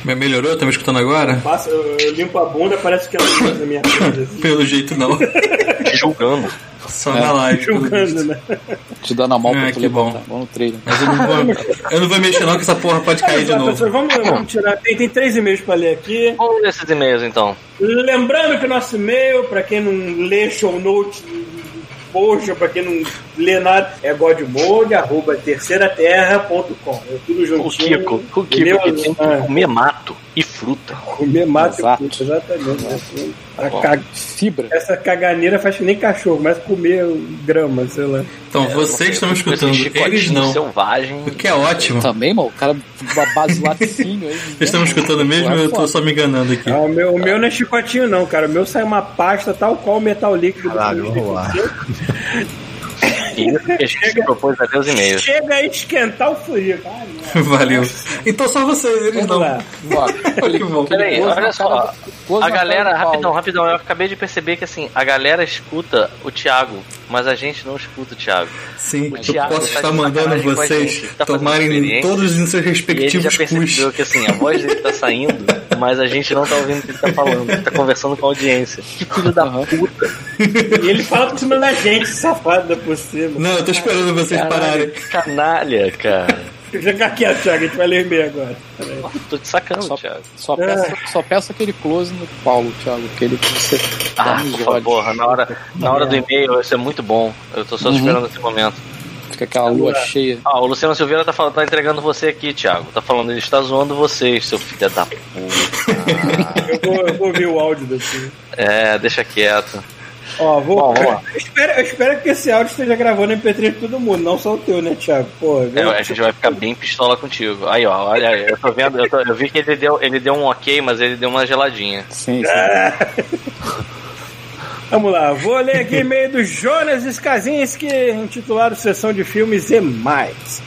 Mas melhorou? Tá me escutando agora?
Passa, eu, eu limpo a bunda, parece que ela tá na minha *laughs* casa, assim,
Pelo jeito não.
Julgando.
Só na live.
julgando, né?
Te dando a mão
Ah,
pra tu
que bom.
levantar. Vamos no trailer.
Mas eu não vou, eu não vou mexer não, que essa porra pode cair de novo.
vamos, vamos tirar. Tem, tem três e-mails pra ler aqui.
Vamos ler esses e-mails então.
Lembrando que o nosso e-mail, pra quem não lê show notes post, pra quem não lê nada, é godmode, arroba terceiraterra.com. É tudo
O
juntinho.
Kiko, o Kiko que tem que comer mato e fruta.
comer mato
Exato.
e fruta, exatamente. A
Bom.
ca-
Fibra.
Essa caganeira faz que nem cachorro, mas comer grama, sei lá.
Então, vocês estão escutando, eles não.
Selvagem.
O que é ótimo.
Também, mano, o cara base laticínio aí.
Vocês estão escutando mesmo ou eu tô só me enganando aqui?
Ah, o, meu, o meu não é chicotinho, não, cara. O meu sai uma pasta tal qual o metal líquido. do
Caralho, vamos lá. *laughs*
Isso que a gente se propôs a ter os e-mails.
Chega a esquentar o frio. Ah. *laughs*
Valeu. Então só vocês, eles
Vamos
não.
lá.
Bora.
Que bom.
Peraí, olha só. A galera, rapidão, rapidão, eu acabei de perceber que assim, a galera escuta o Thiago, mas a gente não escuta o Thiago.
Sim,
O
eu
Thiago
posso
tá
estar mandando vocês
tá
tomarem todos os seus
E ele já
respectivos
percebeu
cus.
que assim, a voz dele tá saindo, mas a gente não tá ouvindo o que ele tá falando, ele tá conversando com a audiência. Que filho da puta.
E ele fala por cima da gente, safado da por
Não, eu tô esperando vocês
Caralho,
pararem.
canalha, cara.
Fica quieto, Thiago, a gente vai ler e-mail agora.
Tô te sacando,
Só,
Thiago.
só, peça, só peça aquele close no Paulo, Thiago. Aquele que você
Ah, por favor, na hora, na hora do e-mail, isso é muito bom. Eu tô só
Uhum.
esperando esse momento.
Fica aquela lua cheia.
Ah, o Luciano Silveira tá, falando, tá entregando você aqui, Thiago. Tá falando, ele está zoando vocês, seu filho da puta.
Eu vou, eu vou ouvir o áudio desse.
é, deixa quieto.
Ó, vou.
Bom, vamos lá. *laughs*
eu, espero, eu espero que esse áudio esteja gravando MP3 pra todo mundo, não só o teu, né, Thiago? Pô,
É, a gente vai ficar bem pistola contigo. Aí, ó, olha, eu tô vendo, eu, tô- eu vi que ele deu, ele deu um ok, mas ele deu uma geladinha.
Sim, sim. *laughs*
Vamos lá, vou ler aqui e-mail do Jonas Skazinski, intitulado Sessão de Filmes e Mais.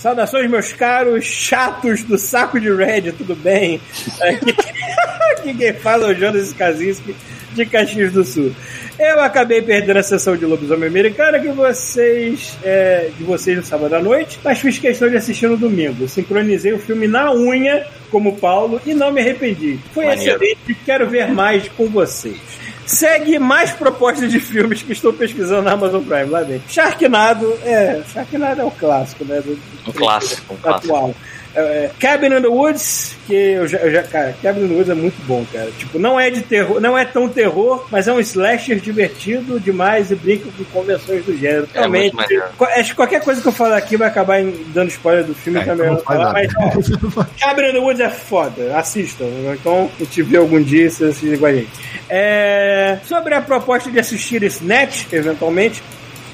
Saudações, meus caros chatos do saco de Red, tudo bem? Aqui, *laughs* aqui quem fala é o Jonas Skazinski, de Caxias do Sul. Eu acabei perdendo a sessão de Lobisomem Americana que vocês, é, de vocês no sábado à noite, mas fiz questão de assistir no domingo. Sincronizei o filme na unha, como Paulo, e não me arrependi. Foi
Maneiro.
excelente e quero ver mais com vocês. Segue mais propostas de filmes que estou pesquisando na Amazon Prime, lá dentro. Sharknado, é, Sharknado é o clássico, né? Do,
Um clássico, um clássico.
atual. É, é, Cabin in the Woods, que eu já, eu já- Cara, Cabin in the Woods é muito bom, cara. Tipo, não é de terror, não é tão terror, mas é um slasher divertido demais e brinca com convenções do gênero.
É
Realmente, acho que qualquer coisa que eu falar aqui vai acabar em- dando spoiler do filme
É,
também.
então não
falar, mas, ó, Cabin in the Woods é foda, assistam. Então, se tiver algum dia, você assiste com a gente. É, sobre a proposta de assistir Snatch, eventualmente,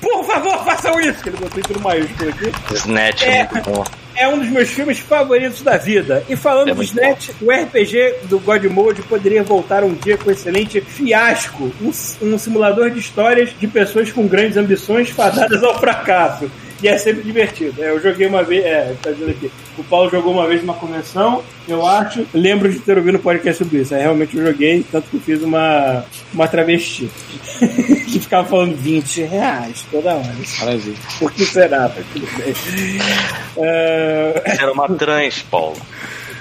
por favor, façam isso! Que ele botou tudo maiúsculo aqui.
Snatch é
É.
muito bom.
É um dos meus filmes favoritos da vida. E falando
É muito
Snatch, o RPG do God Mode poderia voltar um dia com excelente fiasco um, um simulador de histórias de pessoas com grandes ambições fadadas ao fracasso. E é sempre divertido. Eu joguei uma vez, é, tá dizendo aqui. O Paulo jogou uma vez numa convenção, eu acho. Lembro de ter ouvido um podcast sobre isso. Aí realmente eu joguei, tanto que eu fiz uma, uma travesti. *laughs* que ficava falando 20 reais toda hora.
Maravilha.
Por que será? Mas tudo bem. É,
Era uma trans, Paulo.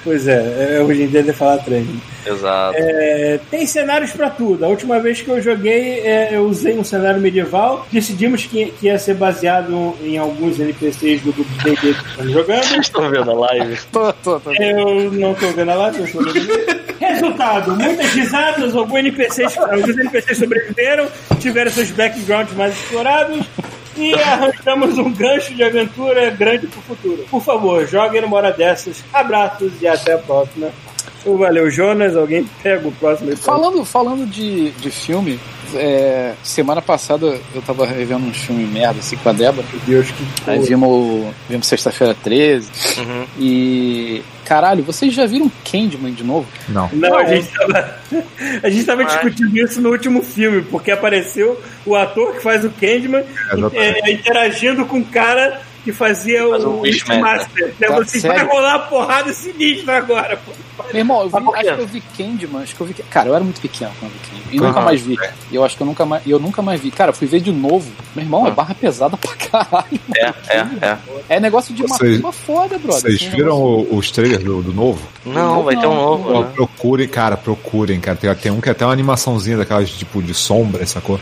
Pois é, é, hoje em dia deve falar trans. né?
Exato.
É, tem cenários pra tudo. A última vez que eu joguei, é, eu usei um cenário medieval. Decidimos que, que ia ser baseado em alguns NPCs do grupo D&D que estamos jogando.
Vocês estão vendo a live? *laughs*
Tô, tô, tô.
Eu não tô vendo a live, eu estou vendo. Resultado: muitas risadas, alguns NPCs, alguns NPCs sobreviveram, tiveram seus backgrounds mais explorados. E arrancamos um gancho de aventura grande pro futuro. Por favor, joguem numa hora dessas. Abraços e até a próxima. Valeu, Jonas. Alguém pega o próximo aí.
Falando, falando de, de filme, é, semana passada eu tava revendo um filme merda assim com a Débora.
Meu Deus, que
Aí vimos, vimos Sexta-feira 13.
Uhum.
E. Caralho, vocês já viram Candyman de novo?
Não.
Não, a gente tava, a gente tava
Mas-
discutindo isso no último filme, porque apareceu o ator que faz o Candyman é, interagindo com o cara que fazia
Faz
o
o Wishmaster.
Wishmaster. Então,
Tá,
assim,
sério?
vai rolar porrada sinistra agora. Pô.
Meu irmão, eu vi, acho que eu vi Candyman, acho que eu vi. Cara, eu era muito pequeno quando eu vi Candyman. E
Aham.
nunca mais vi. E eu acho que eu nunca mais. Eu nunca mais vi. Cara, eu fui ver de novo. Meu irmão, é barra pesada pra caralho.
É, é, é.
É negócio de
Vocês-
macumba foda, brother.
Vocês
Esse
viram o- os trailers do, do novo?
Não, vai ter um novo, né?
Procurem, cara, procurem, cara. Tem, tem um que é até uma animaçãozinha daquelas tipo de sombra, sacou?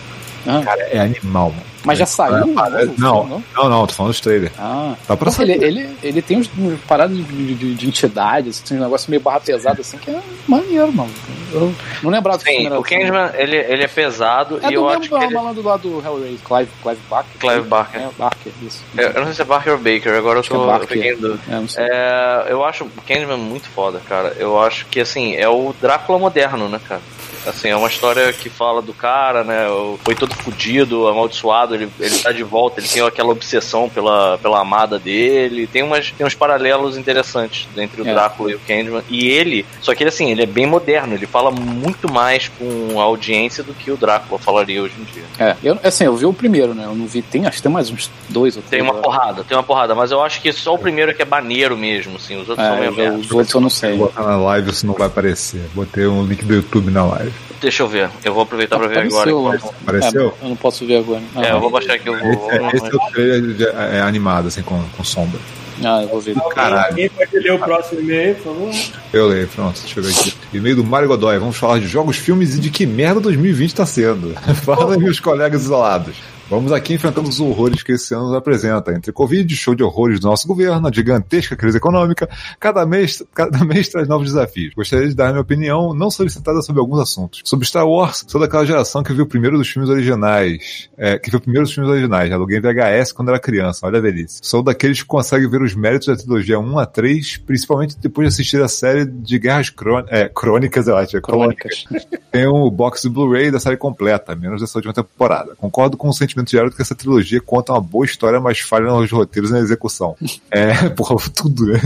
Ah,
Cara, é animal, mano.
Mas já saiu?
É,
um
parece-
novo
não,
filme,
não, não, tô falando dos trailers.
Ah,
Tá pra
Nossa, ele,
sair.
ele, ele tem uns, paradas de, de, de entidades, assim, um negócio meio barra pesada, assim, que é maneiro, mano. Eu não lembrava do
Sim, o
assim.
Candyman, ele, ele é pesado
É
e
do
eu
mesmo
acho que ele...
malandro lá do Hellraiser, Clive, Clive Barker.
Clive Barker.
É, Barker, isso.
Eu, eu não sei se é Barker ou Baker, agora eu
Acho que é
tô eu dúvida.
É, não.
É, eu acho o Candyman muito foda, cara. Eu acho que, assim, é o Drácula moderno, né, cara? Assim, é uma história que fala do cara, né? Foi todo fudido, amaldiçoado, ele, ele tá de volta, ele tem aquela obsessão pela, pela amada dele. Tem, umas, tem uns paralelos interessantes entre o
É.
Drácula e o Candyman. E ele, só que ele, assim, ele é bem moderno, ele fala muito mais com a audiência do que o Drácula falaria hoje em dia.
É, eu, assim, eu vi o primeiro, né? Eu não vi, tem, acho que tem mais uns dois ou
Tem
três.
uma
eu-
porrada, tem uma porrada, mas eu acho que só o primeiro é que é maneiro mesmo, assim, os outros são
É,
meio
eu-
merda.
os outros eu não sei.
Vou botar na live, isso não vai aparecer. Botei um link do YouTube na live.
Deixa eu ver, eu vou aproveitar pra ver agora.
Apareceu? É, eu não posso ver agora. Ah,
É, eu vou baixar aqui o.
Esse, esse é o trailer de- é, animado, assim, com, com sombra.
ah, eu vou ver.
Caralho.
Alguém pode ler o próximo e-mail, por favor?
Eu leio, pronto, deixa eu ver aqui. E-mail do Mário Godoy, vamos falar de jogos, filmes e de que merda 2020 tá sendo. *laughs* Fala, meus colegas isolados. Vamos aqui enfrentando os horrores que esse ano nos apresenta. Entre Covid, show de horrores do nosso governo, a gigantesca crise econômica, cada mês, cada mês traz novos desafios. Gostaria de dar minha opinião, não solicitada sobre alguns assuntos. Sobre Star Wars, sou daquela geração que viu o primeiro dos filmes originais. É, que viu o primeiro dos filmes originais. Aluguei VHS quando era criança, olha a delícia. Sou daqueles que conseguem ver os méritos da trilogia 1 a 3, principalmente depois de assistir a série de Guerras Crôn é, Crônicas, eu acho. é
Crônicas.
Tem o box do Blu-ray da série completa, menos dessa última temporada. Concordo com o sentimento geral de que essa trilogia conta uma boa história, mas falha nos roteiros e na execução. É, *laughs* porra, tudo, né?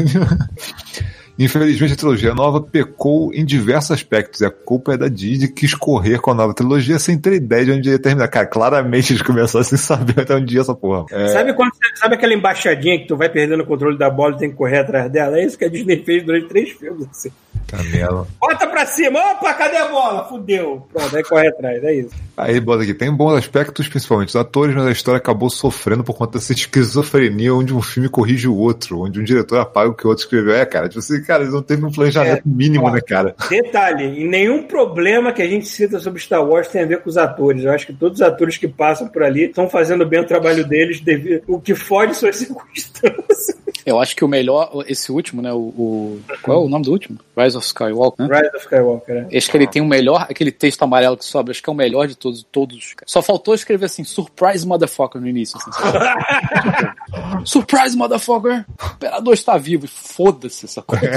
Infelizmente, a trilogia nova pecou em diversos aspectos, e a culpa é da Disney que escorrer com a nova trilogia sem ter ideia de onde ia terminar. Cara, claramente eles começaram sem saber até onde ia essa porra. É,
Sabe quando você- sabe aquela embaixadinha que tu vai perdendo o controle da bola e tem que correr atrás dela? É isso que a Disney fez durante três filmes. Assim.
Camelo.
Bota pra cima, opa, cadê a bola? Fudeu. Pronto, aí corre atrás, é isso.
Aí, bota aqui, tem bons aspectos, principalmente os atores, mas a história acabou sofrendo por conta dessa esquizofrenia onde um filme corrige o outro, onde um diretor apaga o que o outro escreveu. É, cara, tipo assim, cara, eles não teve um planejamento mínimo, né, cara?
Detalhe, e nenhum problema que a gente cita sobre Star Wars tem a ver com os atores. Eu acho que todos os atores que passam por ali estão fazendo bem o trabalho deles, devido... o que fode são as *laughs* circunstâncias.
Eu acho que o melhor, esse último, né? O, o- qual é o nome do último? Rise of Skywalker, né?
Rise of Skywalker, né?
Acho que ele tem o melhor, aquele texto amarelo que sobe, acho que é o melhor de todos, todos. Só faltou escrever assim, surprise motherfucker no início, assim, *laughs* surprise motherfucker! O imperador está vivo, e foda-se essa coisa.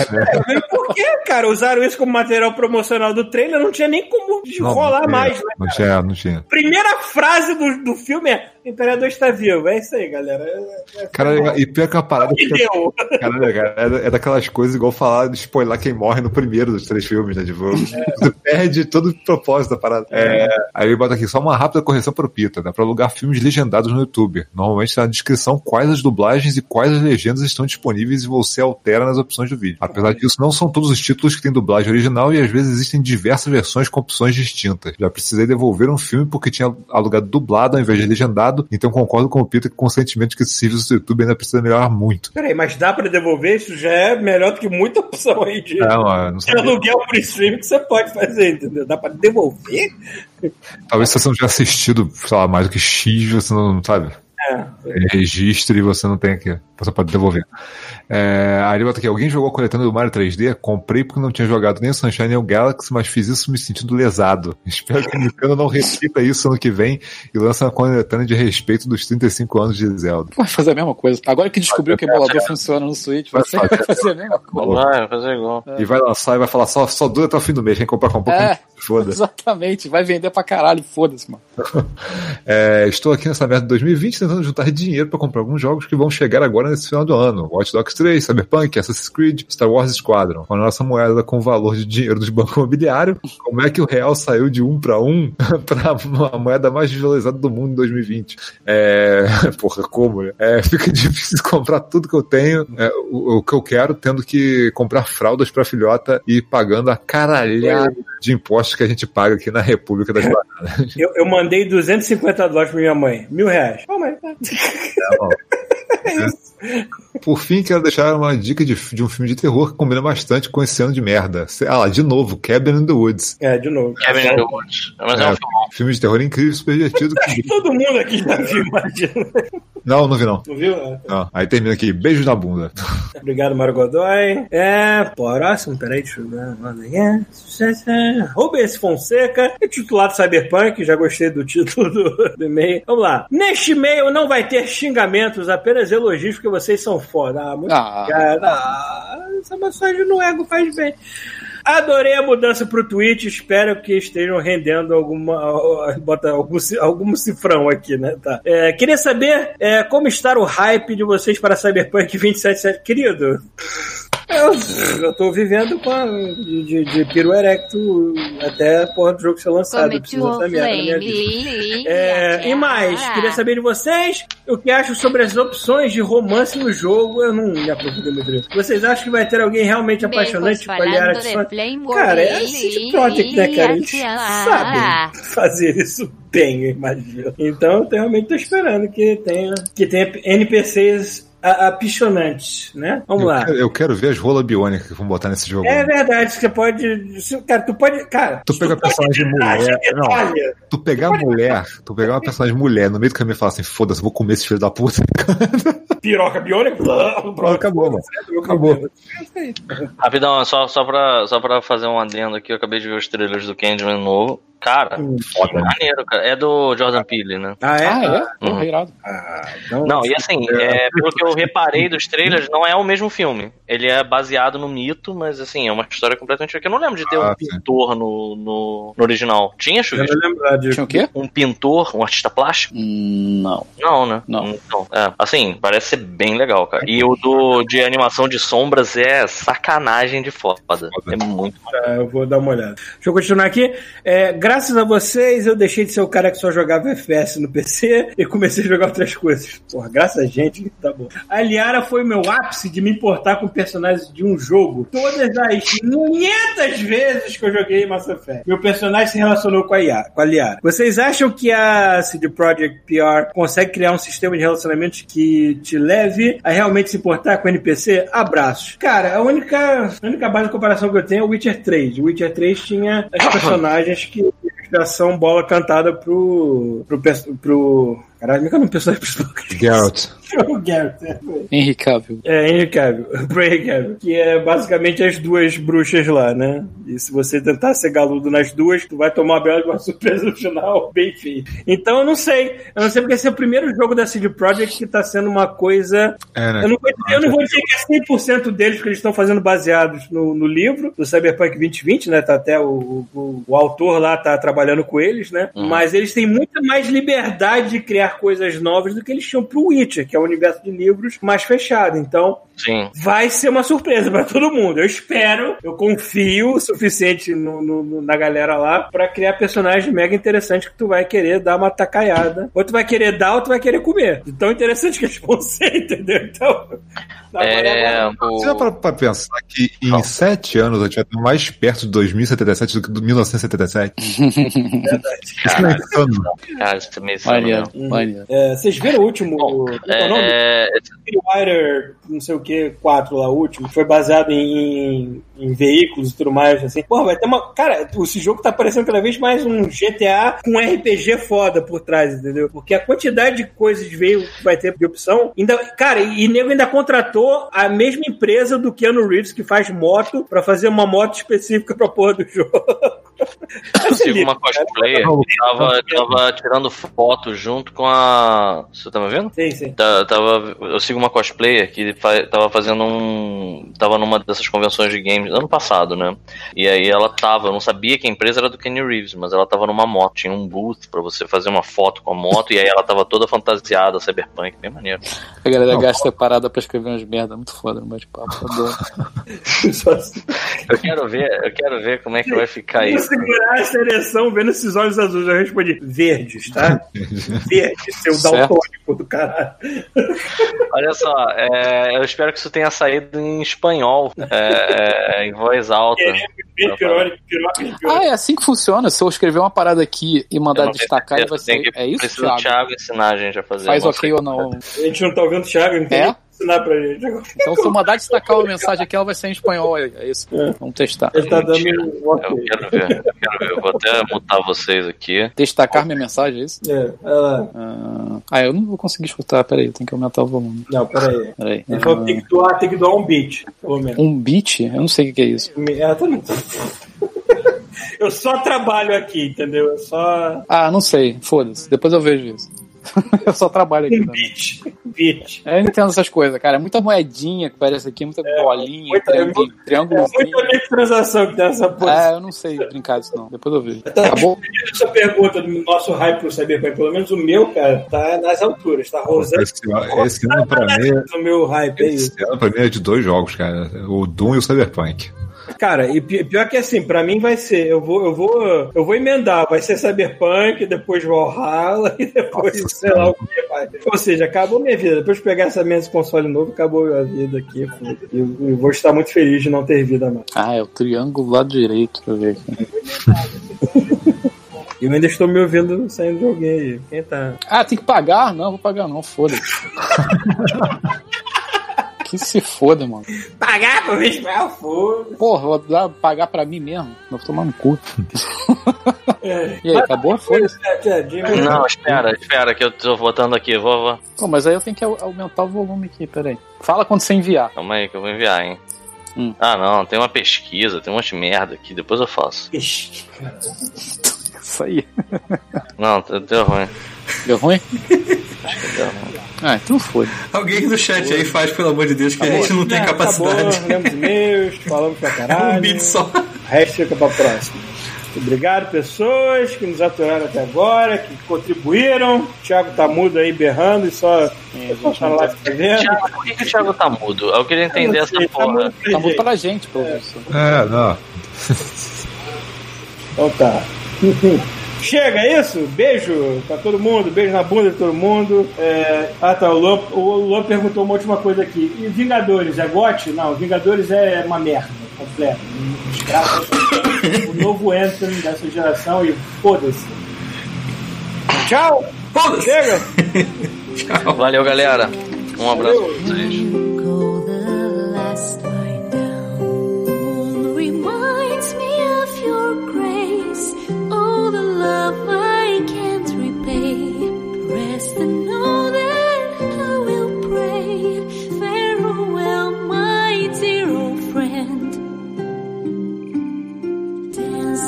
Mas Por que, cara? Usaram isso como material promocional do trailer, não tinha nem como rolar
tinha,
mais, né?
Não tinha, não tinha.
Primeira frase do, do filme é: O Imperador está vivo. É isso aí, galera. É, é,
Cara, e pior que a parada
que
fica
deu.
Caralho, cara, é, é daquelas coisas igual falar de spoiler quem morre no primeiro dos três filmes, né? Tipo, você perde todo o propósito da parada. É, aí ele bota aqui só uma rápida correção pro Pita, dá pra alugar filmes legendados no YouTube. Normalmente tá na descrição quais as dublagens e quais as legendas estão disponíveis e você altera nas opções do vídeo. Apesar disso, não são todos os títulos que têm dublagem original e às vezes existem diversas versões com opções distintas. Já precisei devolver um filme porque tinha alugado dublado ao invés de legendado, então concordo com o Pita que com o sentimento que esse serviço do YouTube ainda precisa melhorar muito.
Peraí, mas dá pra devolver? Isso já é melhor do que muita opção aí de,
Não, eu não
de aluguel por streaming que você pode fazer, entendeu? Dá pra devolver?
Talvez se você não tiver assistido, sei lá, mais do que X, você não, sabe?
É.
Registre e você não tem aqui. Você pode devolver. É, aí ele bota aqui, alguém jogou coletando do Mario 3D? Comprei porque não tinha jogado nem o Sunshine nem o Galaxy, mas fiz isso me sentindo lesado. *laughs* Espero que o Nintendo não repita isso ano que vem e lance uma coletânea de respeito dos 35 anos de Zelda.
Vai fazer a mesma coisa. Agora que descobriu que o emulador funciona no Switch,
Vai
vai fazer a mesma coisa.
Vai, fazer igual.
E vai lançar e vai falar só, só dura até o fim do mês. Quem comprar, comprou.
É.
Foda. *laughs*
Exatamente, vai vender pra caralho, foda-se, mano. *laughs*
É, estou aqui nessa merda de 2020 tentando juntar dinheiro para comprar alguns jogos que vão chegar agora nesse final do ano. Watch Dogs 3, Cyberpunk, Assassin's Creed, Star Wars Squadron. Com a nossa moeda com o valor de dinheiro dos bancos imobiliários, como é que o real saiu de um para um *laughs* para a moeda mais desvalorizada do mundo em 2020? É, porra, como, né? É, fica difícil comprar tudo que eu tenho, é, o, o que eu quero, tendo que comprar fraldas para filhota e pagando a caralhada de impostos que a gente paga aqui na República das Bananas. *laughs*
Eu, eu mandei 250 dólares pra minha mãe. Mil reais. Aí. tá? *laughs*
Por fim, quero deixar uma dica de, de um filme de terror que combina bastante com esse ano de merda. Ah lá, de novo, Cabin in the Woods.
É, de novo.
Kevin in the Woods. Mas é, um
É,
filmão.
filme de terror incrível, super divertido. *laughs* que-
Todo mundo aqui já viu, imagina.
Não, não vi não.
Não viu?
Não. Aí termina aqui, beijos na bunda. *laughs*
Obrigado, Mário Godoy. É, próximo, peraí, deixa eu ver. Aí. É, Rubens Fonseca, é titulado Cyberpunk, já gostei do título do, do e-mail. Vamos lá. Neste e-mail não vai ter xingamentos, apenas elogios, porque vocês são foda. Ah, muito
Ah.
obrigado. Ah, essa massagem no ego faz bem. Adorei a mudança pro Twitch, espero que estejam rendendo alguma. Bota algum, algum cifrão aqui, né? Tá. É, queria saber é, como está o hype de vocês para Cyberpunk 277. Querido, eu, tô vivendo com a, de, de, de piru erecto até a porra do jogo ser lançado. Eu preciso dessa merda na minha vida. É, e mais, queria saber de vocês o que acham sobre as opções de romance no jogo. Eu não me aprofundei muito nisso. Vocês acham que vai ter alguém realmente apaixonante para aliar as fãs? Cara, é a CD Projekt, né, cara? Eles sabem fazer isso bem, eu imagino. Então, eu realmente tô esperando que tenha, que tenha NPCs a- apaixonantes, né? Vamos
Eu
lá.
quero, eu quero ver as rolas biônicas que vão botar nesse jogo.
É verdade, você pode. Cara, tu pode. Cara,
Tu pega personagem mulher. Não, tu pegar a mulher, tu pegar uma personagem mulher no meio do caminho e falar assim, foda-se, vou comer esse filho da puta. *laughs*
piroca biônica. Pronto,
acabou, mano. Acabou.
Rapidão, só, só, pra, só pra fazer um adendo aqui, eu acabei de ver os trailers do Candyman novo. Cara,
Foda, né?
maneiro, cara. É do Jordan Peele, né?
Ah, é?
Ah, é?
Uhum.
irado.
Ah, então-
Não, e assim, é, pelo que eu reparei dos trailers, não é o mesmo filme. Ele é baseado no mito, mas assim, é uma história completamente diferente. Eu não lembro de ter
Ah,
um
sim.
pintor no, no, no original. Tinha,
Eu
Chuvisco?
não lembrar disso.
Tinha o quê?
Um pintor, um artista plástico?
Hum, não.
Não, né?
Não.
Então, é, assim, parece ser bem legal, cara. E o do de animação de sombras é sacanagem de foda. É muito
Tá, eu vou dar uma olhada. Deixa eu continuar aqui. É, graças a vocês, eu deixei de ser o cara que só jogava FPS no PC e comecei a jogar outras coisas. Porra, graças a gente, *laughs* tá bom. A Liara foi o meu ápice de me importar com personagens de um jogo. Todas as 500 vezes que eu joguei Mass Effect, meu personagem se relacionou com a, Liara, com a Liara. Vocês acham que a CD Projekt PR consegue criar um sistema de relacionamentos que te leve a realmente se importar com o NPC? Abraços. Cara, a única, a única base de comparação que eu tenho é o Witcher 3. O Witcher 3 tinha as *coughs* personagens que ação bola cantada pro. pro. pro caralho, como é que é o nome do personagem principal?
Geralt.
O Garrett, é.
Henry Cavill.
É, Henry Cavill, *laughs* Henry Cavill, que é basicamente as duas bruxas lá, né? E se você tentar ser galudo nas duas, tu vai tomar bela de uma *laughs* surpresa no final, bem feito. Então eu não sei, eu não sei porque esse é o primeiro jogo da CD Projekt que tá sendo uma coisa...
É, né?
Eu não vou dizer, eu não vou dizer que é 100% deles que eles estão fazendo baseados no, no livro do Cyberpunk 2020, né? Tá até o, o, o autor lá tá trabalhando com eles, né? Mas eles têm muita mais liberdade de criar coisas novas do que eles tinham pro Witcher, que é um universo de livros mais fechado. Então,
Sim.
vai ser uma surpresa pra todo mundo. Eu espero, eu confio o suficiente no- no- no- na galera lá pra criar personagens mega interessantes que tu vai querer dar uma tacaiada. Ou tu vai querer dar ou tu vai querer comer. De Tão interessante que eles vão *laughs* ser, entendeu? Então.
É, o-
Você já para pra pensar que em sete anos a gente vai estar mais perto de 2077 do que do 1977? Isso não é insano.
Cara, isso é meio
Maneiro,
estranho,
maneiro.
é, vocês viram o último.
Bom,
qual é o nome?
É,
não sei o que, 4 lá, último, que foi baseado em, em veículos e tudo mais, assim. Porra, vai ter uma. Cara, esse jogo tá parecendo cada vez mais um GTA com RPG foda por trás, entendeu? Porque a quantidade de coisas de veículo que vai ter de opção. Ainda, cara, e, e nego ainda contratou a mesma empresa do Keanu Reeves que faz moto pra fazer uma moto específica pra porra do *laughs* jogo.
Eu sigo uma cosplayer que tava, tava tirando foto junto com a. Você tá me vendo?
Sim, sim.
Tá- Tava, eu sigo uma cosplayer que fa- tava fazendo um. Tava numa dessas convenções de games ano passado, né? E aí ela tava, eu não sabia que a empresa era do Kenny Reeves, mas ela tava numa moto, tinha um booth pra você fazer uma foto com a moto, e aí ela tava toda fantasiada, cyberpunk, bem maneiro.
A galera gasta parada pra escrever umas merda muito foda no bate-papo.
assim. *laughs*
Eu quero ver, eu quero ver como é que vai ficar isso.
Segurar essa ereção vendo esses olhos azuis. Eu respondi, verdes, tá? *laughs* Verdes, seu daltônico do caralho. *laughs*
Olha só, é, eu espero que isso tenha saído em espanhol, é, é, em voz alta.
Piroca, piroca, piroca.
Ah, é assim que funciona. Se eu escrever uma parada aqui e mandar destacar, ele vai
tem que-
É isso, Thiago?
Thiago ensinar a gente a fazer.
Faz ok ou não?
A gente não tá ouvindo o Thiago, não tem
É?
Ensinar pra gente agora.
Então, se eu mandar destacar uma mensagem aqui, ela vai sair em espanhol. É é isso.
É.
Vamos testar.
Ele tá dando um.
Eu quero ver, eu quero ver. Eu vou até mutar vocês aqui.
Destacar minha mensagem, é isso?
É, ela...
Ah, ah, eu não vou conseguir escutar. Peraí, eu tenho que aumentar o volume.
Não, peraí.
Peraí.
Ele falou que tem que doar, tem que doar um beat, pelo menos.
Um beat? Eu não sei o que é isso.
É. *laughs* Eu só trabalho aqui, entendeu? Eu só.
Ah, não sei. Foda-se. Depois eu vejo isso. *laughs* eu só trabalho aqui
Um beat. Beat.
É, Eu não entendo essas coisas, cara. É muita moedinha que parece aqui, muita bolinha,
muita-
triângulo,
É
triângulozinho.
muita microtransação que tem nessa porra.
É, eu não sei brincar disso não. Depois eu vejo.
Tá
Acabou?
Essa pergunta do nosso hype pro Cyberpunk, pelo menos o meu, cara, tá nas alturas, tá rosando
Esse, esse ano pra mim,
o meu hype aí.
esse ano pra mim é de dois jogos, cara. O Doom e o Cyberpunk.
Cara, e pi- pior que assim, pra mim vai ser, eu vou, eu vou, eu vou emendar, vai ser Cyberpunk, depois Valhalla *laughs* e depois
Nossa,
sei lá o que vai. Ou seja, acabou minha vida. Depois de pegar essa mesa de console novo, acabou a vida aqui. pô. Eu, eu vou estar muito feliz de não ter vida mais.
Ah, é o triângulo lado direito. Eu ver aqui.
E *laughs* eu ainda estou me ouvindo saindo de alguém aí. Quem tá?
Ah, tem que pagar? Não, vou pagar não, foda-se. *laughs* Que se foda, mano.
Pagar pra ver Israel, foda.
Porra, vou dar, pagar pra mim mesmo. Vou tomar no cu. *laughs*
É.
E aí, acabou? Foi?
É, é, Jimmy.
Não, espera, espera, que eu tô botando aqui, vou, vou.
Pô, mas aí eu tenho que au- aumentar o volume aqui, peraí. Fala quando você enviar.
Calma aí que eu vou enviar, hein.
Hum.
Ah, não, tem uma pesquisa, tem um monte de merda aqui, depois eu faço.
Ixi,
Isso aí.
Não, deu deu ruim.
Deu ruim?
Deu ruim.
Ah, então foi.
Alguém no chat aí faz, pelo amor de Deus, que a gente não tem
É,
capacidade.
Acabou, lemos e-mails, falamos pra *laughs* caralho.
Um beat só.
O resto fica pra próxima. Obrigado, pessoas que nos aturaram até agora, que contribuíram. O Thiago tá mudo aí berrando e só, só tá lá fazendo.
Thiago, por que, que o Thiago tá mudo? Eu queria entender essa
Tá
porra.
mudo,
Tá
jeito.
pra gente, pelo visto.
É, não.
Então tá. *laughs* Chega, é isso? Beijo pra todo mundo, beijo na bunda de todo mundo. É... Ah tá, o Luan, o Luan perguntou uma última coisa aqui. E Vingadores, é GOT? Não, Vingadores é uma merda completa. Desgraça. o novo Anthem dessa geração e foda-se. Tchau!
Foda-se.
Chega! *laughs*
Valeu, galera. Um abraço pra vocês.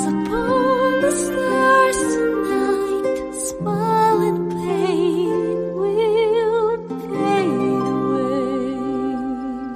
Upon the stars tonight. Smile